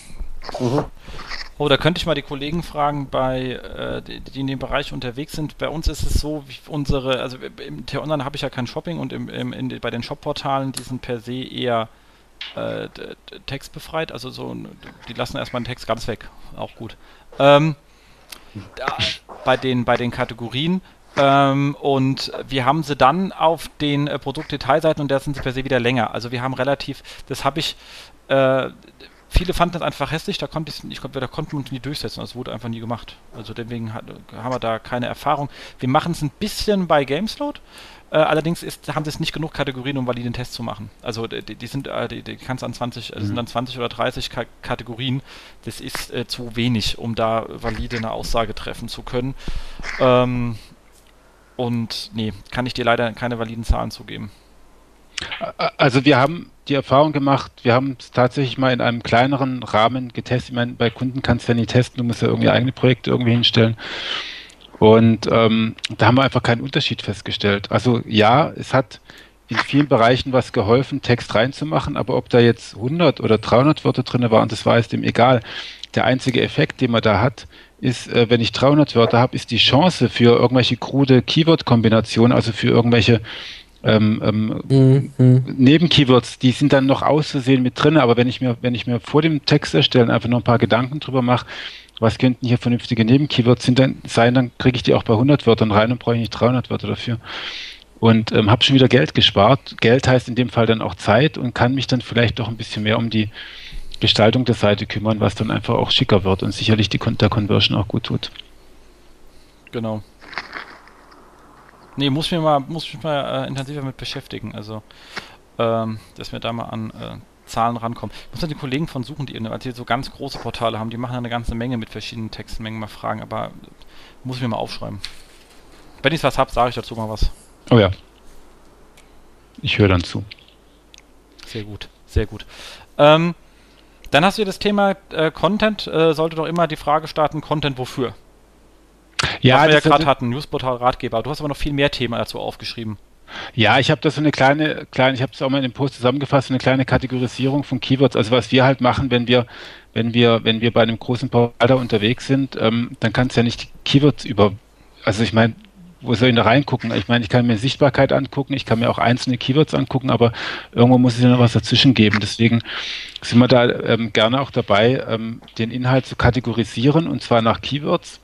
Mhm. Oh, da könnte ich mal die Kollegen fragen, bei, äh, die, die, in dem Bereich unterwegs sind. Bei uns ist es so, unsere, also im T-Online habe ich ja kein Shopping und im, im, in, bei den Shop-Portalen, die sind per se eher äh, textbefreit. Also so, die lassen erstmal den Text ganz weg. Auch gut. Ähm, da, bei, den, bei den Kategorien. Ähm, und wir haben sie dann auf den äh, Produktdetailseiten und da sind sie per se wieder länger. Also wir haben relativ, das habe ich, äh, viele fanden das einfach hässlich, da konnte ich, ich glaube, da konnten wir uns nie durchsetzen, das wurde einfach nie gemacht. Also deswegen hat, haben wir da keine Erfahrung. Wir machen es ein bisschen bei Gamesload, äh, allerdings ist, haben sie es nicht genug Kategorien, um validen Test zu machen. Also die, die sind, äh, die, die kannst an 20, mhm. sind dann 20 oder 30 Ka Kategorien. Das ist äh, zu wenig, um da valide eine Aussage treffen zu können. Ähm, und nee, kann ich dir leider keine validen Zahlen zugeben. Also wir haben die Erfahrung gemacht, wir haben es tatsächlich mal in einem kleineren Rahmen getestet. Ich meine, bei Kunden kannst du ja nie testen, du musst ja irgendwie eigene Projekte irgendwie hinstellen. Und ähm, da haben wir einfach keinen Unterschied festgestellt. Also ja, es hat in vielen Bereichen was geholfen, Text reinzumachen, aber ob da jetzt 100 oder 300 Wörter drin waren, das war es dem egal. Der einzige Effekt, den man da hat, ist, äh, wenn ich 300 Wörter habe, ist die Chance für irgendwelche krude Keyword-Kombinationen, also für irgendwelche ähm, ähm, mhm. Nebenkeywords, die sind dann noch auszusehen mit drin, aber wenn ich mir, wenn ich mir vor dem Text erstellen einfach noch ein paar Gedanken drüber mache, was könnten hier vernünftige Nebenkeywords sein, dann kriege ich die auch bei 100 Wörtern rein und brauche ich nicht 300 Wörter dafür. Und ähm, habe schon wieder Geld gespart. Geld heißt in dem Fall dann auch Zeit und kann mich dann vielleicht doch ein bisschen mehr um die Gestaltung der Seite kümmern, was dann einfach auch schicker wird und sicherlich die, der Conversion auch gut tut. Genau. Nee, muss mich mal, muss mich mal äh, intensiver mit beschäftigen. Also, ähm, dass wir da mal an äh, Zahlen rankommen. Ich muss ja die Kollegen von suchen, die, als die so ganz große Portale haben, die machen eine ganze Menge mit verschiedenen Textmengen mal Fragen, aber muss ich mir mal aufschreiben. Wenn ich was habe, sage ich dazu mal was. Oh ja. Ich höre dann zu. Sehr gut, sehr gut. Ähm, dann hast du das Thema äh, Content, äh, sollte doch immer die Frage starten, Content wofür? Ja, Was wir ja gerade hatten, Newsportal Ratgeber. Du hast aber noch viel mehr Themen dazu aufgeschrieben. Ja, ich habe da so eine kleine, kleine, ich habe es auch mal in dem Post zusammengefasst, so eine kleine Kategorisierung von Keywords. Also was wir halt machen, wenn wir, wenn wir, wenn wir bei einem großen Portal unterwegs sind, ähm, dann kannst du ja nicht die Keywords über, also ich meine, wo soll ich da reingucken? Ich meine, ich kann mir Sichtbarkeit angucken, ich kann mir auch einzelne Keywords angucken, aber irgendwo muss es ja noch was dazwischen geben. Deswegen sind wir da ähm, gerne auch dabei, ähm, den Inhalt zu kategorisieren und zwar nach Keywords.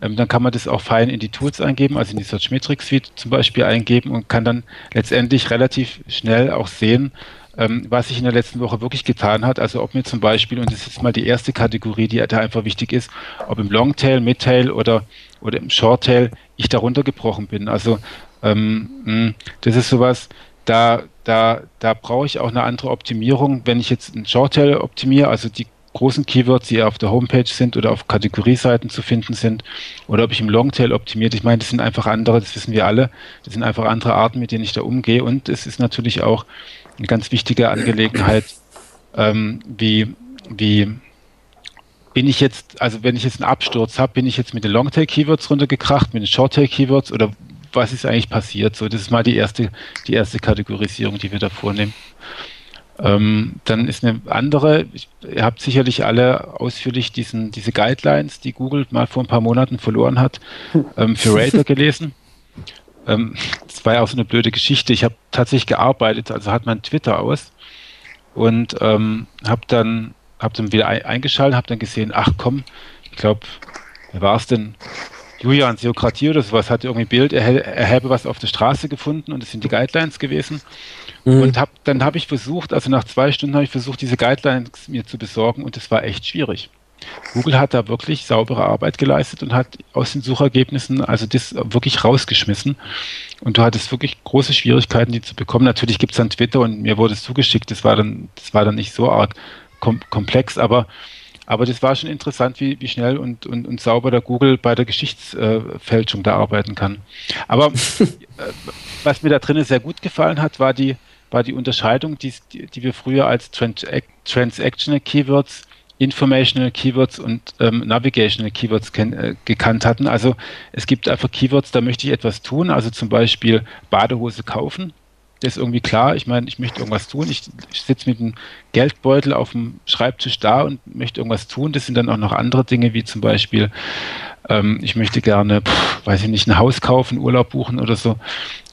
Ähm, dann kann man das auch fein in die Tools eingeben, also in die Search Metrics Suite zum Beispiel eingeben und kann dann letztendlich relativ schnell auch sehen, ähm, was sich in der letzten Woche wirklich getan hat. Also ob mir zum Beispiel, und das ist jetzt mal die erste Kategorie, die da einfach wichtig ist, ob im Longtail, Midtail oder, oder im Shorttail ich darunter gebrochen bin. Also ähm, hm, das ist sowas, da, da, da brauche ich auch eine andere Optimierung. Wenn ich jetzt ein Shorttail optimiere, also die großen Keywords, die auf der Homepage sind oder auf Kategorieseiten zu finden sind, oder ob ich im Longtail optimiert. Ich meine, das sind einfach andere, das wissen wir alle. Das sind einfach andere Arten, mit denen ich da umgehe. Und es ist natürlich auch eine ganz wichtige Angelegenheit, ähm, wie, wie bin ich jetzt, also wenn ich jetzt einen Absturz habe, bin ich jetzt mit den Longtail-Keywords runtergekracht, mit den Shorttail-Keywords oder was ist eigentlich passiert? So, das ist mal die erste, die erste Kategorisierung, die wir da vornehmen. Ähm, dann ist eine andere, ich, ihr habt sicherlich alle ausführlich diesen, diese Guidelines, die Google mal vor ein paar Monaten verloren hat, ähm, für (laughs) Rater gelesen. Ähm, das war ja auch so eine blöde Geschichte. Ich habe tatsächlich gearbeitet, also hat mein Twitter aus und ähm, habe dann, hab dann wieder eingeschaltet, habe dann gesehen, ach komm, ich glaube, wer war es denn? Julian Seokratie oder sowas hat irgendwie Bild, er, er habe was auf der Straße gefunden und es sind die Guidelines gewesen. Mhm. Und hab, dann habe ich versucht, also nach zwei Stunden habe ich versucht, diese Guidelines mir zu besorgen und es war echt schwierig. Google hat da wirklich saubere Arbeit geleistet und hat aus den Suchergebnissen also das wirklich rausgeschmissen. Und du hattest wirklich große Schwierigkeiten, die zu bekommen. Natürlich gibt es dann Twitter und mir wurde es zugeschickt. Das war dann, das war dann nicht so arg kom komplex, aber aber das war schon interessant, wie, wie schnell und, und, und sauber der Google bei der Geschichtsfälschung da arbeiten kann. Aber (laughs) äh, was mir da drinnen sehr gut gefallen hat, war die, war die Unterscheidung, die, die wir früher als Transactional Keywords, Informational Keywords und ähm, Navigational Keywords äh, gekannt hatten. Also es gibt einfach Keywords, da möchte ich etwas tun, also zum Beispiel Badehose kaufen das ist irgendwie klar. Ich meine, ich möchte irgendwas tun. Ich, ich sitze mit einem Geldbeutel auf dem Schreibtisch da und möchte irgendwas tun. Das sind dann auch noch andere Dinge, wie zum Beispiel, ähm, ich möchte gerne, pff, weiß ich nicht, ein Haus kaufen, Urlaub buchen oder so.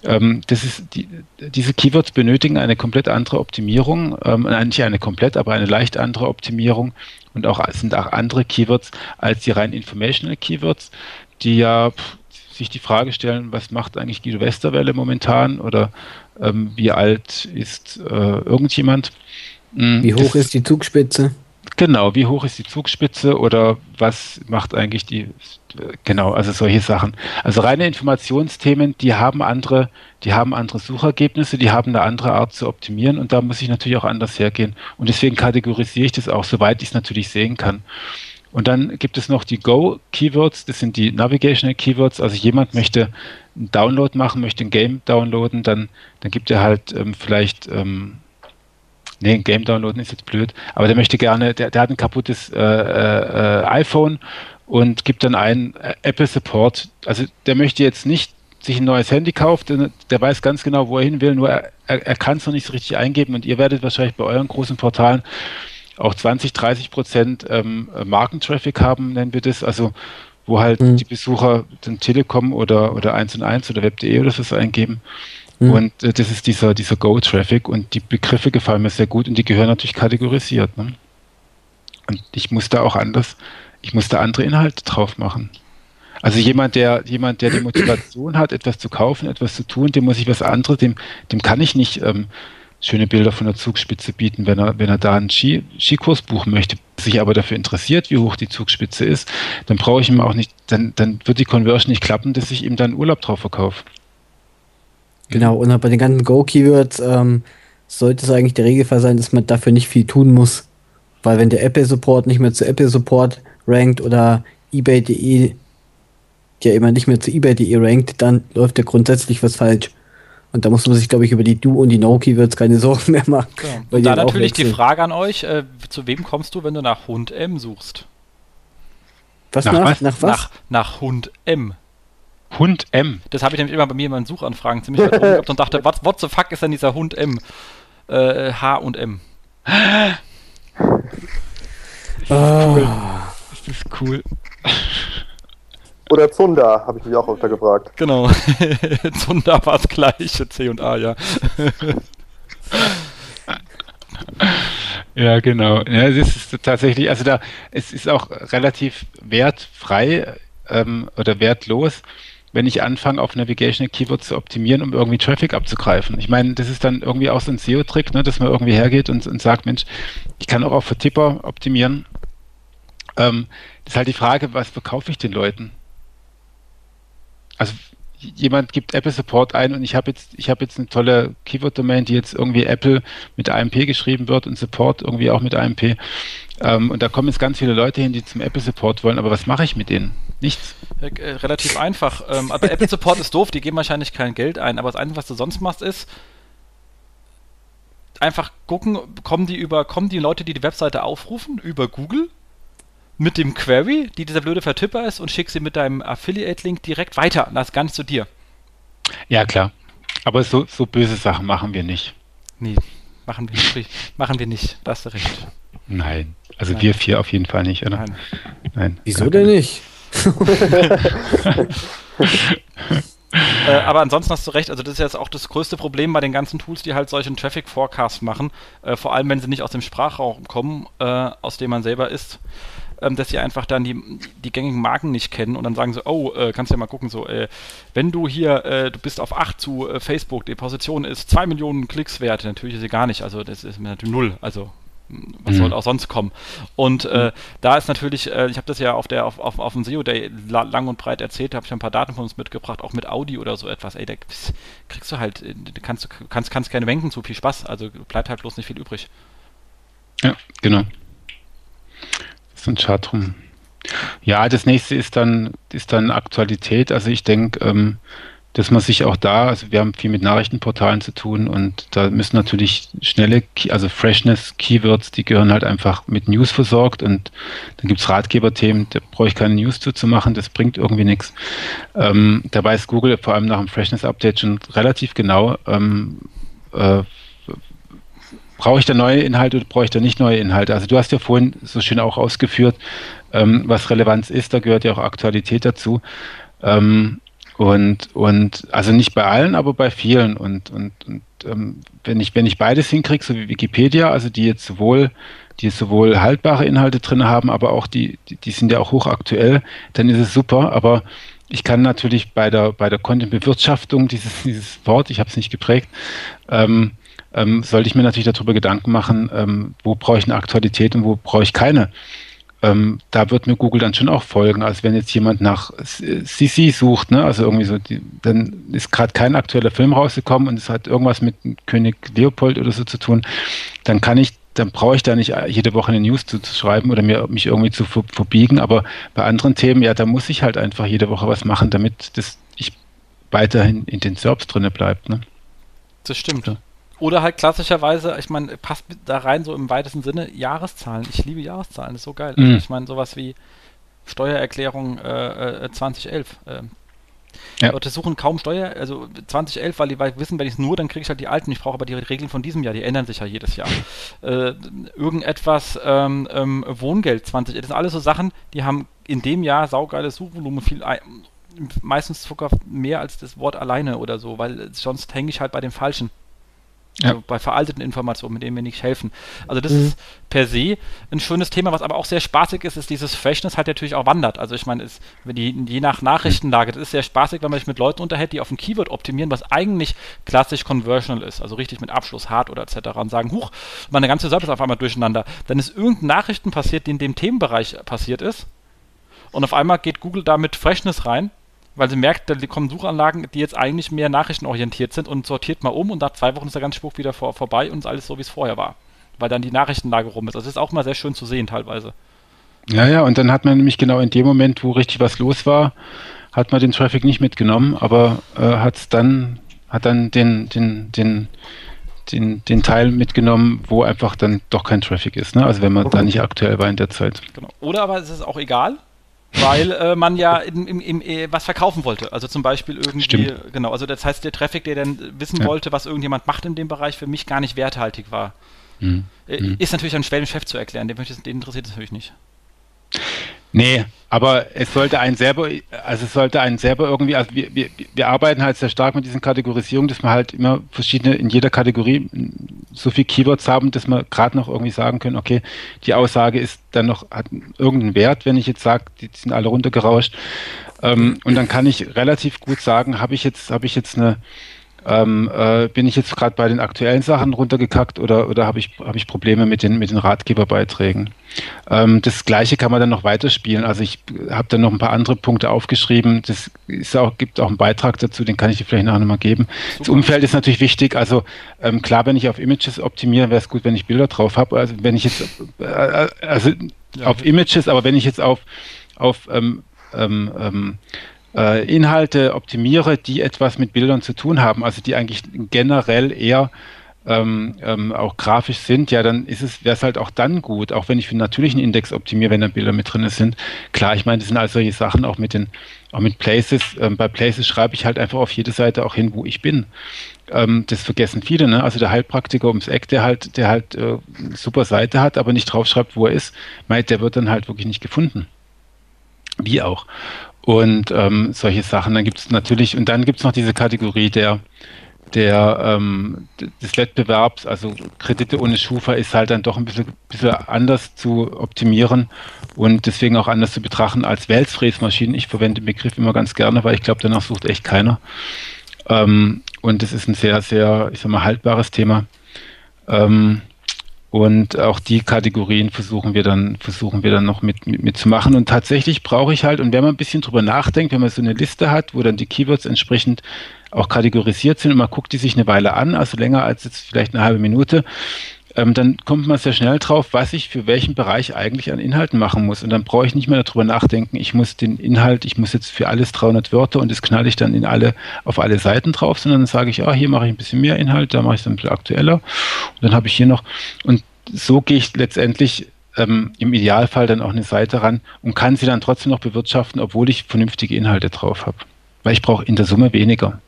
Ähm, das ist die, diese Keywords benötigen eine komplett andere Optimierung, ähm, nicht eine komplett, aber eine leicht andere Optimierung und auch sind auch andere Keywords als die rein informational Keywords, die ja pff, sich die Frage stellen, was macht eigentlich Guido Westerwelle momentan oder ähm, wie alt ist äh, irgendjemand. Mhm, wie hoch das, ist die Zugspitze? Genau, wie hoch ist die Zugspitze oder was macht eigentlich die, genau, also solche Sachen. Also reine Informationsthemen, die haben andere, die haben andere Suchergebnisse, die haben eine andere Art zu optimieren und da muss ich natürlich auch anders hergehen. Und deswegen kategorisiere ich das auch, soweit ich es natürlich sehen kann. Und dann gibt es noch die Go-Keywords, das sind die Navigational Keywords. Also jemand möchte einen Download machen, möchte ein Game downloaden, dann, dann gibt er halt ähm, vielleicht ähm, nee, ein Game downloaden ist jetzt blöd, aber der möchte gerne, der, der hat ein kaputtes äh, äh, iPhone und gibt dann ein äh, Apple Support. Also der möchte jetzt nicht sich ein neues Handy kaufen, der weiß ganz genau, wo er hin will, nur er, er kann es noch nicht so richtig eingeben und ihr werdet wahrscheinlich bei euren großen Portalen auch 20, 30 Prozent ähm, Markentraffic haben, nennen wir das, also wo halt mhm. die Besucher den Telekom oder, oder 1 und 1 oder Web.de oder so eingeben Mhm. Und äh, das ist dieser, dieser Go-Traffic und die Begriffe gefallen mir sehr gut und die gehören natürlich kategorisiert. Ne? Und ich muss da auch anders, ich muss da andere Inhalte drauf machen. Also jemand, der, jemand, der die Motivation hat, etwas zu kaufen, etwas zu tun, dem muss ich was anderes, dem, dem kann ich nicht ähm, schöne Bilder von der Zugspitze bieten, wenn er, wenn er da einen Ski, Skikurs buchen möchte, sich aber dafür interessiert, wie hoch die Zugspitze ist, dann brauche ich ihm auch nicht, dann, dann wird die Conversion nicht klappen, dass ich ihm dann Urlaub drauf verkaufe. Genau, und bei den ganzen Go-Keywords ähm, sollte es eigentlich der Regelfall sein, dass man dafür nicht viel tun muss. Weil wenn der Apple-Support nicht mehr zu Apple-Support rankt oder eBay.de ja immer nicht mehr zu eBay.de rankt, dann läuft ja grundsätzlich was falsch. Und da muss man sich, glaube ich, über die Do- und die No-Keywords keine (laughs) Sorgen mehr machen. Ja. Und da natürlich die Frage an euch, äh, zu wem kommst du, wenn du nach Hund M suchst? Was nach, nach, was? Nach, was? nach, nach Hund M. Hund M. Das habe ich nämlich immer bei mir in meinen Suchanfragen ziemlich weit (laughs) oben und dachte, what, what the fuck ist denn dieser Hund M? Äh, H und M. (gasps) Ist das cool. Ist das cool. Oder Zunder, habe ich mich auch öfter gefragt. Genau. (laughs) Zunder war das gleiche, C und A, ja. ja, genau. Ja, es ist tatsächlich, also da, es ist auch relativ wertfrei ähm, oder wertlos, wenn ich anfange, auf Navigational Keywords zu optimieren, um irgendwie Traffic abzugreifen. Ich meine, das ist dann irgendwie auch so ein SEO-Trick, ne, dass man irgendwie hergeht und, und sagt, Mensch, ich kann auch auf für Tipper optimieren. Ähm, das ist halt die Frage, was verkaufe ich den Leuten? Also jemand gibt Apple Support ein und ich habe jetzt, ich habe jetzt eine tolle Keyword-Domain, die jetzt irgendwie Apple mit AMP geschrieben wird und Support irgendwie auch mit AMP. Ähm, und da kommen jetzt ganz viele Leute hin, die zum Apple Support wollen, aber was mache ich mit denen? Nichts. Äh, relativ einfach. Ähm, aber Apple Support ist doof, die geben wahrscheinlich kein Geld ein, aber das Einzige, was du sonst machst, ist einfach gucken, kommen die über, kommen die Leute, die die Webseite aufrufen, über Google mit dem Query, die dieser blöde Vertipper ist, und schick sie mit deinem Affiliate-Link direkt weiter. Das ist gar nicht zu dir. Ja, klar. Aber so, so böse Sachen machen wir nicht. Nee, machen wir nicht. machen wir nicht. Da hast du recht. Nein. Also Nein. wir vier auf jeden Fall nicht, oder? Nein. Nein. Wieso denn nicht? (laughs) äh, aber ansonsten hast du recht, also das ist jetzt auch das größte Problem bei den ganzen Tools, die halt solchen Traffic Forecast machen, äh, vor allem wenn sie nicht aus dem Sprachraum kommen, äh, aus dem man selber ist ähm, dass sie einfach dann die, die gängigen Marken nicht kennen und dann sagen sie, oh, äh, kannst du ja mal gucken, so, äh, wenn du hier, äh, du bist auf 8 zu äh, Facebook, die Position ist 2 Millionen Klicks wert, natürlich ist sie gar nicht, also das ist natürlich null, also was mhm. soll auch sonst kommen? Und äh, mhm. da ist natürlich, äh, ich habe das ja auf der auf, auf, auf dem SEO Day lang und breit erzählt, habe ich ein paar Daten von uns mitgebracht, auch mit Audi oder so etwas. Ey, da kriegst du halt, äh, kannst du kannst, kannst keine Wenken zu, viel Spaß, also bleibt halt bloß nicht viel übrig. Ja, genau ein Chartrum. Ja, das nächste ist dann, ist dann Aktualität. Also ich denke, ähm, dass man sich auch da, also wir haben viel mit Nachrichtenportalen zu tun und da müssen natürlich schnelle, also Freshness, Keywords, die gehören halt einfach mit News versorgt und dann gibt es Ratgeberthemen, da brauche ich keine News zu machen, das bringt irgendwie nichts. Ähm, da weiß Google vor allem nach dem Freshness-Update schon relativ genau, ähm, äh, brauche ich da neue Inhalte oder brauche ich da nicht neue Inhalte? Also du hast ja vorhin so schön auch ausgeführt, ähm, was Relevanz ist, da gehört ja auch Aktualität dazu. Ähm, und, und also nicht bei allen, aber bei vielen. Und, und, und ähm, wenn, ich, wenn ich beides hinkriege, so wie Wikipedia, also die jetzt sowohl, die sowohl haltbare Inhalte drin haben, aber auch die, die, die sind ja auch hochaktuell, dann ist es super. Aber ich kann natürlich bei der, bei der Content-Bewirtschaftung, dieses, dieses Wort, ich habe es nicht geprägt, ähm, ähm, sollte ich mir natürlich darüber Gedanken machen, ähm, wo brauche ich eine Aktualität und wo brauche ich keine. Ähm, da wird mir Google dann schon auch folgen. Also wenn jetzt jemand nach CC sucht, ne, also irgendwie so, die, dann ist gerade kein aktueller Film rausgekommen und es hat irgendwas mit König Leopold oder so zu tun, dann kann ich dann brauche ich da nicht jede Woche eine News zu, zu, schreiben oder mir, mich irgendwie zu verbiegen. Aber bei anderen Themen, ja, da muss ich halt einfach jede Woche was machen, damit das ich weiterhin in den Serbs drinne bleibt. Ne? Das stimmt. Ja. Oder halt klassischerweise, ich meine, passt da rein so im weitesten Sinne, Jahreszahlen. Ich liebe Jahreszahlen, das ist so geil. Mhm. Also ich meine, sowas wie Steuererklärung äh, 2011. Äh, ja. Leute suchen kaum Steuer, also 2011, weil die wissen, wenn ich es nur, dann kriege ich halt die alten. Ich brauche aber die Regeln von diesem Jahr, die ändern sich ja jedes Jahr. (laughs) Äh, irgendetwas ähm, ähm, Wohngeld 20, das sind alles so Sachen, die haben in dem Jahr saugeiles Suchvolumen, viel meistens sogar mehr als das Wort alleine oder so, weil sonst hänge ich halt bei dem Falschen. Ja. Also bei veralteten Informationen, mit denen wir nicht helfen. Also das mhm. ist per se ein schönes Thema, was aber auch sehr spaßig ist, ist dieses Freshness halt natürlich auch wandert. Also ich meine, je nach Nachrichtenlage, das ist sehr spaßig, wenn man sich mit Leuten unterhält, die auf ein Keyword optimieren, was eigentlich klassisch conversional ist, also richtig mit Abschluss, hart oder etc. und sagen, huch, meine ganze Seite ist auf einmal durcheinander. Dann ist irgendein Nachrichten passiert, die in dem Themenbereich passiert ist und auf einmal geht Google da mit Freshness rein weil sie merkt, da kommen Suchanlagen, die jetzt eigentlich mehr nachrichtenorientiert sind und sortiert mal um und nach zwei Wochen ist der ganze Spruch wieder vor, vorbei und ist alles so, wie es vorher war. Weil dann die Nachrichtenlage rum ist. Das ist auch mal sehr schön zu sehen teilweise. Ja, ja, und dann hat man nämlich genau in dem Moment, wo richtig was los war, hat man den Traffic nicht mitgenommen, aber äh, hat dann, hat dann den, den, den, den, den Teil mitgenommen, wo einfach dann doch kein Traffic ist. Ne? Also wenn man da nicht aktuell war in der Zeit. Genau. Oder aber es ist auch egal, weil äh, man ja im, im, im, äh, was verkaufen wollte. Also zum Beispiel irgendwie, Stimmt. genau, also das heißt, der Traffic, der dann wissen ja. wollte, was irgendjemand macht in dem Bereich, für mich gar nicht werthaltig war. Mhm. Äh, mhm. Ist natürlich einem schweren Chef zu erklären, den, den interessiert es natürlich nicht. Nee, aber es sollte einen selber, also es sollte einen selber irgendwie, also wir, wir, wir arbeiten halt sehr stark mit diesen Kategorisierungen, dass wir halt immer verschiedene, in jeder Kategorie so viel Keywords haben, dass wir gerade noch irgendwie sagen können, okay, die Aussage ist dann noch, hat irgendeinen Wert, wenn ich jetzt sage, die sind alle runtergerauscht. Ähm, und dann kann ich relativ gut sagen, habe ich jetzt, habe ich jetzt eine, ähm, äh, bin ich jetzt gerade bei den aktuellen Sachen runtergekackt oder, oder habe ich, hab ich Probleme mit den, mit den Ratgeberbeiträgen? Ähm, das gleiche kann man dann noch weiterspielen. Also ich habe dann noch ein paar andere Punkte aufgeschrieben. Das ist auch, gibt auch einen Beitrag dazu, den kann ich dir vielleicht nachher nochmal geben. Super. Das Umfeld ist natürlich wichtig. Also ähm, klar, wenn ich auf Images optimiere, wäre es gut, wenn ich Bilder drauf habe. Also wenn ich jetzt äh, äh also ja. auf Images, aber wenn ich jetzt auf, auf ähm, ähm, ähm äh, Inhalte optimiere, die etwas mit Bildern zu tun haben, also die eigentlich generell eher ähm, ähm, auch grafisch sind, ja, dann ist es, wäre es halt auch dann gut, auch wenn ich für den natürlichen Index optimiere, wenn da Bilder mit drin sind. Klar, ich meine, das sind also solche Sachen auch mit den, auch mit Places. Ähm, bei Places schreibe ich halt einfach auf jede Seite auch hin, wo ich bin. Ähm, das vergessen viele, ne? Also der Heilpraktiker ums Eck, der halt, der halt äh, super Seite hat, aber nicht draufschreibt, wo er ist, meint, der wird dann halt wirklich nicht gefunden. Wie auch und ähm, solche Sachen. Dann gibt es natürlich, und dann gibt es noch diese Kategorie der, der ähm, des Wettbewerbs, also Kredite ohne Schufa ist halt dann doch ein bisschen, bisschen anders zu optimieren und deswegen auch anders zu betrachten als Welsfräsmaschinen. Ich verwende den Begriff immer ganz gerne, weil ich glaube, danach sucht echt keiner. Ähm, und das ist ein sehr, sehr, ich sag mal, haltbares Thema. Ähm, und auch die Kategorien versuchen wir dann, versuchen wir dann noch mit, mit, mit zu machen. Und tatsächlich brauche ich halt, und wenn man ein bisschen drüber nachdenkt, wenn man so eine Liste hat, wo dann die Keywords entsprechend auch kategorisiert sind und man guckt die sich eine Weile an, also länger als jetzt vielleicht eine halbe Minute, ähm, dann kommt man sehr schnell drauf, was ich für welchen Bereich eigentlich an Inhalten machen muss. Und dann brauche ich nicht mehr darüber nachdenken, ich muss den Inhalt, ich muss jetzt für alles 300 Wörter und das knalle ich dann in alle, auf alle Seiten drauf, sondern dann sage ich, ah, hier mache ich ein bisschen mehr Inhalt, da mache ich es ein bisschen aktueller. Und dann habe ich hier noch, und so gehe ich letztendlich ähm, im Idealfall dann auch eine Seite ran und kann sie dann trotzdem noch bewirtschaften, obwohl ich vernünftige Inhalte drauf habe. Weil ich brauche in der Summe weniger.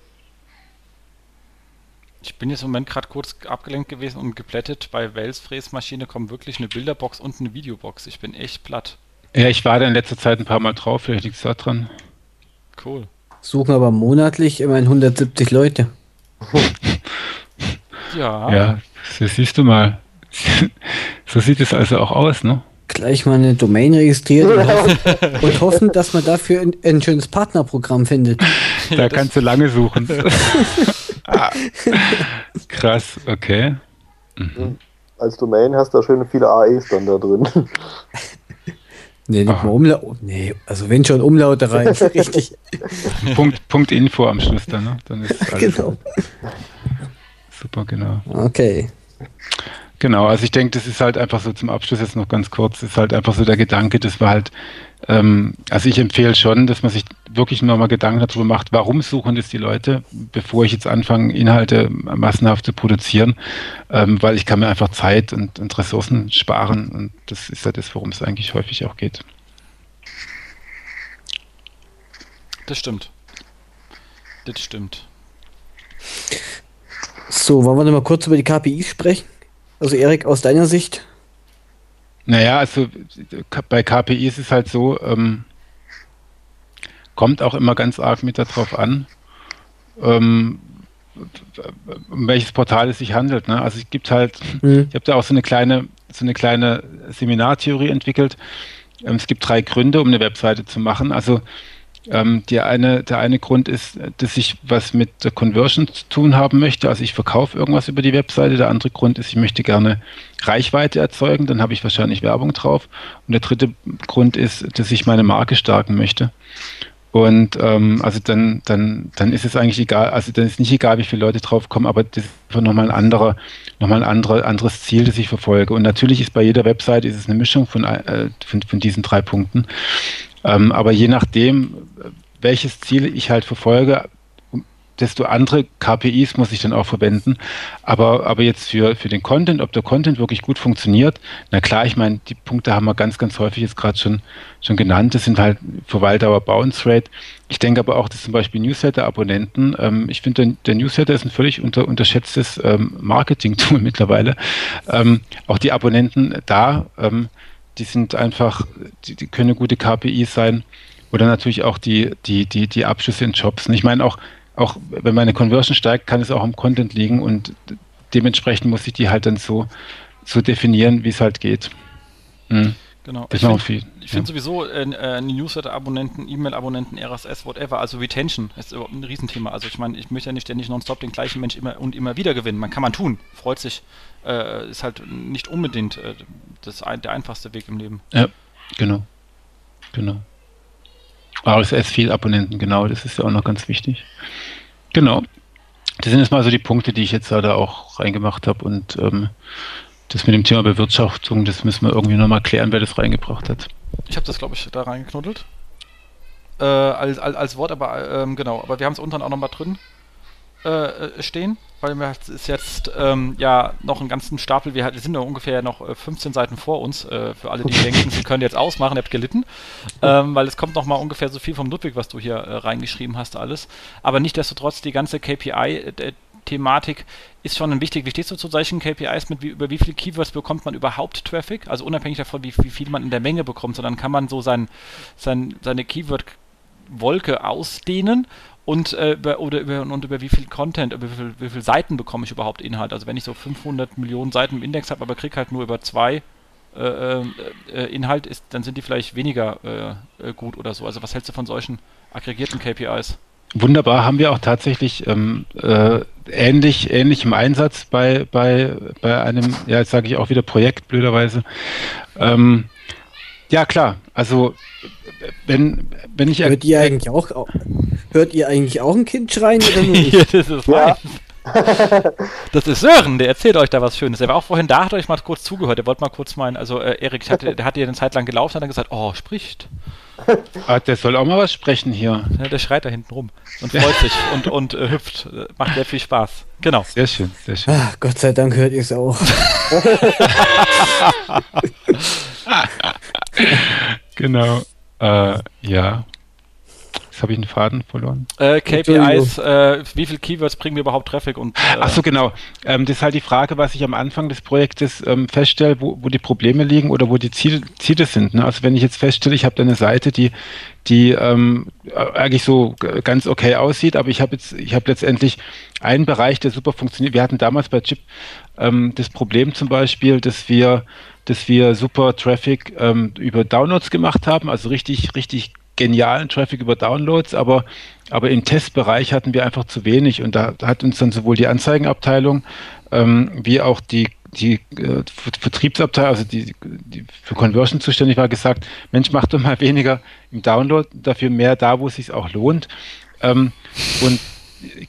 Ich bin jetzt im Moment gerade kurz abgelenkt gewesen und geplättet. Bei Wells Fräsmaschine kommen wirklich eine Bilderbox und eine Videobox. Ich bin echt platt. Ja, ich war da in letzter Zeit ein paar Mal drauf, vielleicht liegt es da dran. Cool. Suchen aber monatlich immerhin 170 Leute. (laughs) ja. Ja, das siehst du mal. (laughs) so sieht es also auch aus, ne? Gleich mal eine Domain registrieren und, hoffen, (laughs) und hoffen, dass man dafür ein, ein schönes Partnerprogramm findet. Da kannst du lange suchen. (laughs) Krass, okay. Mhm. Als Domain hast du da schön viele AEs dann da drin. (laughs) Nee, nicht mal Umlaut. Nee, also wenn schon Umlaute rein, (laughs) richtig. Punkt, Punkt Info am Schluss dann, ne? Dann ist alles genau. Super, genau. Okay. Genau, also ich denke, das ist halt einfach so zum Abschluss jetzt noch ganz kurz, ist halt einfach so der Gedanke, dass wir halt, ähm, also ich empfehle schon, dass man sich wirklich nochmal Gedanken darüber macht, warum suchen das die Leute, bevor ich jetzt anfange, Inhalte massenhaft zu produzieren, ähm, weil ich kann mir einfach Zeit und, und Ressourcen sparen und das ist ja das, worum es eigentlich häufig auch geht. Das stimmt. Das stimmt. So, wollen wir noch mal kurz über die KPIs sprechen? Also Erik, aus deiner Sicht? Naja, also bei KPI ist es halt so, ähm, kommt auch immer ganz arg mit darauf an, ähm, um welches Portal es sich handelt. Ne? Also es gibt halt, mhm. ich habe da auch so eine kleine, so eine kleine Seminartheorie entwickelt. Ähm, es gibt drei Gründe, um eine Webseite zu machen. Also ähm, eine, der eine Grund ist, dass ich was mit der Conversion zu tun haben möchte. Also ich verkaufe irgendwas über die Webseite. Der andere Grund ist, ich möchte gerne Reichweite erzeugen. Dann habe ich wahrscheinlich Werbung drauf. Und der dritte Grund ist, dass ich meine Marke stärken möchte. Und ähm, also dann, dann, dann ist es eigentlich egal, also dann ist nicht egal, wie viele Leute drauf kommen, aber das ist nochmal ein anderer, nochmal ein andere, anderes Ziel, das ich verfolge. Und natürlich ist bei jeder Webseite ist es eine Mischung von, äh, von, von diesen drei Punkten. Ähm, aber je nachdem, welches Ziel ich halt verfolge, desto andere KPIs muss ich dann auch verwenden. Aber, aber jetzt für, für den Content, ob der Content wirklich gut funktioniert, na klar, ich meine, die Punkte haben wir ganz, ganz häufig jetzt gerade schon, schon genannt. Das sind halt Verweildauer, Bounce Rate. Ich denke aber auch, dass zum Beispiel Newsletter-Abonnenten, ähm, ich finde, der, der, Newsletter ist ein völlig unter, unterschätztes ähm, Marketing-Tool (laughs) mittlerweile. Ähm, auch die Abonnenten da, ähm, die sind einfach, die, die können gute KPI sein. Oder natürlich auch die, die, die, die Abschlüsse in Jobs. Und ich meine auch, auch wenn meine Conversion steigt, kann es auch am Content liegen und dementsprechend muss ich die halt dann so, so definieren, wie es halt geht. Mhm. Genau. Das ich finde find ja. sowieso äh, äh Newsletter-Abonnenten, E-Mail-Abonnenten, RSS, whatever, also Retention ist überhaupt ein Riesenthema. Also ich meine, ich möchte ja nicht ständig nonstop den gleichen Mensch immer und immer wieder gewinnen. Man kann man tun, freut sich, äh, ist halt nicht unbedingt äh, das ein, der einfachste Weg im Leben. Ja, genau. Genau. RSS-Feed-Abonnenten, genau, das ist ja auch noch ganz wichtig. Genau. Das sind jetzt mal so die Punkte, die ich jetzt da auch reingemacht habe und ähm, das mit dem Thema Bewirtschaftung, das müssen wir irgendwie nochmal klären, wer das reingebracht hat. Ich habe das, glaube ich, da reingeknuddelt. Äh, als, als, als, Wort, aber ähm, genau, aber wir haben es unten auch nochmal drin äh, stehen weil wir ist jetzt ähm, ja noch einen ganzen Stapel, wir, wir sind ja ungefähr noch 15 äh, Seiten vor uns, äh, für alle, die (laughs) denken, sie können jetzt ausmachen, ihr habt gelitten, ähm, weil es kommt noch mal ungefähr so viel vom Ludwig, was du hier äh, reingeschrieben hast, alles. Aber nichtdestotrotz, die ganze KPI, äh, ist schon wichtig. Wie stehst du zu solchen KPIs mit, wie, über wie viele Keywords bekommt man überhaupt Traffic? Also unabhängig davon, wie, wie viel man in der Menge bekommt, sondern kann man so sein, sein, seine Keyword-Wolke ausdehnen und äh, über, oder über, und über wie viel Content, über wie viel, wie viel Seiten bekomme ich überhaupt Inhalt. Also wenn ich so 500 Millionen Seiten im Index habe, aber kriege halt nur über zwei äh, äh, äh, Inhalt, ist, dann sind die vielleicht weniger äh, äh, gut oder so. Also was hältst du von solchen aggregierten KPIs? Wunderbar, haben wir auch tatsächlich ähm, ähnlich, ähnlich im Einsatz bei, bei, bei einem, ja, jetzt sage ich auch wieder Projekt, blöderweise. Ähm, ja, klar. Also wenn, wenn ich hört ihr eigentlich auch hört ihr eigentlich auch ein Kind schreien oder (laughs) nicht? das ist ja. das ist Sören, der erzählt euch da was Schönes. Er war auch vorhin da, hat euch mal kurz zugehört. Der wollte mal kurz meinen, also äh, Erik, hatte, der hat hier eine Zeit lang gelaufen, hat dann gesagt, oh, spricht. (laughs) Ah, der soll auch mal was sprechen hier. Ja, der schreit da hinten rum und freut sich (laughs) und, und äh, hüpft. Macht sehr viel Spaß. Genau. Sehr schön, sehr schön. Ach, Gott sei Dank hört ihr es auch. (laughs) genau. Äh, ja. Jetzt habe ich einen Faden verloren. Äh, KPIs, äh, wie viele Keywords bringen wir überhaupt Traffic? Und, äh Ach so, genau. Ähm, das ist halt die Frage, was ich am Anfang des Projektes ähm, feststelle, wo, wo die Probleme liegen oder wo die Ziele, Ziele sind. Ne? Also wenn ich jetzt feststelle, ich habe da eine Seite, die, die ähm, eigentlich so ganz okay aussieht, aber ich habe jetzt, ich habe letztendlich einen Bereich, der super funktioniert. Wir hatten damals bei Chip ähm, das Problem zum Beispiel, dass wir dass wir super Traffic ähm, über Downloads gemacht haben, also richtig, richtig genialen Traffic über Downloads, aber, aber im Testbereich hatten wir einfach zu wenig und da hat uns dann sowohl die Anzeigenabteilung ähm, wie auch die die äh, Vertriebsabteilung, also die, die für Conversion zuständig war, gesagt, Mensch, mach doch mal weniger im Download, dafür mehr da, wo es sich auch lohnt. Ähm, und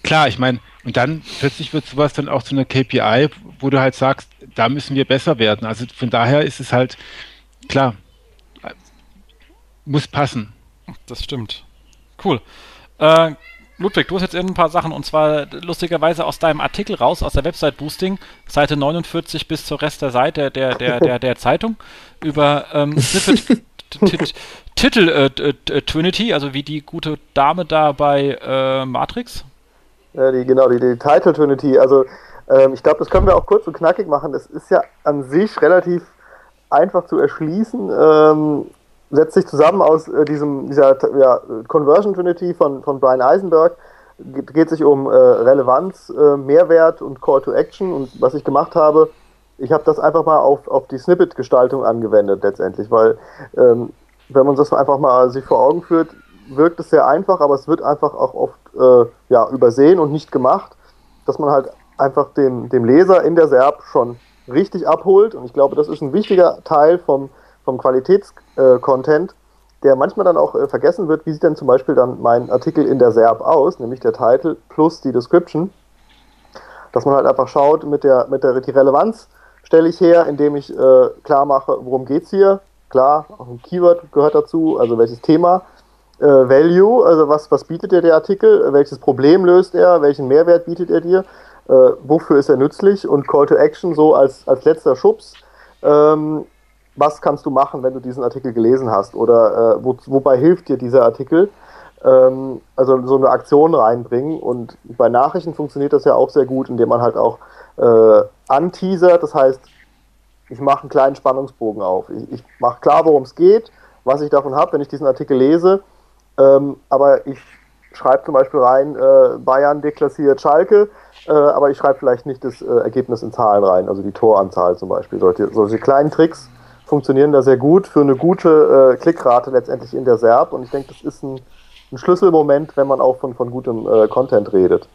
klar, ich meine, und dann plötzlich wird sowas dann auch zu einer KPI, wo du halt sagst, da müssen wir besser werden. Also von daher ist es halt, klar, muss passen. Das stimmt. Cool. Äh, Ludwig, du hast jetzt ein paar Sachen und zwar lustigerweise aus deinem Artikel raus, aus der Website Boosting, Seite 49 bis zur Rest der Seite der, der, (laughs) der, der Zeitung, über ähm, Titel äh, äh, Trinity, also wie die gute Dame da bei äh, Matrix. Ja, die, genau, die, die Title Trinity. Also ähm, ich glaube, das können wir auch kurz und knackig machen. Das ist ja an sich relativ einfach zu erschließen. Ähm, setzt sich zusammen aus äh, diesem, dieser ja, Conversion Trinity von, von Brian Eisenberg. Geht, geht sich um äh, Relevanz, äh, Mehrwert und Call to Action. Und was ich gemacht habe, ich habe das einfach mal auf, auf die Snippet-Gestaltung angewendet letztendlich, weil ähm, wenn man das einfach mal sich vor Augen führt, wirkt es sehr einfach, aber es wird einfach auch oft äh, ja, übersehen und nicht gemacht, dass man halt einfach dem, dem Leser in der SERP schon richtig abholt. Und ich glaube, das ist ein wichtiger Teil vom, vom Qualitätscontent, der manchmal dann auch äh, vergessen wird. Wie sieht denn zum Beispiel dann mein Artikel in der SERP aus, nämlich der Titel plus die Description? Dass man halt einfach schaut, mit der, mit der die Relevanz stelle ich her, indem ich äh, klar mache, worum geht es hier. Klar, auch ein Keyword gehört dazu, also welches Thema. Äh, Value, also was, was bietet dir der Artikel, welches Problem löst er, welchen Mehrwert bietet er dir, äh, wofür ist er nützlich und Call to Action so als, als letzter Schubs. Ähm, was kannst du machen, wenn du diesen Artikel gelesen hast oder äh, wo, wobei hilft dir dieser Artikel? Ähm, also so eine Aktion reinbringen und bei Nachrichten funktioniert das ja auch sehr gut, indem man halt auch äh, anteasert. Das heißt, ich mache einen kleinen Spannungsbogen auf. Ich, ich mache klar, worum es geht, was ich davon habe, wenn ich diesen Artikel lese. Ähm, aber ich schreibe zum Beispiel rein, äh, Bayern deklassiert Schalke, äh, aber ich schreibe vielleicht nicht das äh, Ergebnis in Zahlen rein, also die Toranzahl zum Beispiel. Solche, solche kleinen Tricks funktionieren da sehr gut für eine gute äh, Klickrate letztendlich in der SERP und ich denke, das ist ein, ein Schlüsselmoment, wenn man auch von, von gutem äh, Content redet.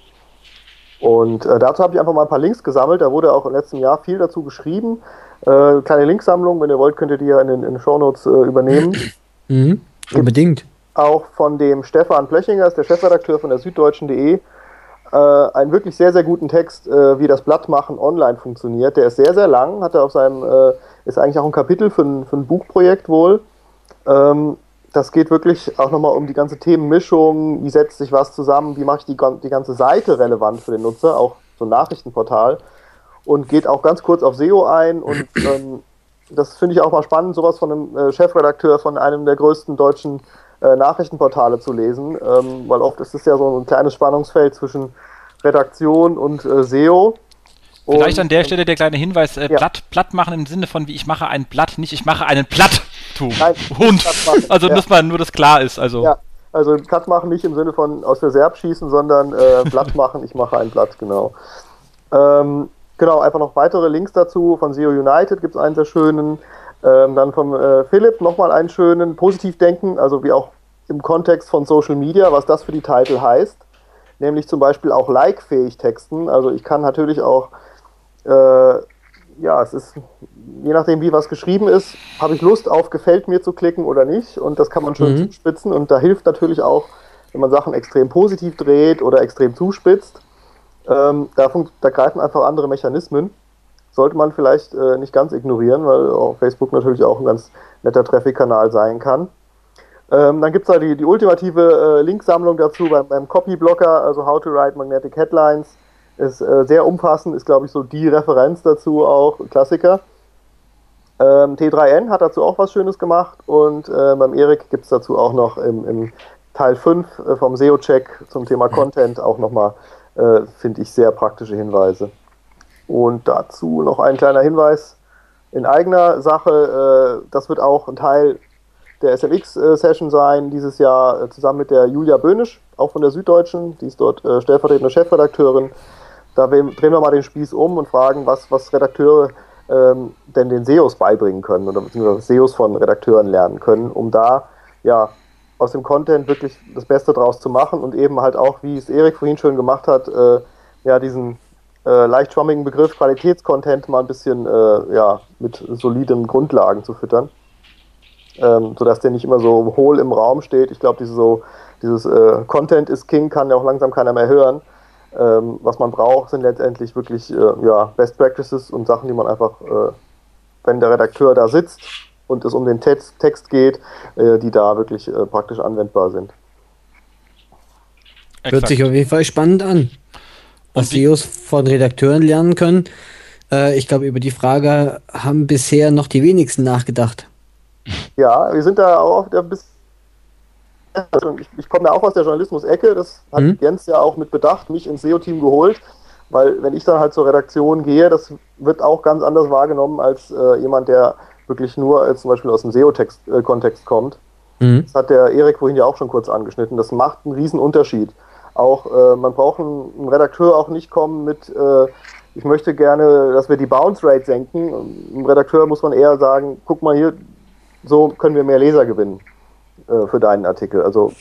Und äh, dazu habe ich einfach mal ein paar Links gesammelt. Da wurde auch im letzten Jahr viel dazu geschrieben. Äh, kleine Linksammlung, wenn ihr wollt, könnt ihr die ja in den, in den Shownotes übernehmen. Mhm, unbedingt. Auch von dem Stefan Plöchinger, ist der Chefredakteur von der Süddeutschen.de, äh, einen wirklich sehr, sehr guten Text, äh, wie das Blattmachen online funktioniert. Der ist sehr, sehr lang, hat er auf seinem, äh, ist eigentlich auch ein Kapitel für ein, für ein Buchprojekt wohl. Ähm, das geht wirklich auch nochmal um die ganze Themenmischung, wie setzt sich was zusammen, wie mache ich die, die ganze Seite relevant für den Nutzer, auch so ein Nachrichtenportal. Und geht auch ganz kurz auf SEO ein und ähm, das finde ich auch mal spannend, sowas von einem äh, Chefredakteur von einem der größten deutschen äh, Nachrichtenportale zu lesen, ähm, weil oft ist es ja so ein kleines Spannungsfeld zwischen Redaktion und äh, SEO. Vielleicht an der Stelle der kleine Hinweis, äh, ja. Blatt, Blatt machen im Sinne von, wie ich mache ein Blatt, nicht ich mache einen (laughs) Platt. Nein, Hund. Also, ja. dass man nur das klar ist. Also. Ja, also Platt machen nicht im Sinne von aus der Serb schießen, sondern äh, Blatt (laughs) machen, ich mache ein Blatt, genau. Ähm, genau, einfach noch weitere Links dazu. Von SEO United gibt es einen sehr schönen. Ähm, dann von äh, Philipp nochmal einen schönen. Positiv denken, also wie auch im Kontext von Social Media, was das für die Titel heißt. Nämlich zum Beispiel auch like-fähig texten. Also ich kann natürlich auch äh, ja, es ist, je nachdem, wie was geschrieben ist, habe ich Lust auf gefällt mir zu klicken oder nicht. Und das kann man schön mhm. zuspitzen. Und da hilft natürlich auch, wenn man Sachen extrem positiv dreht oder extrem zuspitzt. Ähm, da, da, greifen einfach andere Mechanismen. Sollte man vielleicht äh, nicht ganz ignorieren, weil Facebook natürlich auch ein ganz netter Traffic-Kanal sein kann. Ähm, dann gibt es da die, die ultimative äh, Linksammlung dazu beim, beim Copy-Blocker, also How to Write Magnetic Headlines ist äh, sehr umfassend, ist glaube ich so die Referenz dazu auch, Klassiker. Ähm, T3N hat dazu auch was Schönes gemacht und äh, beim Erik gibt es dazu auch noch im, im Teil 5 äh, vom SEO-Check zum Thema Content auch nochmal, äh, finde ich, sehr praktische Hinweise. Und dazu noch ein kleiner Hinweis. In eigener Sache, äh, das wird auch ein Teil der SMX-Session sein dieses Jahr, äh, zusammen mit der Julia Böhnisch, auch von der Süddeutschen, die ist dort stellvertretende Chefredakteurin. Da drehen wir mal den Spieß um und fragen, was, was Redakteure ähm, denn den SEOs beibringen können oder beziehungsweise SEOs von Redakteuren lernen können, um da ja aus dem Content wirklich das Beste draus zu machen und eben halt auch, wie es Erik vorhin schön gemacht hat, äh, ja, diesen äh, leicht schwammigen Begriff Qualitätscontent mal ein bisschen äh, ja, mit soliden Grundlagen zu füttern. Ähm, sodass der nicht immer so hohl im Raum steht. Ich glaube, diese so, dieses äh, Content is King kann ja auch langsam keiner mehr hören. Ähm, was man braucht, sind letztendlich wirklich äh, ja, Best Practices und Sachen, die man einfach, äh, wenn der Redakteur da sitzt und es um den Text, Text geht, äh, die da wirklich äh, praktisch anwendbar sind. Exakt. Hört sich auf jeden Fall spannend an. Was SEOs von Redakteuren lernen können. Äh, ich glaube, über die Frage haben bisher noch die wenigsten nachgedacht. Ja, wir sind da auch ein bisschen also ich, ich komme ja auch aus der Journalismus-Ecke, das hat mhm. Jens ja auch mit Bedacht mich ins SEO-Team geholt, weil wenn ich dann halt zur Redaktion gehe, das wird auch ganz anders wahrgenommen als äh, jemand, der wirklich nur äh, zum Beispiel aus dem SEO-Kontext äh, kommt. Mhm. Das hat der Erik vorhin ja auch schon kurz angeschnitten. Das macht einen riesen Unterschied. Auch äh, man braucht einen, Redakteur auch nicht kommen mit, äh, ich möchte gerne, dass wir die Bounce Rate senken. Ein Redakteur muss man eher sagen, guck mal hier, so können wir mehr Leser gewinnen äh, für deinen Artikel. Also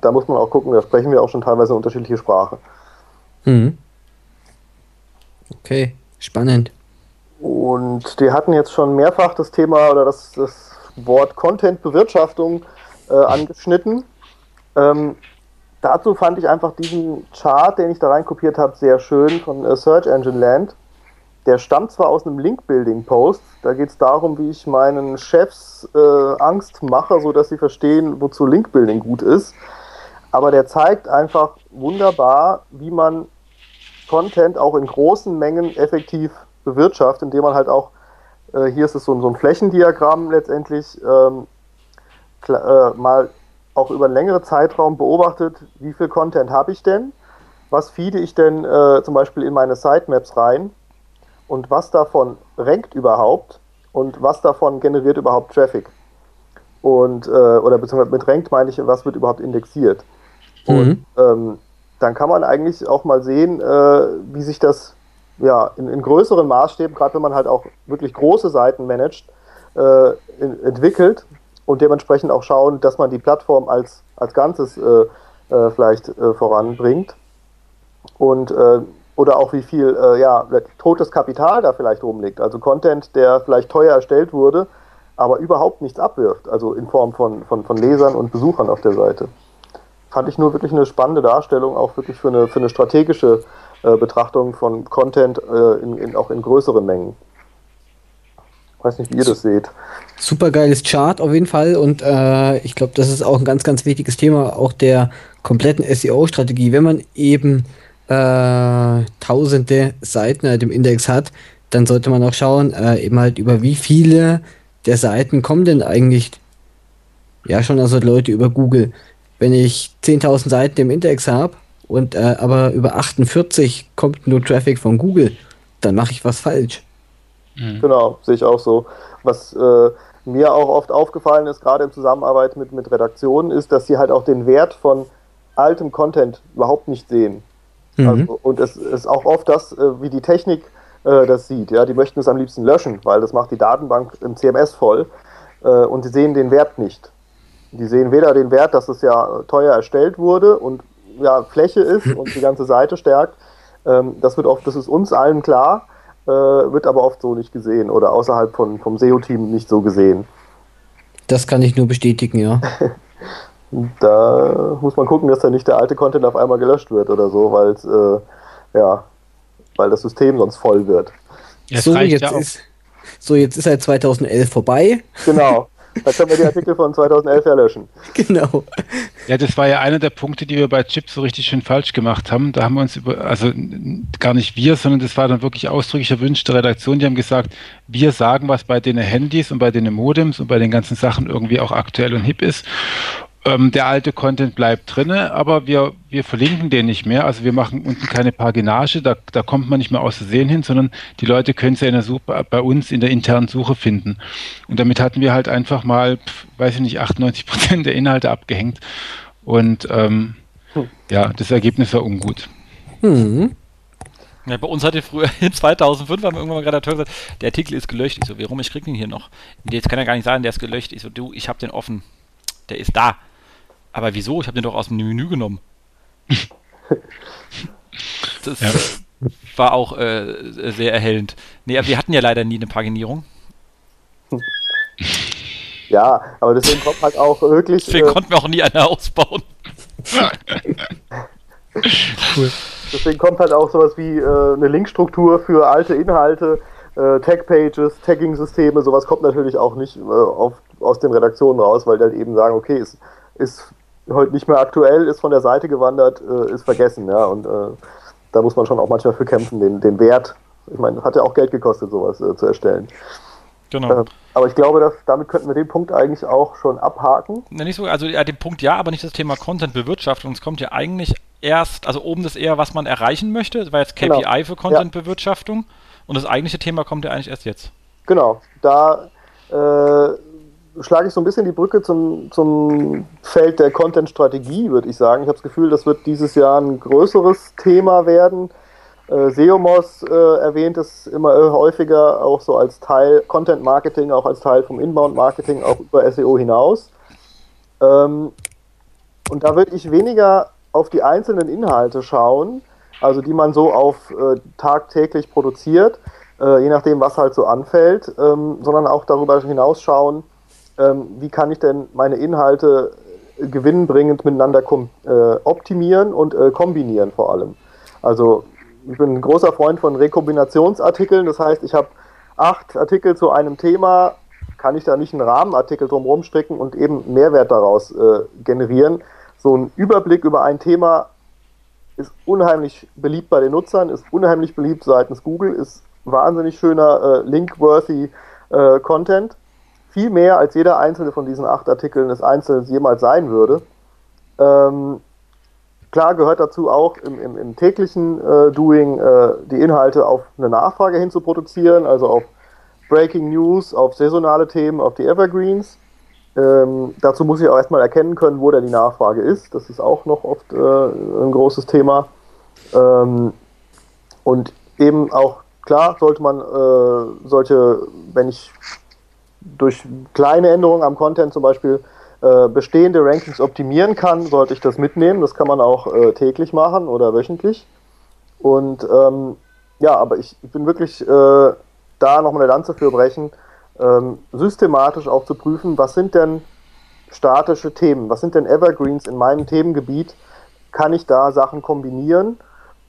da muss man auch gucken, da sprechen wir auch schon teilweise unterschiedliche Sprache. Mhm. Okay, spannend. Und wir hatten jetzt schon mehrfach das Thema oder das, das Wort Content-Bewirtschaftung äh, angeschnitten. Ähm, dazu fand ich einfach diesen Chart, den ich da reinkopiert habe, sehr schön von äh, Search Engine Land. Der stammt zwar aus einem Link-Building-Post, da geht es darum, wie ich meinen Chefs äh, Angst mache, sodass sie verstehen, wozu Link-Building gut ist. Aber der zeigt einfach wunderbar, wie man Content auch in großen Mengen effektiv bewirtschaftet, indem man halt auch, äh, hier ist es so, so, ein Flächendiagramm letztendlich, ähm, äh, mal auch über einen längeren Zeitraum beobachtet, wie viel Content habe ich denn, was feede ich denn äh, zum Beispiel in meine Sitemaps rein und was davon rankt überhaupt und was davon generiert überhaupt Traffic. Und, äh, oder beziehungsweise mit rankt meine ich, was wird überhaupt indexiert. Mhm. Und ähm, dann kann man eigentlich auch mal sehen, äh, wie sich das ja, in, in größeren Maßstäben, gerade wenn man halt auch wirklich große Seiten managt, äh, in, entwickelt und dementsprechend auch schauen, dass man die Plattform als, als Ganzes äh, äh, vielleicht äh, voranbringt. Und äh, oder auch wie viel äh, ja, totes Kapital da vielleicht rumliegt. Also Content, der vielleicht teuer erstellt wurde, aber überhaupt nichts abwirft, also in Form von, von, von Lesern und Besuchern auf der Seite. Fand ich nur wirklich eine spannende Darstellung, auch wirklich für eine, für eine strategische äh, Betrachtung von Content äh, in, in, auch in größeren Mengen. Weiß nicht, wie ihr das seht. Super geiles Chart auf jeden Fall und äh, ich glaube, das ist auch ein ganz, ganz wichtiges Thema auch der kompletten SEO-Strategie. Wenn man eben äh, tausende Seiten halt im Index hat, dann sollte man auch schauen, äh, eben halt über wie viele der Seiten kommen denn eigentlich ja schon also Leute über Google. Wenn ich 10.000 Seiten im Index habe und äh, aber über 48 kommt nur Traffic von Google, dann mache ich was falsch. Mhm. Genau, sehe ich auch so. Was äh, mir auch oft aufgefallen ist, gerade in Zusammenarbeit mit, mit Redaktionen, ist, dass sie halt auch den Wert von altem Content überhaupt nicht sehen. Mhm. Also, und es ist auch oft das, äh, wie die Technik äh, das sieht. Ja, die möchten es am liebsten löschen, weil das macht die Datenbank im CMS voll äh, und sie sehen den Wert nicht. Die sehen weder den Wert, dass es ja teuer erstellt wurde und ja, Fläche ist und die ganze Seite stärkt. Ähm, das wird oft, das ist uns allen klar, äh, wird aber oft so nicht gesehen oder außerhalb von, vom SEO-Team nicht so gesehen. Das kann ich nur bestätigen, ja. (laughs) da muss man gucken, dass da nicht der alte Content auf einmal gelöscht wird oder so, weil äh, ja, weil das System sonst voll wird. so, jetzt ja ist, so, jetzt ist halt 2011 vorbei. Genau. (laughs) Da können wir die Artikel von 2011 ja löschen. (laughs) Genau. Ja, das war ja einer der Punkte, die wir bei Chip so richtig schön falsch gemacht haben. Da haben wir uns über, also gar nicht wir, sondern das war dann wirklich ausdrücklich erwünschte Redaktion. Die haben gesagt, wir sagen, was bei den Handys und bei den Modems und bei den ganzen Sachen irgendwie auch aktuell und hip ist. Ähm, der alte Content bleibt drinne, aber wir, wir verlinken den nicht mehr. Also wir machen unten keine Paginage, da, da kommt man nicht mehr aus Versehen hin, sondern die Leute können es ja in der Suche, bei uns in der internen Suche finden. Und damit hatten wir halt einfach mal, weiß ich nicht, 98 Prozent der Inhalte abgehängt. Und ähm, hm. ja, das Ergebnis war ungut. Hm. Ja, bei uns hatte früher (laughs) in 2005 haben wir irgendwann mal Redakteur gesagt, der Artikel ist gelöscht. Ich so, warum, ich krieg den hier noch. Jetzt kann er gar nicht sagen, der ist gelöscht. Ich so, du, ich habe den offen. Der ist da Aber wieso? Ich habe den doch aus dem Menü genommen. (laughs) das ja. war auch äh, sehr erhellend. Nee, aber wir hatten ja leider nie eine Paginierung. Ja, aber deswegen kommt halt auch wirklich. Deswegen äh, konnten wir auch nie eine ausbauen. cool. Deswegen kommt halt auch sowas wie äh, eine Linkstruktur für alte Inhalte, äh, Tag-Pages, Tagging-Systeme, sowas kommt natürlich auch nicht äh, auf, aus den Redaktionen raus, weil die halt eben sagen, okay, ist, ist heute nicht mehr aktuell, ist von der Seite gewandert, äh, ist vergessen, ja, und äh, da muss man schon auch manchmal für kämpfen, den, den Wert, ich meine, hat ja auch Geld gekostet, sowas äh, zu erstellen. Genau. Äh, aber ich glaube, dass, damit könnten wir den Punkt eigentlich auch schon abhaken. Na, nicht so, also ja, den Punkt ja, aber nicht das Thema Content-Bewirtschaftung. Es kommt ja eigentlich erst, also oben das eher, was man erreichen möchte. Das war jetzt KPI genau. für Content-Bewirtschaftung. Ja. Und das eigentliche Thema kommt ja eigentlich erst jetzt. Genau. Da äh, schlage ich so ein bisschen die Brücke zum, zum Feld der Content-Strategie, würde ich sagen. Ich habe das Gefühl, das wird dieses Jahr ein größeres Thema werden. Äh, Seomos äh, erwähnt es immer häufiger auch so als Teil Content Marketing, auch als Teil vom Inbound Marketing, auch über SEO hinaus. Ähm, und da würde ich weniger auf die einzelnen Inhalte schauen, also die man so auf äh, tagtäglich produziert, äh, je nachdem, was halt so anfällt, ähm, sondern auch darüber hinaus schauen, ähm, wie kann ich denn meine Inhalte gewinnbringend miteinander äh, optimieren und äh, kombinieren vor allem. Also ich bin ein großer Freund von Rekombinationsartikeln. Das heißt, ich habe acht Artikel zu einem Thema, kann ich da nicht einen Rahmenartikel drumherum stricken und eben Mehrwert daraus äh, generieren. So ein Überblick über ein Thema ist unheimlich beliebt bei den Nutzern, ist unheimlich beliebt seitens Google, ist wahnsinnig schöner äh, link-worthy äh, Content. Viel mehr als jeder einzelne von diesen acht Artikeln des Einzelnen jemals sein würde. Ähm, Klar gehört dazu auch im, im, im täglichen äh, Doing äh, die Inhalte auf eine Nachfrage hin zu produzieren, also auf Breaking News, auf saisonale Themen, auf die Evergreens. Ähm, dazu muss ich auch erstmal erkennen können, wo da die Nachfrage ist. Das ist auch noch oft äh, ein großes Thema. Ähm, und eben auch, klar, sollte man äh, solche, wenn ich durch kleine Änderungen am Content zum Beispiel äh, bestehende Rankings optimieren kann, sollte ich das mitnehmen. Das kann man auch äh, täglich machen oder wöchentlich. Und ähm, ja, aber ich, bin wirklich äh, da nochmal eine Lanze für brechen, ähm, systematisch auch zu prüfen, was sind denn statische Themen, was sind denn Evergreens in meinem Themengebiet, kann ich da Sachen kombinieren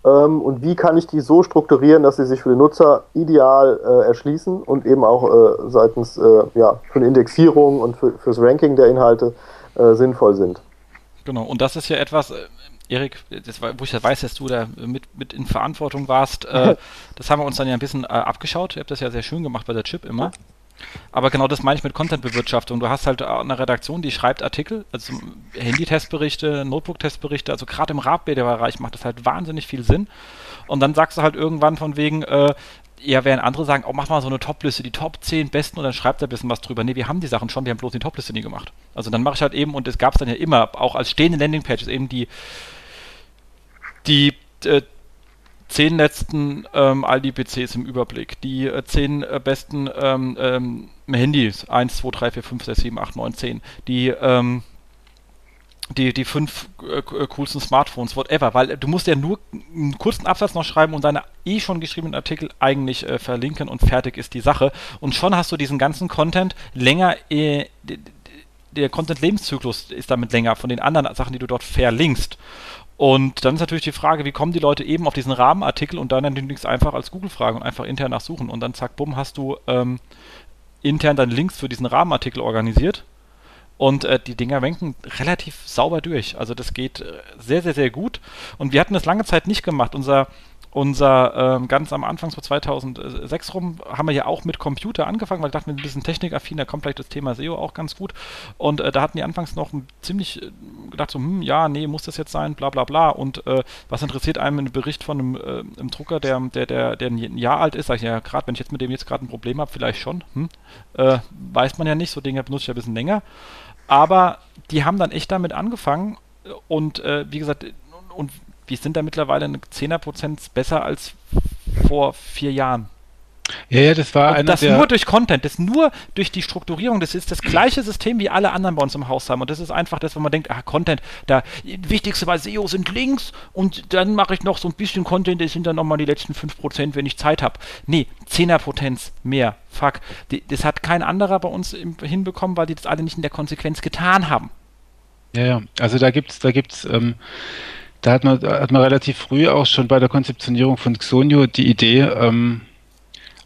ähm, und wie kann ich die so strukturieren, dass sie sich für den Nutzer ideal äh, erschließen und eben auch äh, seitens äh, ja, für eine Indexierung und für, fürs Ranking der Inhalte äh, sinnvoll sind. Genau, und das ist ja etwas, äh, Erik, das, wo ich ja weiß, dass du da mit, mit in Verantwortung warst, äh, (laughs) das haben wir uns dann ja ein bisschen abgeschaut. Ihr habt das ja sehr schön gemacht bei der Chip immer. Aber genau das meine ich mit Content-Bewirtschaftung. Du hast halt eine Redaktion, die schreibt Artikel, also Handy-Testberichte, Notebook-Testberichte, also gerade im Radbäder-Bereich macht das halt wahnsinnig viel Sinn. Und dann sagst du halt irgendwann von wegen, äh, ja, während andere sagen, oh, mach mal so eine Top-Liste, die Top 10 besten und dann schreibt er ein bisschen was drüber. Nee, wir haben die Sachen schon, wir haben bloß die Top-Liste nie gemacht. Also dann mache ich halt eben, und es gab es dann ja immer, auch als stehende Landing-Pages, eben die, die äh, zehn letzten ähm, Aldi-PCs im Überblick, die äh, zehn äh, besten ähm, ähm, Handys, 1, 2, 3, 4, 5, 6, 7, 8, 9, 10, die, ähm, die, die fünf äh, äh, coolsten Smartphones, whatever, weil du musst ja nur einen kurzen Absatz noch schreiben und deine eh schon geschriebenen Artikel eigentlich äh, verlinken und fertig ist die Sache. Und schon hast du diesen ganzen Content länger, äh, der Content-Lebenszyklus ist damit länger von den anderen Sachen, die du dort verlinkst. Und dann ist natürlich die Frage, wie kommen die Leute eben auf diesen Rahmenartikel und dann natürlich einfach als Google-Frage und einfach intern nachsuchen und dann zack, bumm, hast du ähm, intern dann Links für diesen Rahmenartikel organisiert und äh, die Dinger wenken relativ sauber durch. Also das geht äh, sehr, sehr, sehr gut und wir hatten das lange Zeit nicht gemacht. Unser unser ähm, ganz am Anfang, so 2006 rum, haben wir ja auch mit Computer angefangen, weil wir dachten, wir sind ein bisschen technikaffin, da kommt vielleicht das Thema SEO auch ganz gut. Und äh, da hatten die anfangs noch ziemlich äh, gedacht, so, hm, ja, nee, muss das jetzt sein, bla bla bla. Und äh, was interessiert einem ein Bericht von einem, äh, einem Drucker, der, der, der, der ein Jahr alt ist, sag ich ja, gerade wenn ich jetzt mit dem jetzt gerade ein Problem habe, vielleicht schon. Hm? Äh, weiß man ja nicht, so Dinge benutze ich ja ein bisschen länger. Aber die haben dann echt damit angefangen und äh, wie gesagt, und wir sind da mittlerweile eine 10er Prozent besser als vor vier Jahren. Ja, ja, das war Und das nur durch Content, das nur durch die Strukturierung, das ist das gleiche System wie alle anderen bei uns im Haus haben. Und das ist einfach das, wo man denkt, ah, Content, da wichtigste bei SEO sind Links und dann mache ich noch so ein bisschen Content, das sind dann nochmal die letzten 5%, wenn ich Zeit habe. Nee, 10er Potenz mehr. Fuck. Die, das hat kein anderer bei uns im, hinbekommen, weil die das alle nicht in der Konsequenz getan haben. Ja, ja. Also da gibt's, da gibt's, ähm, da hat man, hat man relativ früh auch schon bei der Konzeptionierung von Xonio die Idee, ähm,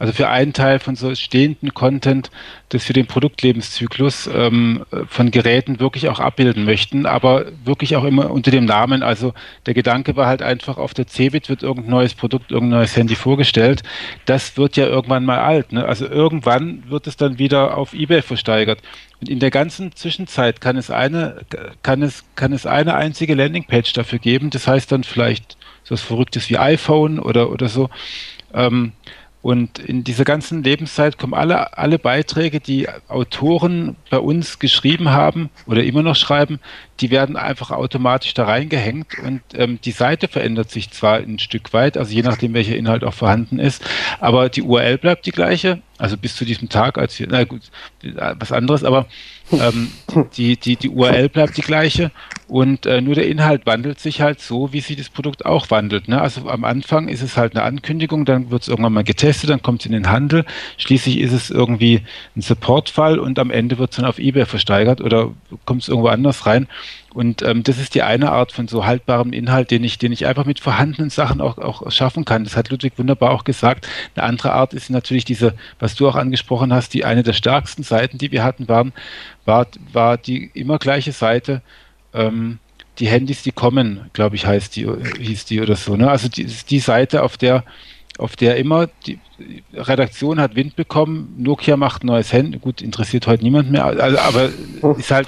also für einen Teil von so stehenden Content, das für den Produktlebenszyklus ähm, von Geräten wirklich auch abbilden möchten, aber wirklich auch immer unter dem Namen. Also der Gedanke war halt einfach, auf der Cebit wird irgendein neues Produkt, irgendein neues Handy vorgestellt. Das wird ja irgendwann mal alt. Ne? Also irgendwann wird es dann wieder auf Ebay versteigert. Und in der ganzen Zwischenzeit kann es eine, kann es, kann es eine einzige Landingpage dafür geben. Das heißt dann vielleicht so was Verrücktes wie iPhone oder, oder so. Ähm, und in dieser ganzen Lebenszeit kommen alle, alle Beiträge, die Autoren bei uns geschrieben haben oder immer noch schreiben, die werden einfach automatisch da reingehängt und ähm, die Seite verändert sich zwar ein Stück weit, also je nachdem, welcher Inhalt auch vorhanden ist, aber die URL bleibt die gleiche, also bis zu diesem Tag, als wir, na gut, was anderes, aber ähm, die, die, die URL bleibt die gleiche und äh, nur der Inhalt wandelt sich halt so, wie sich das Produkt auch wandelt. Ne? Also am Anfang ist es halt eine Ankündigung, dann wird es irgendwann mal getestet, dann kommt es in den Handel, schließlich ist es irgendwie ein Supportfall und am Ende wird es dann auf eBay versteigert oder kommt es irgendwo anders rein. Und ähm, das ist die eine Art von so haltbarem Inhalt, den ich, den ich einfach mit vorhandenen Sachen auch, auch schaffen kann. Das hat Ludwig wunderbar auch gesagt. Eine andere Art ist natürlich diese, was du auch angesprochen hast, die eine der stärksten Seiten, die wir hatten, waren, war, war die immer gleiche Seite. Ähm, die Handys, die kommen, glaube ich, heißt die, hieß die oder so. Ne? Also die, die Seite, auf der auf der immer die Redaktion hat Wind bekommen, Nokia macht ein neues Handy, gut, interessiert heute niemand mehr, also, aber ist halt,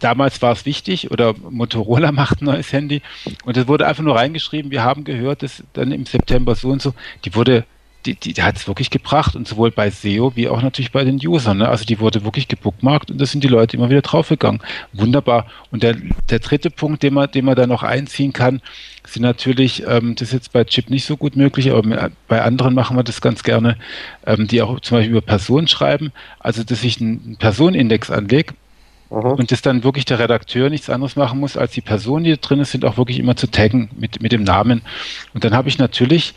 damals war es wichtig oder Motorola (laughs) macht ein neues Handy und es wurde einfach nur reingeschrieben, wir haben gehört, dass dann im September so und so, die wurde die, die, hat es wirklich gebracht und sowohl bei SEO wie auch natürlich bei den Usern. Ne? Also die wurde wirklich gebookmarkt und da sind die Leute immer wieder draufgegangen. Wunderbar. Und der, der dritte Punkt, den man, den man da noch einziehen kann, sind natürlich, ähm, das ist jetzt bei Chip nicht so gut möglich, aber bei anderen machen wir das ganz gerne, ähm, die auch zum Beispiel über Personen schreiben. Also dass ich einen Personenindex anlege Mhm. Und dass dann wirklich der Redakteur nichts anderes machen muss, als die Personen, die drin sind, auch wirklich immer zu taggen mit, mit dem Namen. Und dann habe ich natürlich,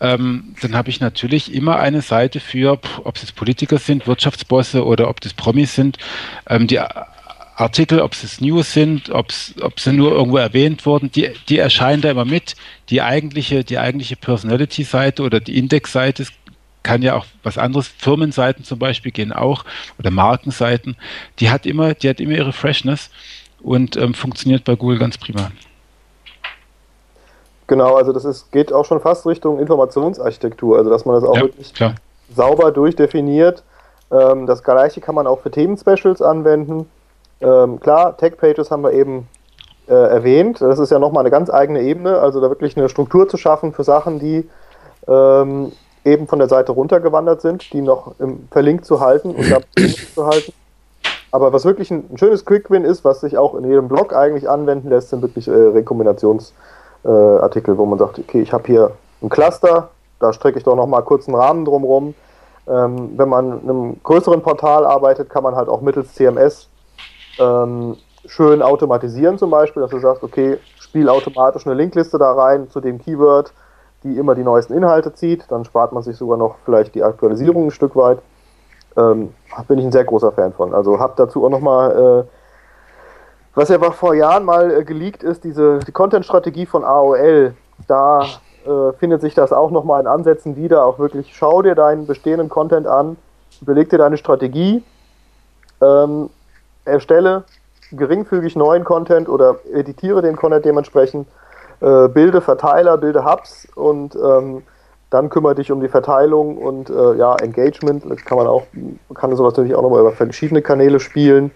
ähm, dann habe ich natürlich immer eine Seite für, ob es Politiker sind, Wirtschaftsbosse oder ob das Promis sind, ähm, die Artikel, ob es News sind, ob sie nur irgendwo erwähnt wurden, die, die erscheinen da immer mit. Die eigentliche, die eigentliche Personality-Seite oder die Index-Seite kann ja auch was anderes, Firmenseiten zum Beispiel gehen auch oder Markenseiten, die hat immer, die hat immer ihre Freshness und ähm, funktioniert bei Google ganz prima. Genau, also das ist, geht auch schon fast Richtung Informationsarchitektur, also dass man das auch ja, wirklich klar. sauber durchdefiniert. Ähm, das gleiche kann man auch für Themen-Specials anwenden. Ähm, klar, Tech-Pages haben wir eben äh, erwähnt. Das ist ja nochmal eine ganz eigene Ebene, also da wirklich eine Struktur zu schaffen für Sachen, die ähm, eben von der Seite runtergewandert sind, die noch im, verlinkt zu halten und (clears throat) zu halten. Aber was wirklich ein, ein schönes Quick-Win ist, was sich auch in jedem Blog eigentlich anwenden lässt, sind wirklich äh, Rekombinationsartikel, äh, wo man sagt, okay, ich habe hier ein Cluster, da strecke ich doch nochmal kurz einen Rahmen drumherum. Ähm, wenn man in einem größeren Portal arbeitet, kann man halt auch mittels CMS ähm, schön automatisieren zum Beispiel, dass du sagst, okay, spiel automatisch eine Linkliste da rein zu dem Keyword, die immer die neuesten Inhalte zieht. Dann spart man sich sogar noch vielleicht die Aktualisierung ein Stück weit. Ähm, bin ich ein sehr großer Fan von. Also habe dazu auch nochmal, äh, was ja vor Jahren mal äh, geleakt ist, diese die Content-Strategie von AOL. Da äh, findet sich das auch nochmal in Ansätzen wieder. Auch wirklich, schau dir deinen bestehenden Content an, überleg dir deine Strategie, ähm, erstelle geringfügig neuen Content oder editiere den Content dementsprechend äh, bilde Verteiler, bilde Hubs und ähm, dann kümmere dich um die Verteilung und äh, ja, Engagement. Das kann man auch, kann sowas natürlich auch nochmal über verschiedene Kanäle spielen.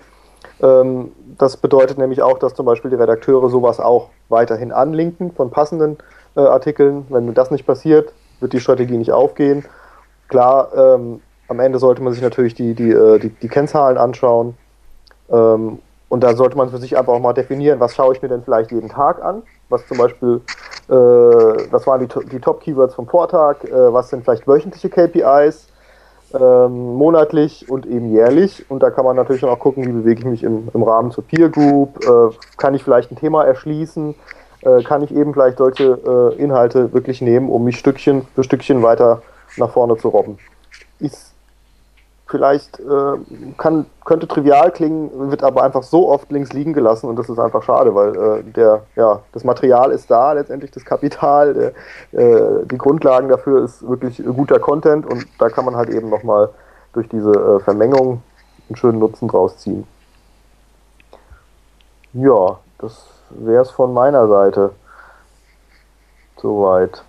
Ähm, das bedeutet nämlich auch, dass zum Beispiel die Redakteure sowas auch weiterhin anlinken von passenden äh, Artikeln. Wenn das nicht passiert, wird die Strategie nicht aufgehen. Klar, ähm, am Ende sollte man sich natürlich die, die, äh, die, die Kennzahlen anschauen. Ähm, und da sollte man für sich einfach auch mal definieren, was schaue ich mir denn vielleicht jeden Tag an was zum Beispiel äh, das waren die, die Top-Keywords vom Vortag, äh, was sind vielleicht wöchentliche KPIs, ähm, monatlich und eben jährlich. Und da kann man natürlich auch gucken, wie bewege ich mich im, im Rahmen zur Peer Group, äh, kann ich vielleicht ein Thema erschließen, äh, kann ich eben vielleicht solche äh, Inhalte wirklich nehmen, um mich Stückchen für Stückchen weiter nach vorne zu robben. Ist vielleicht äh, kann, könnte trivial klingen, wird aber einfach so oft links liegen gelassen und das ist einfach schade, weil äh, der, ja, das Material ist da, letztendlich das Kapital, äh, die Grundlagen dafür ist wirklich guter Content und da kann man halt eben nochmal durch diese äh, Vermengung einen schönen Nutzen draus ziehen. Ja, das wäre es von meiner Seite. Soweit.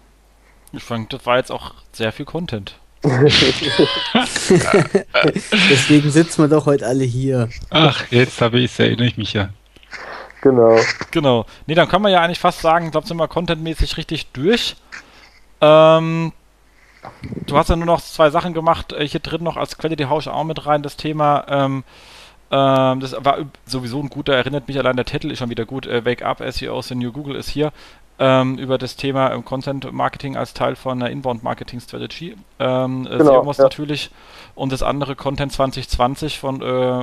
Ich fand, das war jetzt auch sehr viel Content. (laughs) Deswegen sitzen wir doch heute alle hier. Ach, jetzt habe ich es, erinnere ich mich ja. Genau. Genau. Nee, dann können wir ja eigentlich fast sagen, ich glaube, sind wir contentmäßig richtig durch. Ähm, du hast ja nur noch zwei Sachen gemacht. Äh, hier drin noch als Quelle, die haue ich auch mit rein, das Thema. Ähm, ähm, das war sowieso ein guter, erinnert mich allein, der Titel ist schon wieder gut. Äh, Wake Up, SEO, the New Google ist hier ähm, über das Thema ähm, Content Marketing als Teil von einer Inbound Marketing Strategy. Ähm, äh, genau, ja. natürlich. Und das andere Content 2020 von äh,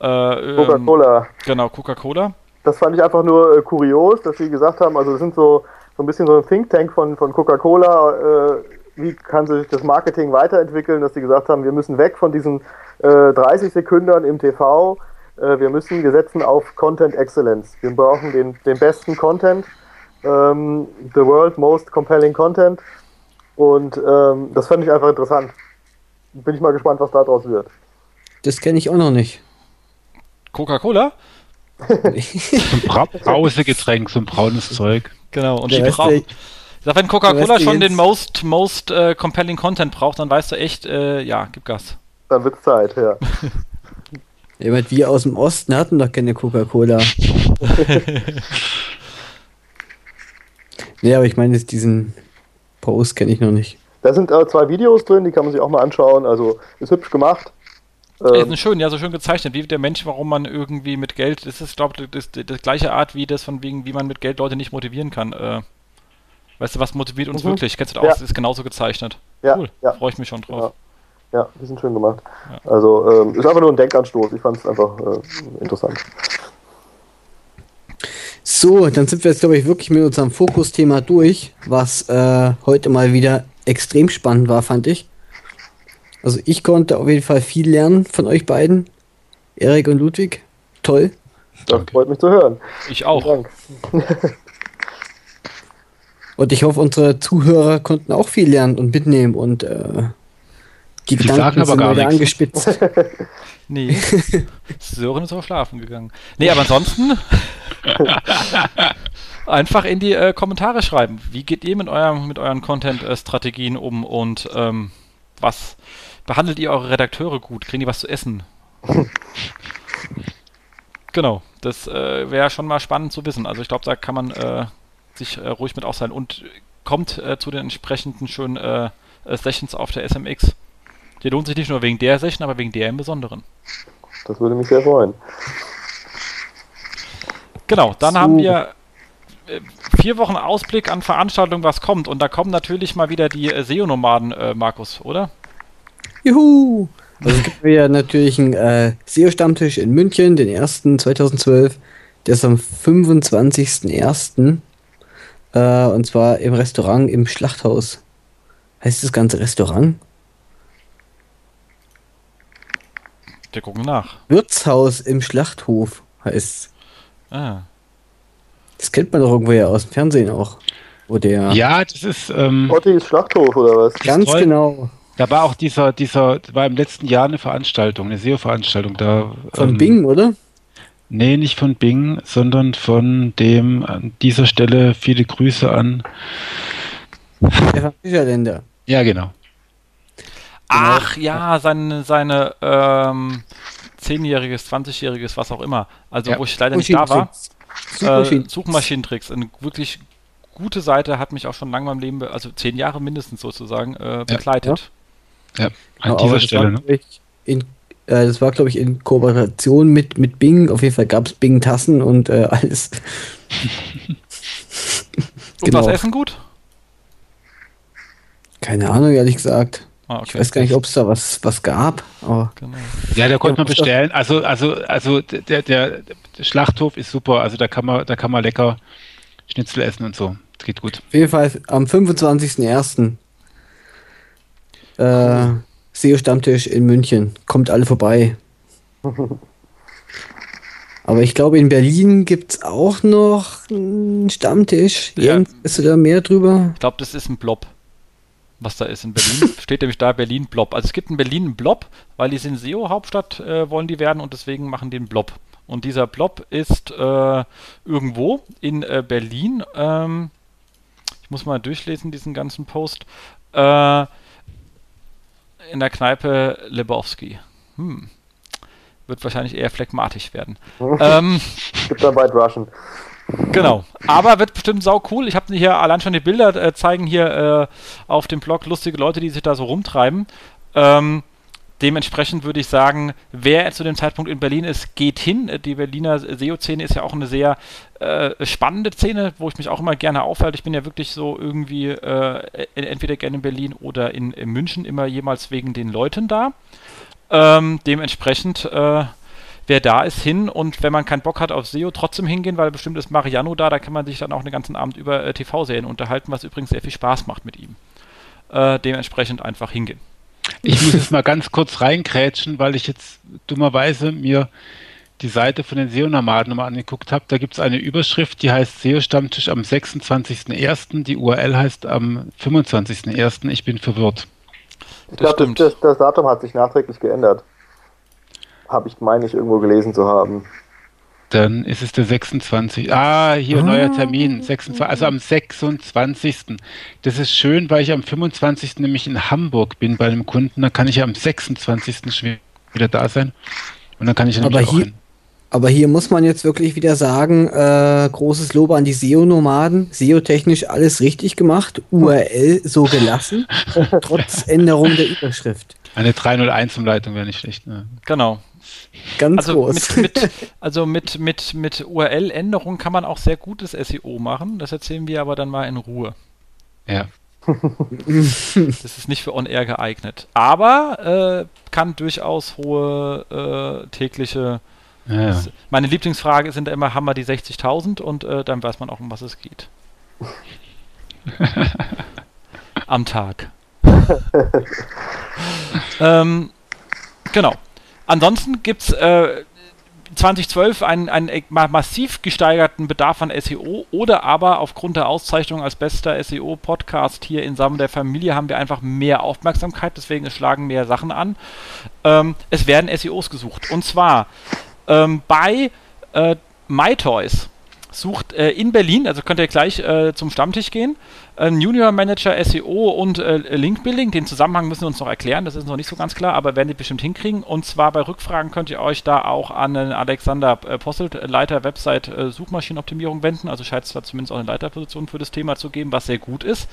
äh, Coca-Cola. Ähm, genau, Coca-Cola. Das fand ich einfach nur äh, kurios, dass sie gesagt haben, also das sind so, so ein bisschen so ein Think Tank von, von Coca-Cola, äh, wie kann sich das Marketing weiterentwickeln, dass sie gesagt haben, wir müssen weg von diesen 30 Sekunden im TV äh, wir müssen, wir setzen auf Content Excellence. Wir brauchen den, den besten Content, ähm, the world most compelling Content. Und ähm, das fand ich einfach interessant. Bin ich mal gespannt, was daraus wird. Das kenne ich auch noch nicht. Coca-Cola? (laughs) Brausegetränk, so ein braunes Zeug. Genau, und die Brau Sag, wenn Coca-Cola schon den most, most uh, compelling Content braucht, dann weißt du echt, äh, ja, gib Gas. Dann wird's Zeit, ja. (laughs) Jemand wir aus dem Osten hatten doch keine Coca-Cola. nee, aber ich meine, diesen Post kenne ich noch nicht. Da sind äh, zwei Videos drin, die kann man sich auch mal anschauen. Also ist hübsch gemacht. Ähm, ist schön, ja, so schön gezeichnet, wie der Mensch, warum man irgendwie mit Geld, das ist, glaube ich, das, das, gleiche Art wie das von wegen, wie man mit Geld Leute nicht motivieren kann. Äh, weißt du, was motiviert uns mhm. wirklich? Kennst du das ja. auch? Das ist genauso gezeichnet. Ja, cool, ja. freue ich mich schon drauf. Ja. Ja, die sind schön gemacht. Ja. Also ähm, ist einfach nur ein Denkanstoß. Ich fand es einfach äh, interessant. So, dann sind wir jetzt, glaube ich, wirklich mit unserem Fokusthema durch, was äh, heute mal wieder extrem spannend war, fand ich. Also ich konnte auf jeden Fall viel lernen von euch beiden. Erik und Ludwig. Toll. Das freut mich zu hören. Ich auch. Dank. und ich hoffe, unsere Zuhörer konnten auch viel lernen und mitnehmen und äh, die, die Gedanken aber sind gar angespitzt. (laughs) nee. Sören ist aber schlafen gegangen. Nee, aber ansonsten (laughs) einfach in die äh, Kommentare schreiben. Wie geht ihr mit, eurem, mit euren Content-Strategien um und ähm, was behandelt ihr eure Redakteure gut? Kriegen die was zu essen? (laughs) genau, das äh, wäre schon mal spannend zu wissen. Also ich glaube, da kann man äh, sich äh, ruhig mit aussehen und kommt äh, zu den entsprechenden schönen äh, Sessions auf der SMX. Die lohnt sich nicht nur wegen der Session, aber wegen der im Besonderen. Das würde mich sehr freuen. Genau, dann so. haben wir äh, vier Wochen Ausblick an Veranstaltungen, was kommt. Und da kommen natürlich mal wieder die äh, SEO-Nomaden, äh, Markus, oder? Juhu! Also es gibt ja natürlich einen äh, SEO-Stammtisch in München, den ersten 2012. Der ist am 25.01. Äh, und zwar im Restaurant im Schlachthaus. Heißt das ganze Restaurant? Wir gucken nach. Wirtshaus im Schlachthof heißt Ah. Das kennt man doch irgendwo ja aus dem Fernsehen auch. Wo der ja, das ist. Ähm, Ottis Schlachthof oder was? Ganz toll. genau. Da war auch dieser, dieser, war im letzten Jahr eine Veranstaltung, eine SEO-Veranstaltung da. Von ähm, Bing, oder? Nee, nicht von Bing, sondern von dem an dieser Stelle viele Grüße an Stefan Fischerländer. Ja, genau. Genau. Ach ja, seine, seine ähm, 10-jähriges, 20-jähriges, was auch immer. Also ja. wo ich leider nicht da war. Äh, Suchmaschinentricks. Eine wirklich gute Seite hat mich auch schon lange in meinem Leben, also zehn Jahre mindestens sozusagen, äh, begleitet. Ja, ja. an dieser Stelle. Ne? In, äh, das war, glaube ich, in Kooperation mit, mit Bing. Auf jeden Fall gab es Bing-Tassen und äh, alles. (laughs) Und Genau. was essen gut? Keine Ahnung, ehrlich gesagt. Ah, Ich weiß gar nicht, ob es da was, was gab. Genau. Ja, da konnte man bestellen. Also, also, also der, der, der Schlachthof ist super. Also da kann man, da kann man lecker Schnitzel essen und so. Das geht gut. auf jeden Fall am 25.01. Äh, SEO-Stammtisch in München. Kommt alle vorbei. (laughs) Aber ich glaube, in Berlin gibt es auch noch einen Stammtisch. Ja. Jens, Weißt du da mehr drüber? Ich glaube, das ist ein Blob. Was da ist in Berlin. (laughs) Steht nämlich da Berlin Blob. Also es gibt in Berlin einen Blob, weil die sind SEO-Hauptstadt, äh, wollen die werden und deswegen machen die einen Blob. Und dieser Blob ist äh, irgendwo in äh, Berlin. Ähm, ich muss mal durchlesen, diesen ganzen Post. Äh, in der Kneipe Lebowski. Hm. Wird wahrscheinlich eher phlegmatisch werden. (laughs) ähm, Gibt dann White Russian. Genau. Aber wird bestimmt sau cool. Ich habe hier allein schon die Bilder äh, zeigen hier äh, auf dem Blog lustige Leute, die sich da so rumtreiben. Ähm, dementsprechend würde ich sagen, wer zu dem Zeitpunkt in Berlin ist, geht hin. Äh, Die Berliner SEO-Szene ist ja auch eine sehr äh, spannende Szene, wo ich mich auch immer gerne aufhalte. Ich bin ja wirklich so irgendwie äh, entweder gerne in Berlin oder in, in München, immer jemals wegen den Leuten da. Ähm, dementsprechend, äh, wer da ist, hin und wenn man keinen Bock hat auf SEO, trotzdem hingehen, weil bestimmt ist Mariano da, da kann man sich dann auch den ganzen Abend über äh, TV-Serien unterhalten, was übrigens sehr viel Spaß macht mit ihm. Äh, dementsprechend einfach hingehen. Ich muss jetzt mal ganz kurz reinkrätschen, weil ich jetzt dummerweise mir die Seite von den SEO-Nomaden nochmal angeguckt habe. Da gibt es eine Überschrift, die heißt SEO-Stammtisch am 26.01. Die URL heißt am 25.01. Ich bin verwirrt. Ich glaube, das, das, das Datum hat sich nachträglich geändert. Habe ich, meine ich, irgendwo gelesen zu haben. Dann ist es der 26. Ah, hier neuer Termin. 26, also am 26. Das ist schön, weil ich am 25. nämlich in Hamburg bin bei einem Kunden. Da kann ich ja am 26. schon wieder da sein. Und dann kann ich nämlich Aber auch hier-. Aber hier muss man jetzt wirklich wieder sagen, äh, großes Lob an die SEO-Nomaden. SEO-technisch alles richtig gemacht. URL so gelassen, (laughs) trotz Änderung der Überschrift. Eine 301-Umleitung wäre nicht schlecht. Ne? Genau. Ganz Also groß. mit, mit, (laughs) also mit, mit, mit URL-Änderung kann man auch sehr gutes SEO machen. Das erzählen wir aber dann mal in Ruhe. Ja. (laughs) Das ist nicht für On-Air geeignet. Aber äh, kann durchaus hohe äh, tägliche. Ja, ja. Meine Lieblingsfrage sind immer: Haben wir die 60.000? Und äh, dann weiß man auch, um was es geht. (laughs) Am Tag. ähm, genau. Ansonsten gibt es äh, 2012 einen, einen e- ma- massiv gesteigerten Bedarf an SEO oder aber aufgrund der Auszeichnung als bester SEO-Podcast hier in Samen der Familie haben wir einfach mehr Aufmerksamkeit, deswegen schlagen mehr Sachen an. Ähm, es werden SEOs gesucht. Und zwar ähm, bei äh, MyToys sucht äh, in Berlin, also könnt ihr gleich äh, zum Stammtisch gehen, ein Junior Manager SEO und äh, Link Building. Den Zusammenhang müssen wir uns noch erklären, das ist noch nicht so ganz klar, aber werden die bestimmt hinkriegen. Und zwar bei Rückfragen könnt ihr euch da auch an den Alexander äh, Posselt, äh, Leiter Website äh, Suchmaschinenoptimierung wenden. Also scheint es da zumindest auch eine Leiterposition für das Thema zu geben, was sehr gut ist.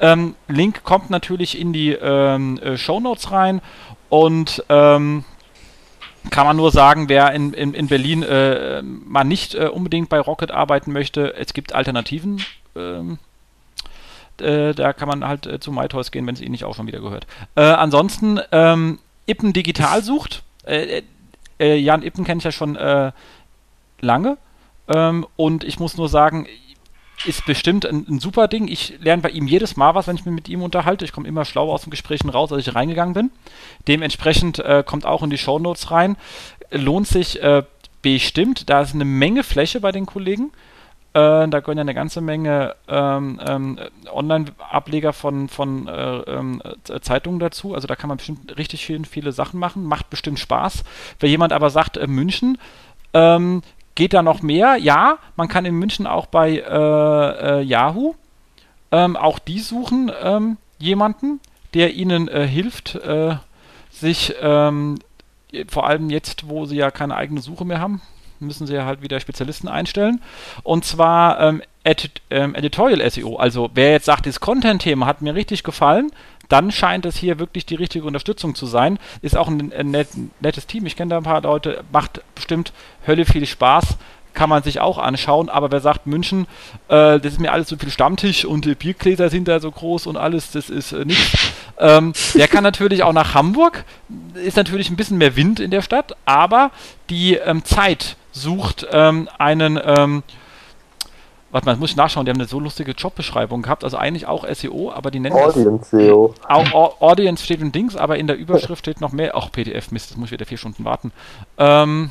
Ähm, Link kommt natürlich in die ähm, äh, Show Notes rein und ähm, kann man nur sagen, wer in, in, in Berlin äh, mal nicht äh, unbedingt bei Rocket arbeiten möchte, es gibt Alternativen. Ähm, äh, da kann man halt äh, zu MyToys gehen, wenn es Ihnen nicht auch schon wieder gehört. Äh, ansonsten, ähm, Ippen Digital (laughs) sucht. Äh, äh, Jan Ippen kenne ich ja schon lange. Ähm, und ich muss nur sagen, ist bestimmt ein, ein super Ding. Ich lerne bei ihm jedes Mal was, wenn ich mich mit ihm unterhalte. Ich komme immer schlau aus den Gesprächen raus, als ich reingegangen bin. Dementsprechend äh, kommt auch in die Shownotes rein. Lohnt sich äh, bestimmt. Da ist eine Menge Fläche bei den Kollegen. Äh, da gehören ja eine ganze Menge ähm, ähm, Online-Ableger von, von äh, äh, Zeitungen dazu. Also da kann man bestimmt richtig viel, viele Sachen machen. Macht bestimmt Spaß. Wenn jemand aber sagt, äh, München, ähm, geht da noch mehr? Ja, man kann in München auch bei äh, äh, Yahoo ähm, auch die suchen ähm, jemanden, der ihnen äh, hilft, äh, sich ähm, vor allem jetzt, wo sie ja keine eigene Suche mehr haben, müssen sie ja halt wieder Spezialisten einstellen. Und zwar ähm, Ed ähm, Editorial SEO. Also wer jetzt sagt, das Content-Thema hat mir richtig gefallen, dann scheint es hier wirklich die richtige Unterstützung zu sein. Ist auch ein, ein net, nettes Team. Ich kenne da ein paar Leute, macht bestimmt Hölle viel Spaß, kann man sich auch anschauen. Aber wer sagt, München, äh, das ist mir alles so viel Stammtisch und die Biergläser sind da so groß und alles, das ist äh, nichts. Ähm, der kann natürlich auch nach Hamburg. Ist natürlich ein bisschen mehr Wind in der Stadt, aber die ähm, Zeit sucht ähm, einen ähm, Warte mal, das muss ich nachschauen, die haben eine so lustige Jobbeschreibung gehabt, also eigentlich auch SEO, aber die nennen Audience SEO. Au- Audience steht in Dings, aber in der Überschrift steht noch mehr. Auch PDF, Mist, das muss ich wieder vier Stunden warten. Ähm,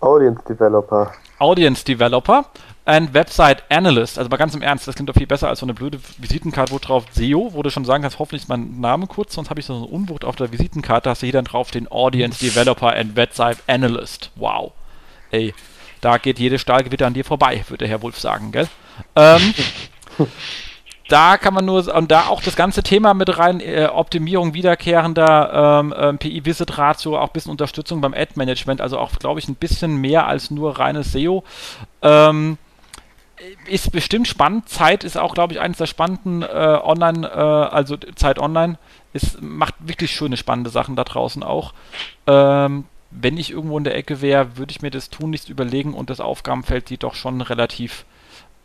Audience Developer. Audience Developer and Website Analyst. Also mal ganz im Ernst, das klingt doch viel besser als so eine blöde Visitenkarte, wo drauf SEO, wo du schon sagen kannst, hoffentlich ist mein Name kurz, sonst habe ich so eine Unwucht auf der Visitenkarte, hast du hier dann drauf den Audience Developer and Website Analyst. Wow. Ey, da geht jede Stahlgewitter an dir vorbei, würde der Herr Wolf sagen, gell? Ähm, (laughs) da kann man nur, und da auch das ganze Thema mit rein, äh, Optimierung wiederkehrender ähm, ähm, PI-Visit-Ratio, auch ein bisschen Unterstützung beim Ad-Management, also auch, glaube ich, ein bisschen mehr als nur reines SEO. Ähm, ist bestimmt spannend. Zeit ist auch, glaube ich, eines der spannenden äh, Online, äh, also Zeit Online, ist, macht wirklich schöne, spannende Sachen da draußen auch. Ähm, wenn ich irgendwo in der Ecke wäre, würde ich mir das tun, nichts überlegen und das Aufgabenfeld sieht doch schon relativ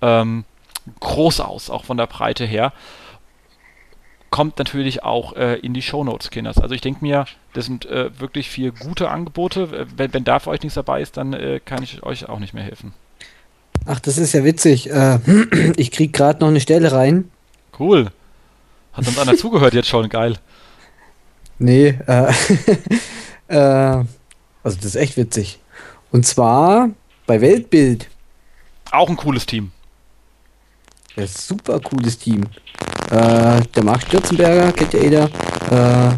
ähm, groß aus, auch von der Breite her. Kommt natürlich auch äh, in die Shownotes, Kinders. Also ich denke mir, das sind äh, wirklich vier gute Angebote. Wenn, wenn da für euch nichts dabei ist, dann äh, kann ich euch auch nicht mehr helfen. Ach, das ist ja witzig. Äh, (clears throat) ich krieg gerade noch eine Stelle rein. Cool. Hat uns einer (laughs) zugehört jetzt schon, geil. Nee, äh, (laughs) äh, also das ist echt witzig. Und zwar bei Weltbild. Auch ein cooles Team. Ein super cooles Team. Äh, der Marc Stürzenberger, kennt ja jeder, äh,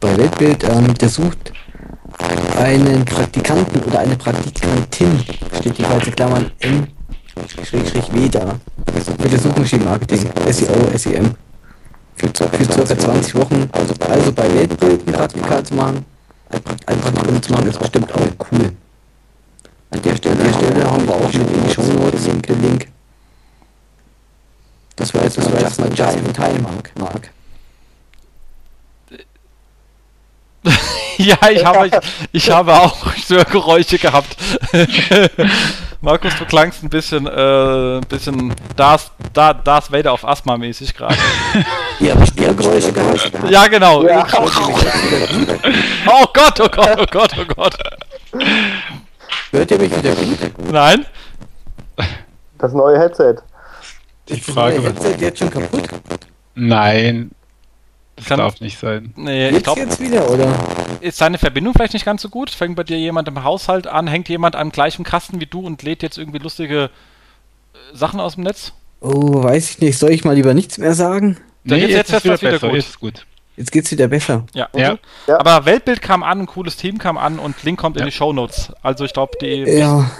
bei Weltbild, ähm, der sucht einen Praktikanten oder eine Praktikantin, steht die ganze Klammern M, Schräg, Schräg, W da, für das Suchmaschinenmarketing, SEO, SEM. Für, ca- für circa 20 Wochen, also, bei Weltbild ein Praktika zu machen, ein Prakt- ein Praktikum zu machen, ist bestimmt auch cool. An der Stelle, an der Stelle haben wir auch mit in die Show Notes den Link. Das war jetzt, das war jetzt mal in Time, Mark. Mark. (laughs) ja, ich habe, ich, ich habe auch (laughs) Störgeräusche gehabt. (laughs) Markus, du klangst ein bisschen, äh, ein bisschen Darth, Darth, Darth Vader auf Asthma mäßig gerade. Habt Störgeräusche gehabt. ja, genau. Ja. Oh Gott, oh Gott, oh Gott, oh Gott. Hört ihr mich wieder gut? Nein? Das neue Headset. Die Ist Frage, das Headset jetzt schon kaputt? nein, das Kann- darf nicht sein. Nee, ich Jetzt glaube, jetzt wieder, oder? ist seine Verbindung vielleicht nicht ganz so gut? Fängt bei dir jemand im Haushalt an, hängt jemand am gleichen Kasten wie du und lädt jetzt irgendwie lustige äh, Sachen aus dem Netz? Oh, weiß ich nicht. Soll ich mal lieber nichts mehr sagen? Ja, jetzt- jetzt ist ist das wieder besser, gut. Jetzt ist gut. Jetzt geht's wieder besser. Ja. Ja. Ja. Aber Weltbild kam an, ein cooles Team kam an und Link kommt in die Shownotes. Also ich glaube, die. Ja.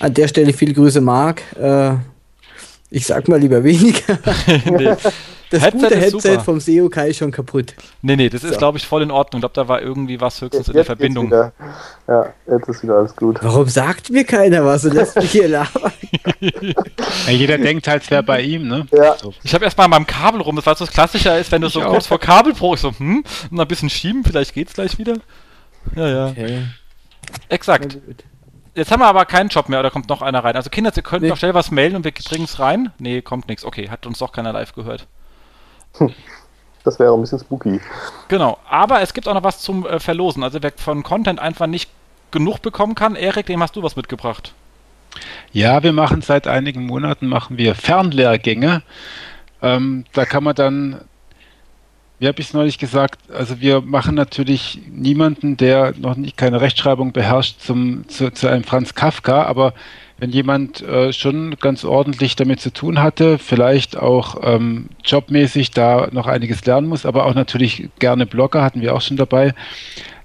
An der Stelle viele Grüße, Marc. Äh, ich sag mal lieber weniger. (laughs) nee. Das Headset gute Headset super. vom SEO Kai ist schon kaputt. nee, nee, das ist, So. glaube ich, voll in Ordnung. Ich glaube, da war irgendwie was höchstens in der Jetzt Verbindung. Ja, jetzt ist wieder alles gut. Warum sagt mir keiner was und lässt mich hier labern? Ja, jeder denkt halt, es wäre bei ihm, ne? Ja. Ich habe erstmal an meinem Kabel rum, das war so das Klassische ist, wenn du Ich so auch. kurz vor Kabelbruch so, hm, und ein bisschen schieben, vielleicht geht's gleich wieder. Ja, ja. Okay. Exakt. Jetzt haben wir aber keinen Job mehr, oder kommt noch einer rein? Also Kinder, ihr könnt Nee. noch schnell was melden und wir bringen es rein. Nee, kommt nichts. Okay, hat uns doch keiner live gehört. Das wäre ein bisschen spooky. Genau, aber es gibt auch noch was zum äh, Verlosen. Also wer von Content einfach nicht genug bekommen kann, Erik, dem hast du was mitgebracht. Ja, wir machen seit einigen Monaten machen wir Fernlehrgänge. Ähm, da kann man dann, wie habe ich es neulich gesagt, also wir machen natürlich niemanden, der noch nicht keine Rechtschreibung beherrscht, zum, zu, zu einem Franz Kafka, aber wenn jemand äh, schon ganz ordentlich damit zu tun hatte, vielleicht auch ähm, jobmäßig da noch einiges lernen muss, aber auch natürlich gerne Blogger hatten wir auch schon dabei,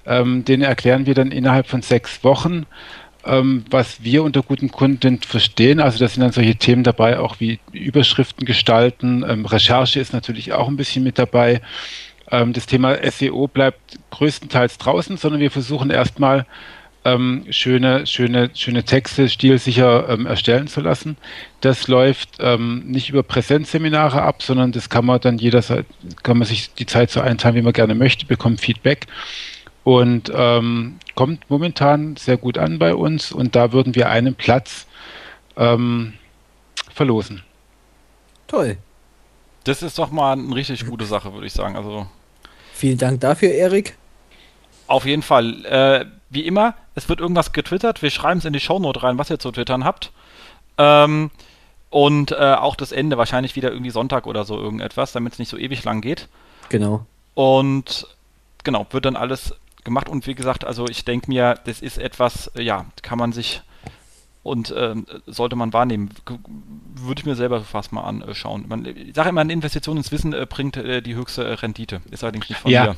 ähm, den erklären wir dann innerhalb von sechs Wochen, ähm, was wir unter gutem Content verstehen. Also da sind dann solche Themen dabei, auch wie Überschriften gestalten. Ähm, Recherche ist natürlich auch ein bisschen mit dabei. Ähm, das Thema SEO bleibt größtenteils draußen, sondern wir versuchen erstmal ähm, schöne, schöne, schöne Texte stilsicher ähm, erstellen zu lassen. Das läuft ähm, nicht über Präsenzseminare ab, sondern das kann man dann jederzeit, kann man sich die Zeit so einteilen, wie man gerne möchte, bekommt Feedback. Und ähm, kommt momentan sehr gut an bei uns und da würden wir einen Platz ähm, verlosen. Toll. Das ist doch mal eine richtig gute Sache, würde ich sagen. Also Vielen Dank dafür, Erik. auf jeden Fall. Äh, wie immer, es wird irgendwas getwittert. Wir schreiben es in die Shownote rein, was ihr zu twittern habt. Ähm, und äh, auch das Ende wahrscheinlich wieder irgendwie Sonntag oder so irgendetwas, damit es nicht so ewig lang geht. Genau. Und genau, wird dann alles gemacht. Und wie gesagt, also ich denke mir, das ist etwas, äh, ja, kann man sich und ähm, sollte man wahrnehmen. Würde ich mir selber fast mal anschauen. Man, ich sage immer, eine Investition ins Wissen äh, bringt äh, die höchste äh, Rendite. Ist allerdings nicht von Ja. mir.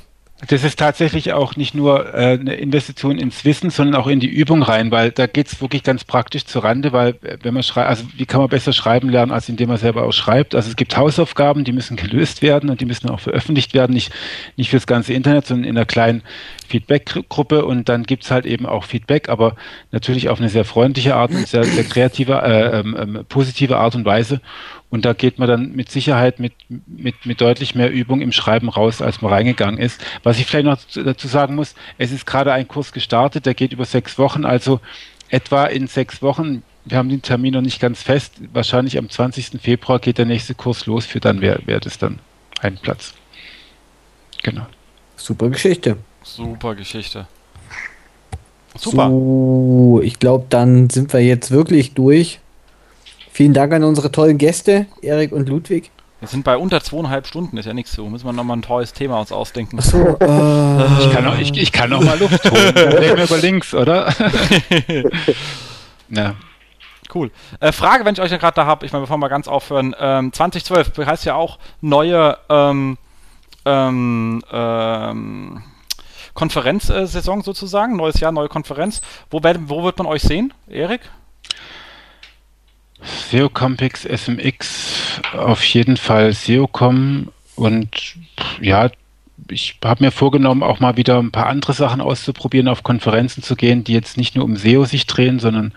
Das ist tatsächlich auch nicht nur äh, eine Investition ins Wissen, sondern auch in die Übung rein, weil da geht's wirklich ganz praktisch zur Rande, weil äh, wenn man schreibt, also wie kann man besser schreiben lernen, als indem man selber auch schreibt? Also es gibt Hausaufgaben, die müssen gelöst werden und die müssen auch veröffentlicht werden, nicht, nicht fürs ganze Internet, sondern in einer kleinen Feedback-Gruppe und dann gibt's halt eben auch Feedback, aber natürlich auf eine sehr freundliche Art und sehr, sehr kreative, äh, ähm, ähm, positive Art und Weise. Und da geht man dann mit Sicherheit mit, mit, mit deutlich mehr Übung im Schreiben raus, als man reingegangen ist. Was ich vielleicht noch zu- dazu sagen muss, es ist gerade ein Kurs gestartet, der geht über sechs Wochen, also etwa in sechs Wochen, wir haben den Termin noch nicht ganz fest, wahrscheinlich am 20. Februar geht der nächste Kurs los, für dann wäre wär das dann ein Platz. Genau. Super Geschichte. Super Geschichte. Super. So, ich glaube, dann sind wir jetzt wirklich durch. Vielen Dank an unsere tollen Gäste, Erik und Ludwig. Wir sind bei unter zweieinhalb Stunden, ist ja nichts so. Müssen wir nochmal ein tolles Thema uns ausdenken. Achso, (laughs) äh, Ich kann noch, ich, ich kann noch mal Luft holen. (laughs) Reden wir über links, oder? (laughs) ja. Cool. Äh, Frage, wenn ich euch ja gerade da habe, ich meine, bevor wir ganz aufhören, ähm, 2012 heißt ja auch neue ähm, ähm, ähm, Konferenzsaison sozusagen, neues Jahr, neue Konferenz. Wo, werden, wo wird man euch sehen, Erik? SEOCompix, SMX, auf jeden Fall SEOCom und ja, ich habe mir vorgenommen, auch mal wieder ein paar andere Sachen auszuprobieren, auf Konferenzen zu gehen, die jetzt nicht nur um SEO sich drehen, sondern,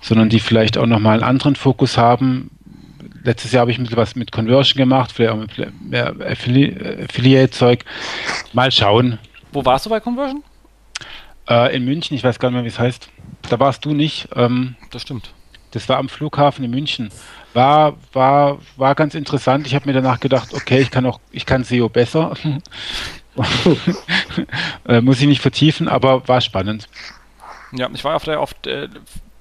sondern die vielleicht auch nochmal einen anderen Fokus haben. Letztes Jahr habe ich ein bisschen was mit Conversion gemacht, vielleicht auch mit mehr Affili Affiliate-Zeug. Mal schauen. Wo warst du bei Conversion? Äh, in München, ich weiß gar nicht mehr, wie es heißt. Da warst du nicht. Ähm, Das stimmt. das war am Flughafen in München. War, war, war ganz interessant. Ich habe mir danach gedacht, okay, ich kann auch, ich kann SEO besser. (laughs) äh, muss ich nicht vertiefen, aber war spannend. Ja, ich war auf der, auf der,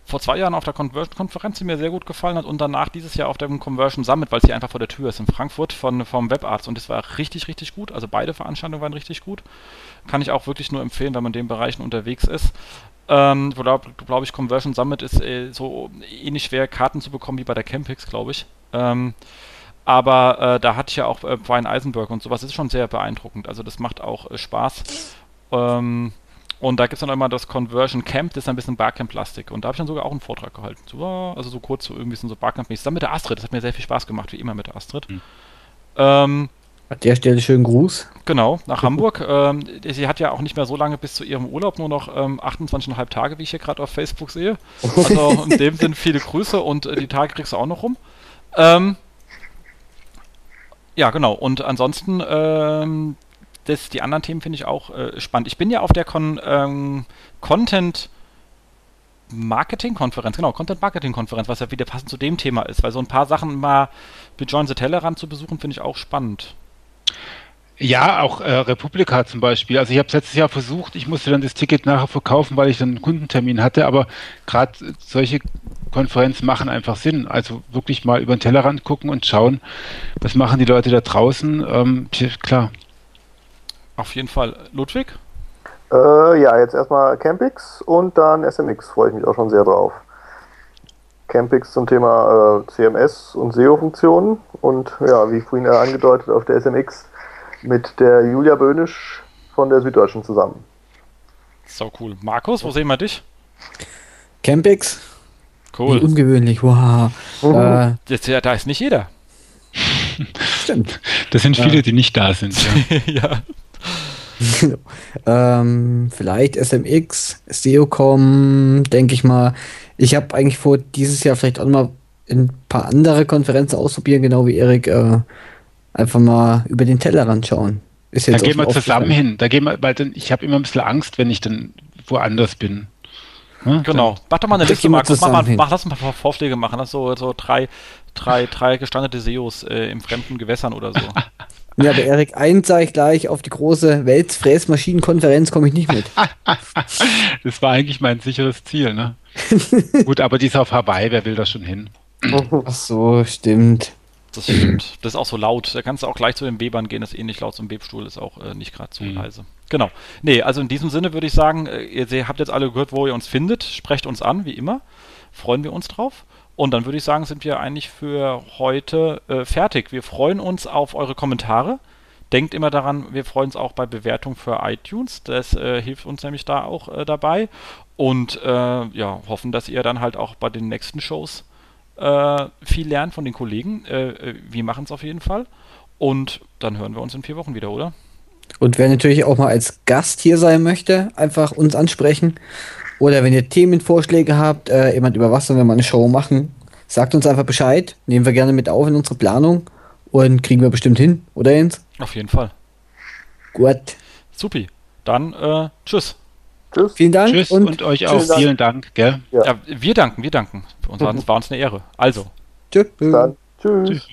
vor zwei Jahren auf der Conversion-Konferenz, die mir sehr gut gefallen hat und danach dieses Jahr auf dem Conversion Summit, weil es hier einfach vor der Tür ist in Frankfurt von, vom Webarzt und das war richtig, richtig gut. Also beide Veranstaltungen waren richtig gut. Kann ich auch wirklich nur empfehlen, wenn man in den Bereichen unterwegs ist. Ähm, glaube glaub ich, Conversion Summit ist äh, so ähnlich schwer, Karten zu bekommen wie bei der Campix, glaube ich. Ähm, aber äh, da hatte ich ja auch äh, Brian Eisenberg und sowas. Das ist schon sehr beeindruckend. Also das macht auch äh, Spaß. Ähm, und da gibt es dann immer das Conversion Camp, das ist ein bisschen Barcamp-Plastik. Und da habe ich dann sogar auch einen Vortrag gehalten. So, also so kurz, so irgendwie so Barcamp-mäßig. Dann mit der Astrid. Das hat mir sehr viel Spaß gemacht, wie immer mit der Astrid. Mhm. Ähm, an der Stelle schönen Gruß. Genau, nach Hamburg. Ähm, sie hat ja auch nicht mehr so lange bis zu ihrem Urlaub, nur noch ähm, 28,5 Tage, wie ich hier gerade auf Facebook sehe. Also in dem Sinn viele Grüße und äh, die Tage kriegst du auch noch rum. Ähm, ja, genau. Und ansonsten, ähm, das, die anderen Themen finde ich auch äh, spannend. Ich bin ja auf der Con, ähm, Content Marketing Konferenz, genau, Content Marketing Konferenz, was ja wieder passend zu dem Thema ist, weil so ein paar Sachen mal mit Join the Tellerrand zu besuchen, finde ich auch spannend. Ja, auch äh, Republika zum Beispiel. Also ich habe es letztes Jahr versucht, ich musste dann das Ticket nachher verkaufen, weil ich dann einen Kundentermin hatte, aber gerade solche Konferenzen machen einfach Sinn. Also wirklich mal über den Tellerrand gucken und schauen, was machen die Leute da draußen. Ähm, klar. Auf jeden Fall. Ludwig? Äh, ja, jetzt erstmal Campix und dann SMX, freue ich mich auch schon sehr drauf. Campix zum Thema äh, CMS und SEO-Funktionen und ja, wie vorhin ja angedeutet, auf der SMX mit der Julia Böhnisch von der Süddeutschen zusammen. So cool. Markus, wo sehen wir dich? Campix. Cool. Wie ungewöhnlich, wow. Mhm. Äh, ja, da ist nicht jeder. stimmt. Das sind viele, die nicht da sind. ja. (laughs) Ja. (laughs) ähm, vielleicht SMX, SEOCom, denke ich mal. Ich habe eigentlich vor, dieses Jahr vielleicht auch mal ein paar andere Konferenzen ausprobieren, genau wie Erik. Äh, einfach mal über den Tellerrand schauen. Ist Da jetzt gehen auch wir zusammen hin. Da gehen wir, weil dann, ich habe immer ein bisschen Angst, wenn ich dann woanders bin. Hm? Genau. Mach doch mal eine Da Liste, gehen Markus. Mach, mach, lass uns mal Vorschläge machen. Lass so, so drei, drei, drei gestandete SEOs äh, im fremden Gewässern oder so. (laughs) Ja, aber Erik, eins sage ich gleich, auf die große Weltfräsmaschinenkonferenz komme ich nicht mit. (laughs) Das war eigentlich mein sicheres Ziel, ne? (laughs) Gut, aber die ist auf Hawaii, wer will da schon hin? Ach so, stimmt. Das stimmt. Das ist auch so laut. Da kannst du auch gleich zu den Webern gehen. Das ist ähnlich laut zum Webstuhl. Ist auch äh, nicht gerade so Mhm. leise. Genau. Nee, also in diesem Sinne würde ich sagen, äh, ihr habt jetzt alle gehört, wo ihr uns findet. Sprecht uns an, wie immer. Freuen wir uns drauf. Und dann würde ich sagen, sind wir eigentlich für heute äh, fertig. Wir freuen uns auf eure Kommentare. Denkt immer daran, wir freuen uns auch bei Bewertung für iTunes. Das äh, hilft uns nämlich da auch äh, dabei. Und äh, ja, hoffen, dass ihr dann halt auch bei den nächsten Shows äh, viel lernt von den Kollegen. Äh, wir machen es auf jeden Fall. Und dann hören wir uns in vier Wochen wieder, oder? Und wer natürlich auch mal als Gast hier sein möchte, einfach uns ansprechen. Oder wenn ihr Themenvorschläge habt, äh, jemand über was sollen wir mal eine Show machen, sagt uns einfach Bescheid. Nehmen wir gerne mit auf in unsere Planung und kriegen wir bestimmt hin, oder Jens? Auf jeden Fall. Gut. Supi. Dann äh, tschüss. Tschüss. Vielen Dank Tschüss und, und, euch auch Vielen Dank. vielen Dank, gell? Ja. Ja, wir danken, wir danken. Für uns war, war uns eine Ehre. Also. tschüss. Bis dann. Tschüss. Tschüss.